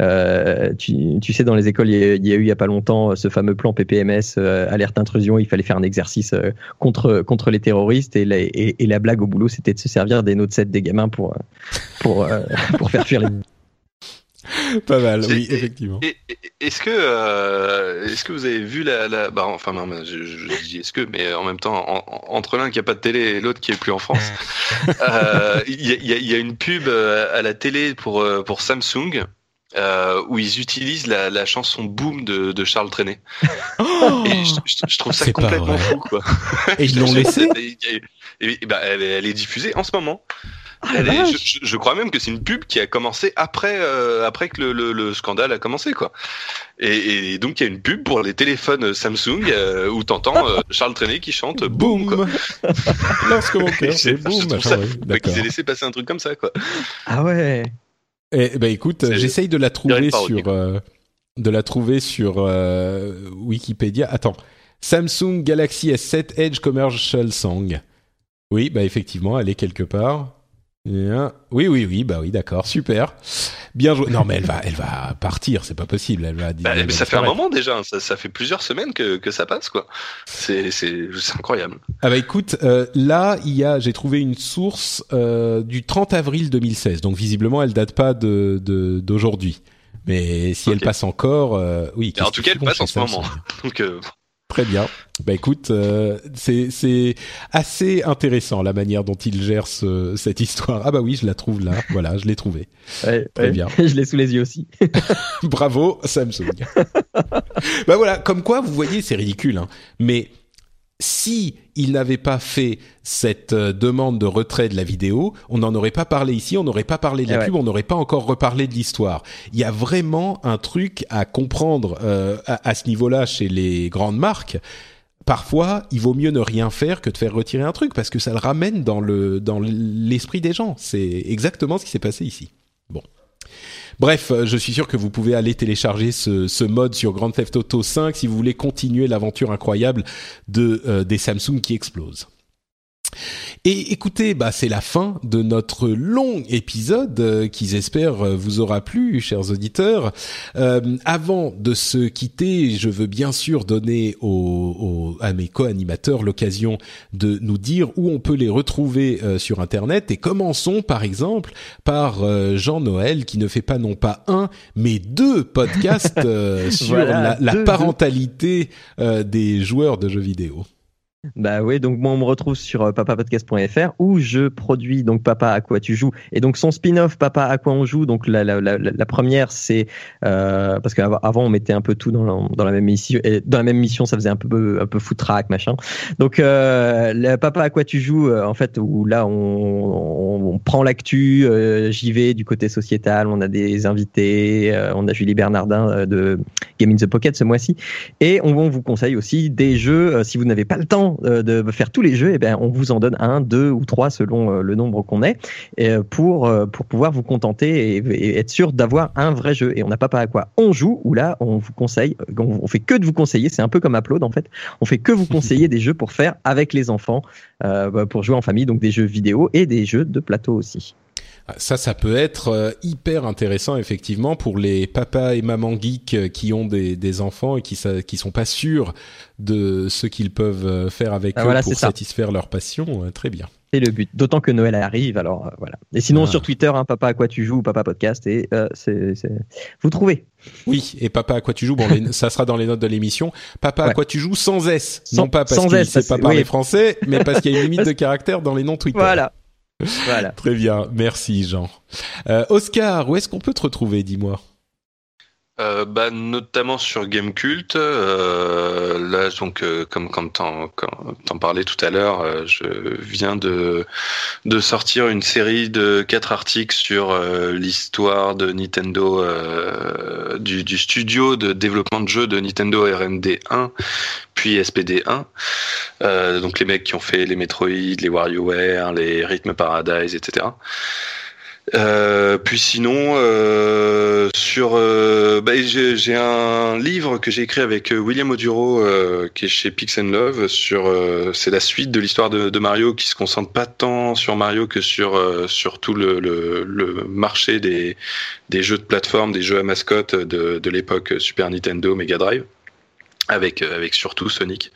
euh, tu, tu sais, dans les écoles, il y, a, il y a eu il y a pas longtemps euh, ce fameux plan PPMS, euh, alerte intrusion. Il fallait faire un exercice euh, contre contre les terroristes et la, et, et la blague au boulot, c'était de se servir des notes 7 des gamins pour pour euh, pour faire fuir les pas mal, oui, effectivement. Est-ce que, euh, est-ce que vous avez vu la, la... Bah, enfin non, mais je, dis est-ce que, mais en même temps, en- en- entre l'un qui a pas de télé et l'autre qui est plus en France, euh, il y, a, y a- il y a une pub à la télé pour pour Samsung. Euh, où ils utilisent la, la chanson Boom de, de Charles Trenet. et je, je- je trouve ça Oh complètement fou, quoi. Et ils l'ont laissé Et, et- et bah, elle, est- elle est diffusée en ce moment. Ah, Elle est- je, je- je crois même que c'est une pub qui a commencé après, euh, après que le, le- le scandale a commencé, quoi. Et, et donc il y a une pub pour les téléphones Samsung euh, où t'entends euh, Charles Trenet qui chante Boom. quoi. Boum Lorsque mon cœur Je c'est je boum, trouve machin, ça qu'ils aient laissé passer un truc comme ça, quoi. Ah ouais. Eh ben écoute, j'essaye de la trouver sur euh, de la trouver sur euh, Wikipédia. Attends, Samsung Galaxy S7 Edge Commercial Song. Oui, bah effectivement, elle est quelque part. Oui, oui, oui, bah oui, d'accord, super, bien joué. Non, mais elle va, elle va partir, c'est pas possible. Elle va. Bah, elle mais ça fait un moment déjà, ça, ça fait plusieurs semaines que, que ça passe, quoi. C'est c'est- incroyable. Ah bah écoute, euh, là il y a, j'ai trouvé une source euh, du 30 avril 2016, donc visiblement elle date pas de de- d'aujourd'hui. Mais si elle passe encore, euh, oui. En tout cas, elle passe en ce moment. Donc, euh, Très bien. Bah écoute, euh, c'est c'est assez intéressant la manière dont il gère ce, cette histoire. Ah bah oui, je la trouve là. Voilà, je l'ai trouvé. Ouais, Très ouais. bien. Je l'ai sous les yeux aussi. Bravo Samsung. bah voilà, comme quoi vous voyez, c'est ridicule. Hein. Mais si il n'avait pas fait cette euh, demande de retrait de la vidéo, on n'en aurait pas parlé ici, on n'aurait pas parlé de la Eh ouais. pub, on n'aurait pas encore reparlé de l'histoire. Il y a vraiment un truc à comprendre euh, à, à ce niveau-là chez les grandes marques. Parfois, il vaut mieux ne rien faire que de faire retirer un truc parce que ça le ramène dans le dans l'esprit des gens. C'est exactement ce qui s'est passé ici. Bref, euh, je suis sûr que vous pouvez aller télécharger ce, ce mode sur Grand Theft Auto 5 si vous voulez continuer l'aventure incroyable de euh, des Samsung qui explosent. Et écoutez, bah c'est la fin de notre long épisode euh, qui j'espère euh, vous aura plu, chers auditeurs. Euh, avant de se quitter, je veux bien sûr donner à mes co-animateurs l'occasion de nous dire où on peut les retrouver euh, sur Internet. Et commençons par exemple par euh, Jean-Noël qui ne fait pas non pas un, mais deux podcasts euh, sur Voilà, la, la deux, deux. parentalité euh, des joueurs de jeux vidéo. Bah oui, donc moi on me retrouve sur euh, papapodcast.fr où je produis donc Papa à quoi tu joues et donc son spin-off Papa à quoi on joue. Donc la, la, la, la première c'est euh, parce qu'avant avant on mettait un peu tout dans la, dans la même mission dans la même mission ça faisait un peu un peu foutraque machin. Donc euh, Papa à quoi tu joues euh, en fait où là on, on, prend l'actu, euh, j'y vais du côté sociétal, on a des invités, euh, on a Julie Bernardin de Game in the Pocket ce mois-ci et on, on vous conseille aussi des jeux si vous n'avez pas le temps euh, de faire tous les jeux, et ben on vous en donne un, deux ou trois selon euh, le nombre qu'on est, euh, pour pour pouvoir vous contenter et, et être sûr d'avoir un vrai jeu. Et on n'a pas pas à quoi on joue où là on vous conseille, on, on fait que de vous conseiller. C'est un peu comme Upload en fait. On fait que vous conseiller des jeux pour faire avec les enfants, euh, pour jouer en famille, donc des jeux vidéo et des jeux de plateau aussi. Ça, ça peut être euh, hyper intéressant effectivement pour les papas et mamans geeks euh, qui ont des, des enfants et qui qui sont pas sûrs de ce qu'ils peuvent euh, faire avec Ah, eux voilà, pour c'est ça. satisfaire leur passion. Très bien. C'est le but. D'autant que Noël arrive, alors euh, voilà. Et sinon Ah. sur Twitter, hein, Papa à quoi tu joues, Papa podcast, et euh, c'est c'est- vous trouvez. Oui, et papa à quoi tu joues Bon, les- ça sera dans les notes de l'émission. Papa à quoi tu joues sans S, Sans- non pas parce sait ça, pas c'est- parler français, mais parce qu'il y a une limite de caractère dans les noms Twitter. Voilà. Très bien, merci Jean. Euh, Oscar, où est-ce qu'on peut te retrouver Dis-moi? Euh, bah, notamment sur Gamecult. Euh, là, donc, euh, comme comme t'en t'en parlais tout à l'heure, euh, je viens de de sortir une série de quatre articles sur l'histoire de Nintendo, du, du studio de développement de jeux de Nintendo R&D 1, puis SPD 1. donc les mecs qui ont fait les Metroid, les WarioWare, les Rhythm Paradise, etc. Euh, puis sinon, euh, sur, euh, bah, j'ai un livre que j'ai écrit avec euh, William Oduro, euh, qui est chez Pix and Love. Sur, c'est la suite de l'histoire de, de, Mario, qui se concentre pas tant sur Mario que sur sur tout le, le, le, marché des des jeux de plateforme, des jeux à mascotte de, de l'époque Super Nintendo, Mega Drive avec euh, avec surtout Sonic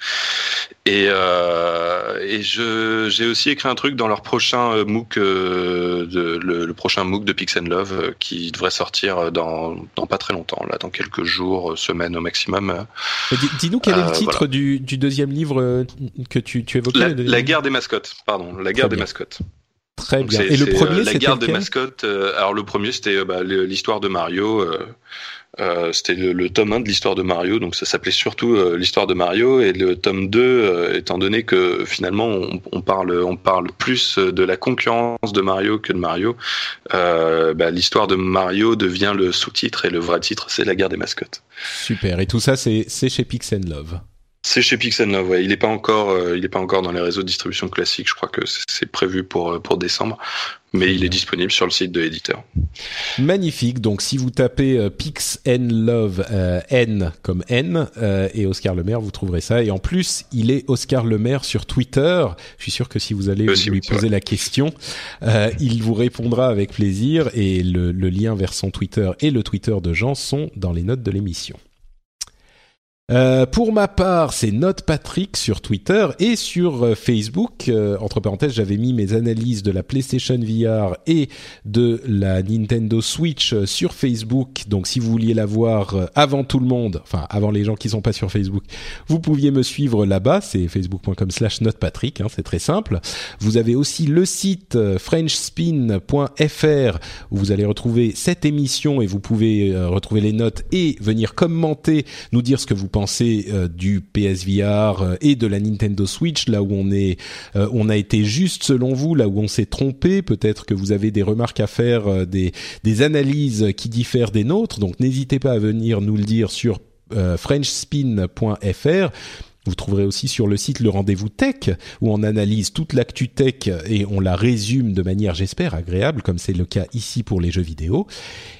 et euh, et je j'ai aussi écrit un truc dans leur prochain euh, MOOC euh, de, le, le, prochain MOOC de Pix Love qui devrait sortir dans dans pas très longtemps là dans quelques jours semaines au maximum dis-nous quel est le titre du, du deuxième livre que tu tu évoquais la, la guerre des mascottes pardon la guerre des mascottes Très bien. Et le premier, la guerre des mascottes. alors le premier, c'était bah, l'histoire de Mario. Euh, c'était le, tome 1 de l'histoire de Mario, donc ça s'appelait surtout euh, l'histoire de Mario, et le tome 2, euh, étant donné que finalement on, on, parle, on parle plus de la concurrence de Mario que de Mario, bah, l'histoire de Mario devient le sous-titre, et le vrai titre c'est la guerre des mascottes. Super, et tout ça c'est chez Pix Love. C'est chez Pixel ouais. Il n'est pas encore, euh, il est pas encore dans les réseaux de distribution classiques. Je crois que c'est prévu pour euh, pour décembre, mais il est disponible sur le site de l'éditeur. Magnifique. Donc, si vous tapez euh, Pix N Love N comme N et Oscar Lemaire, vous trouverez ça. Et en plus, il est Oscar Lemaire sur Twitter. Je suis sûr que si vous allez lui poser la question, il vous répondra avec plaisir. Et le, le lien vers son Twitter et le Twitter de Jean sont dans les notes de l'émission. Euh, pour ma part, c'est Note Patrick sur Twitter et sur euh, Facebook. Euh, entre parenthèses, j'avais mis mes analyses de la PlayStation VR et de la Nintendo Switch sur Facebook. Donc, si vous vouliez la voir avant tout le monde, enfin avant les gens qui sont pas sur Facebook, vous pouviez me suivre là-bas. C'est facebook.com/slash notepatrick. Hein, c'est très simple. Vous avez aussi le site frenchspin.fr où vous allez retrouver cette émission et vous pouvez retrouver les notes et venir commenter, nous dire ce que vous pensez euh, du PSVR euh, et de la Nintendo Switch, là où on est, euh, on a été juste selon vous, là où on s'est trompé. Peut-être que vous avez des remarques à faire, des, des analyses qui diffèrent des nôtres. Donc n'hésitez pas à venir nous le dire sur frenchspin.fr. Vous trouverez aussi sur le site le rendez-vous tech où on analyse toute l'actu tech et on la résume de manière, j'espère, agréable, comme c'est le cas ici pour les jeux vidéo.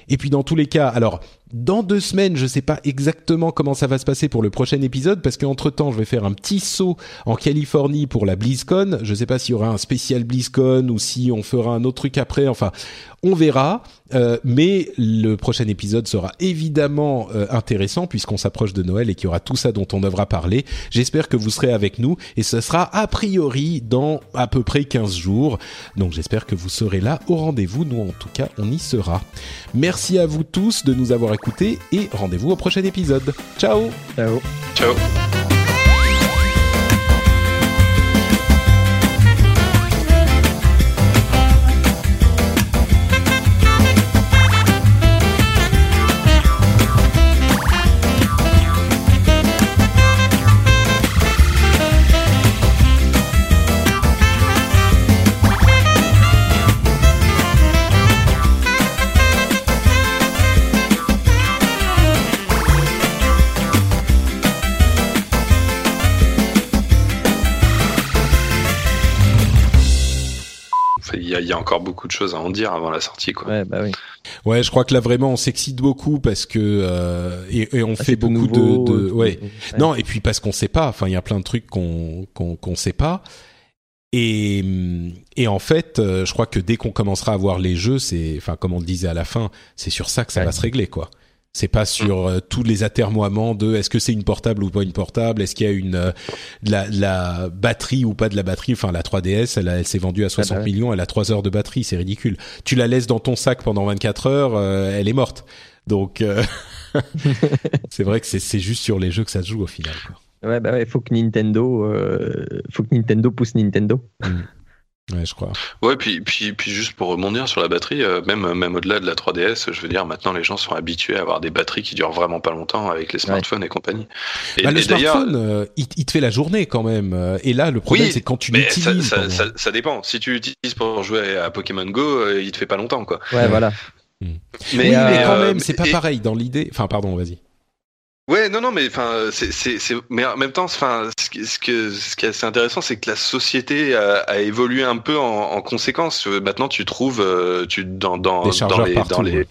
Et puis dans tous les cas, alors dans deux semaines, je ne sais pas exactement comment ça va se passer pour le prochain épisode parce qu'entre temps, je vais faire un petit saut en Californie pour la BlizzCon. Je ne sais pas s'il y aura un spécial BlizzCon ou si on fera un autre truc après. Enfin, on verra. Euh, mais le prochain épisode sera évidemment euh, intéressant puisqu'on s'approche de Noël et qu'il y aura tout ça dont on devra parler. J'espère que vous serez avec nous et ce sera a priori dans à peu près 15 jours. Donc j'espère que vous serez là au rendez-vous. Nous en tout cas, on y sera. Merci à vous tous de nous avoir et rendez-vous au prochain épisode. Ciao. Ciao. Ciao encore beaucoup de choses à en dire avant la sortie, quoi. Ouais, bah oui. Ouais, je crois que là vraiment on s'excite beaucoup parce que euh, et, on ah, fait beaucoup de, de ouais. Non, et puis parce qu'on sait pas. Enfin, il y a plein de trucs qu'on qu'on qu'on sait pas. Et, et en fait, euh, je crois que dès qu'on commencera à voir les jeux, c'est, enfin, comme on le disait à la fin, c'est sur ça que ça va se régler, quoi. C'est pas sur euh, tous les atermoiements de est-ce que c'est une portable ou pas une portable, est-ce qu'il y a une euh, la, la, batterie ou pas de la batterie. Enfin, la 3DS, elle, elle s'est vendue à 60 ah bah millions, elle a 3 heures de batterie, c'est ridicule. Tu la laisses dans ton sac pendant 24 heures, euh, elle est morte. Donc, c'est vrai que c'est juste sur les jeux que ça se joue au final. Quoi. Ouais, bah ouais, faut que Nintendo, faut que Nintendo pousse Nintendo. Mm. Ouais, je crois. Ouais, puis, puis, puis juste pour rebondir sur la batterie, euh, même, même au-delà de la 3DS, je veux dire, maintenant les gens sont habitués à avoir des batteries qui durent vraiment pas longtemps avec les smartphones et compagnie. Et, Bah, le et smartphone, euh, il, il te fait la journée quand même. euh, Et là, le problème, Oui, c'est quand tu ça, l'utilises. ça, ça, ça dépend. Si tu l'utilises pour jouer à Pokémon Go, euh, il te fait pas longtemps, quoi. Ouais, voilà. Mais, mais euh, quand même, c'est pas et- pareil dans l'idée. Enfin, pardon, vas-y. Ouais, non, non, mais enfin, c'est, mais en même temps, enfin, ce, qui- ce que, ce qui est assez intéressant, c'est que la société a, a évolué un peu en, en conséquence. Euh, Maintenant, tu trouves, euh, tu dans dans Des dans chargeurs les partout, dans les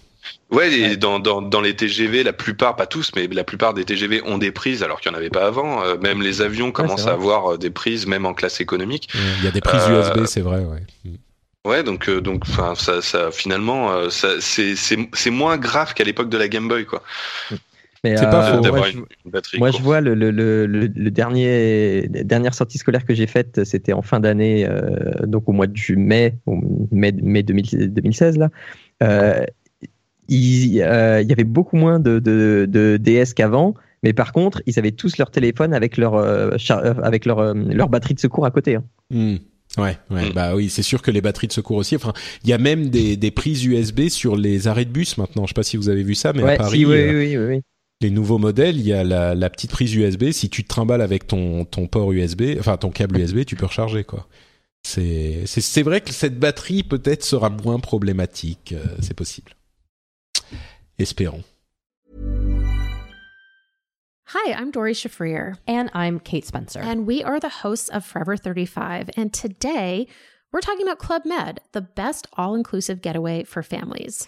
ouais. Dans, dans, dans les TGV, la plupart, pas tous, mais la plupart des TGV ont des prises alors qu'il n'y en avait pas avant. Euh, même les avions commencent à avoir des prises, même en classe économique. Il y a des prises Euh, USB, c'est vrai, ouais. Mm. Ouais, donc euh, donc enfin ça ça finalement euh, ça c'est c'est c'est moins grave qu'à l'époque de la Game Boy quoi. Mais, C'est pas euh, faux. moi, D'avoir je- une, une batterie. Moi, je vois le, le, le, le, le dernier dernière sortie scolaire que j'ai faite, c'était en fin d'année, euh, donc au mois de mai, au mai, mai 2000 2016 là. Euh, il, euh, il y avait beaucoup moins de, de, de DS qu'avant, mais par contre, ils avaient tous leur téléphone avec leur avec leur euh, leur batterie de secours à côté. hein. Mm. Ouais, ouais, Mm. bah oui, c'est sûr que les batteries de secours aussi. Enfin, il y a même des, des prises USB sur les arrêts de bus maintenant. Je sais pas si vous avez vu ça, mais Ouais, à Paris, si, oui, euh, oui, oui, oui. Les nouveaux modèles, il y a la, la petite prise USB. Si tu te trimbales avec ton, ton port USB, enfin ton câble USB, tu peux recharger quoi. C'est c'est c'est vrai que cette batterie peut-être sera moins problématique. euh, c'est possible. Espérons. Hi, I'm Dory Shafrir, And I'm Kate Spencer. and we are the hosts of Forever 35. And today we're talking about Club Med, the best all inclusive getaway for families.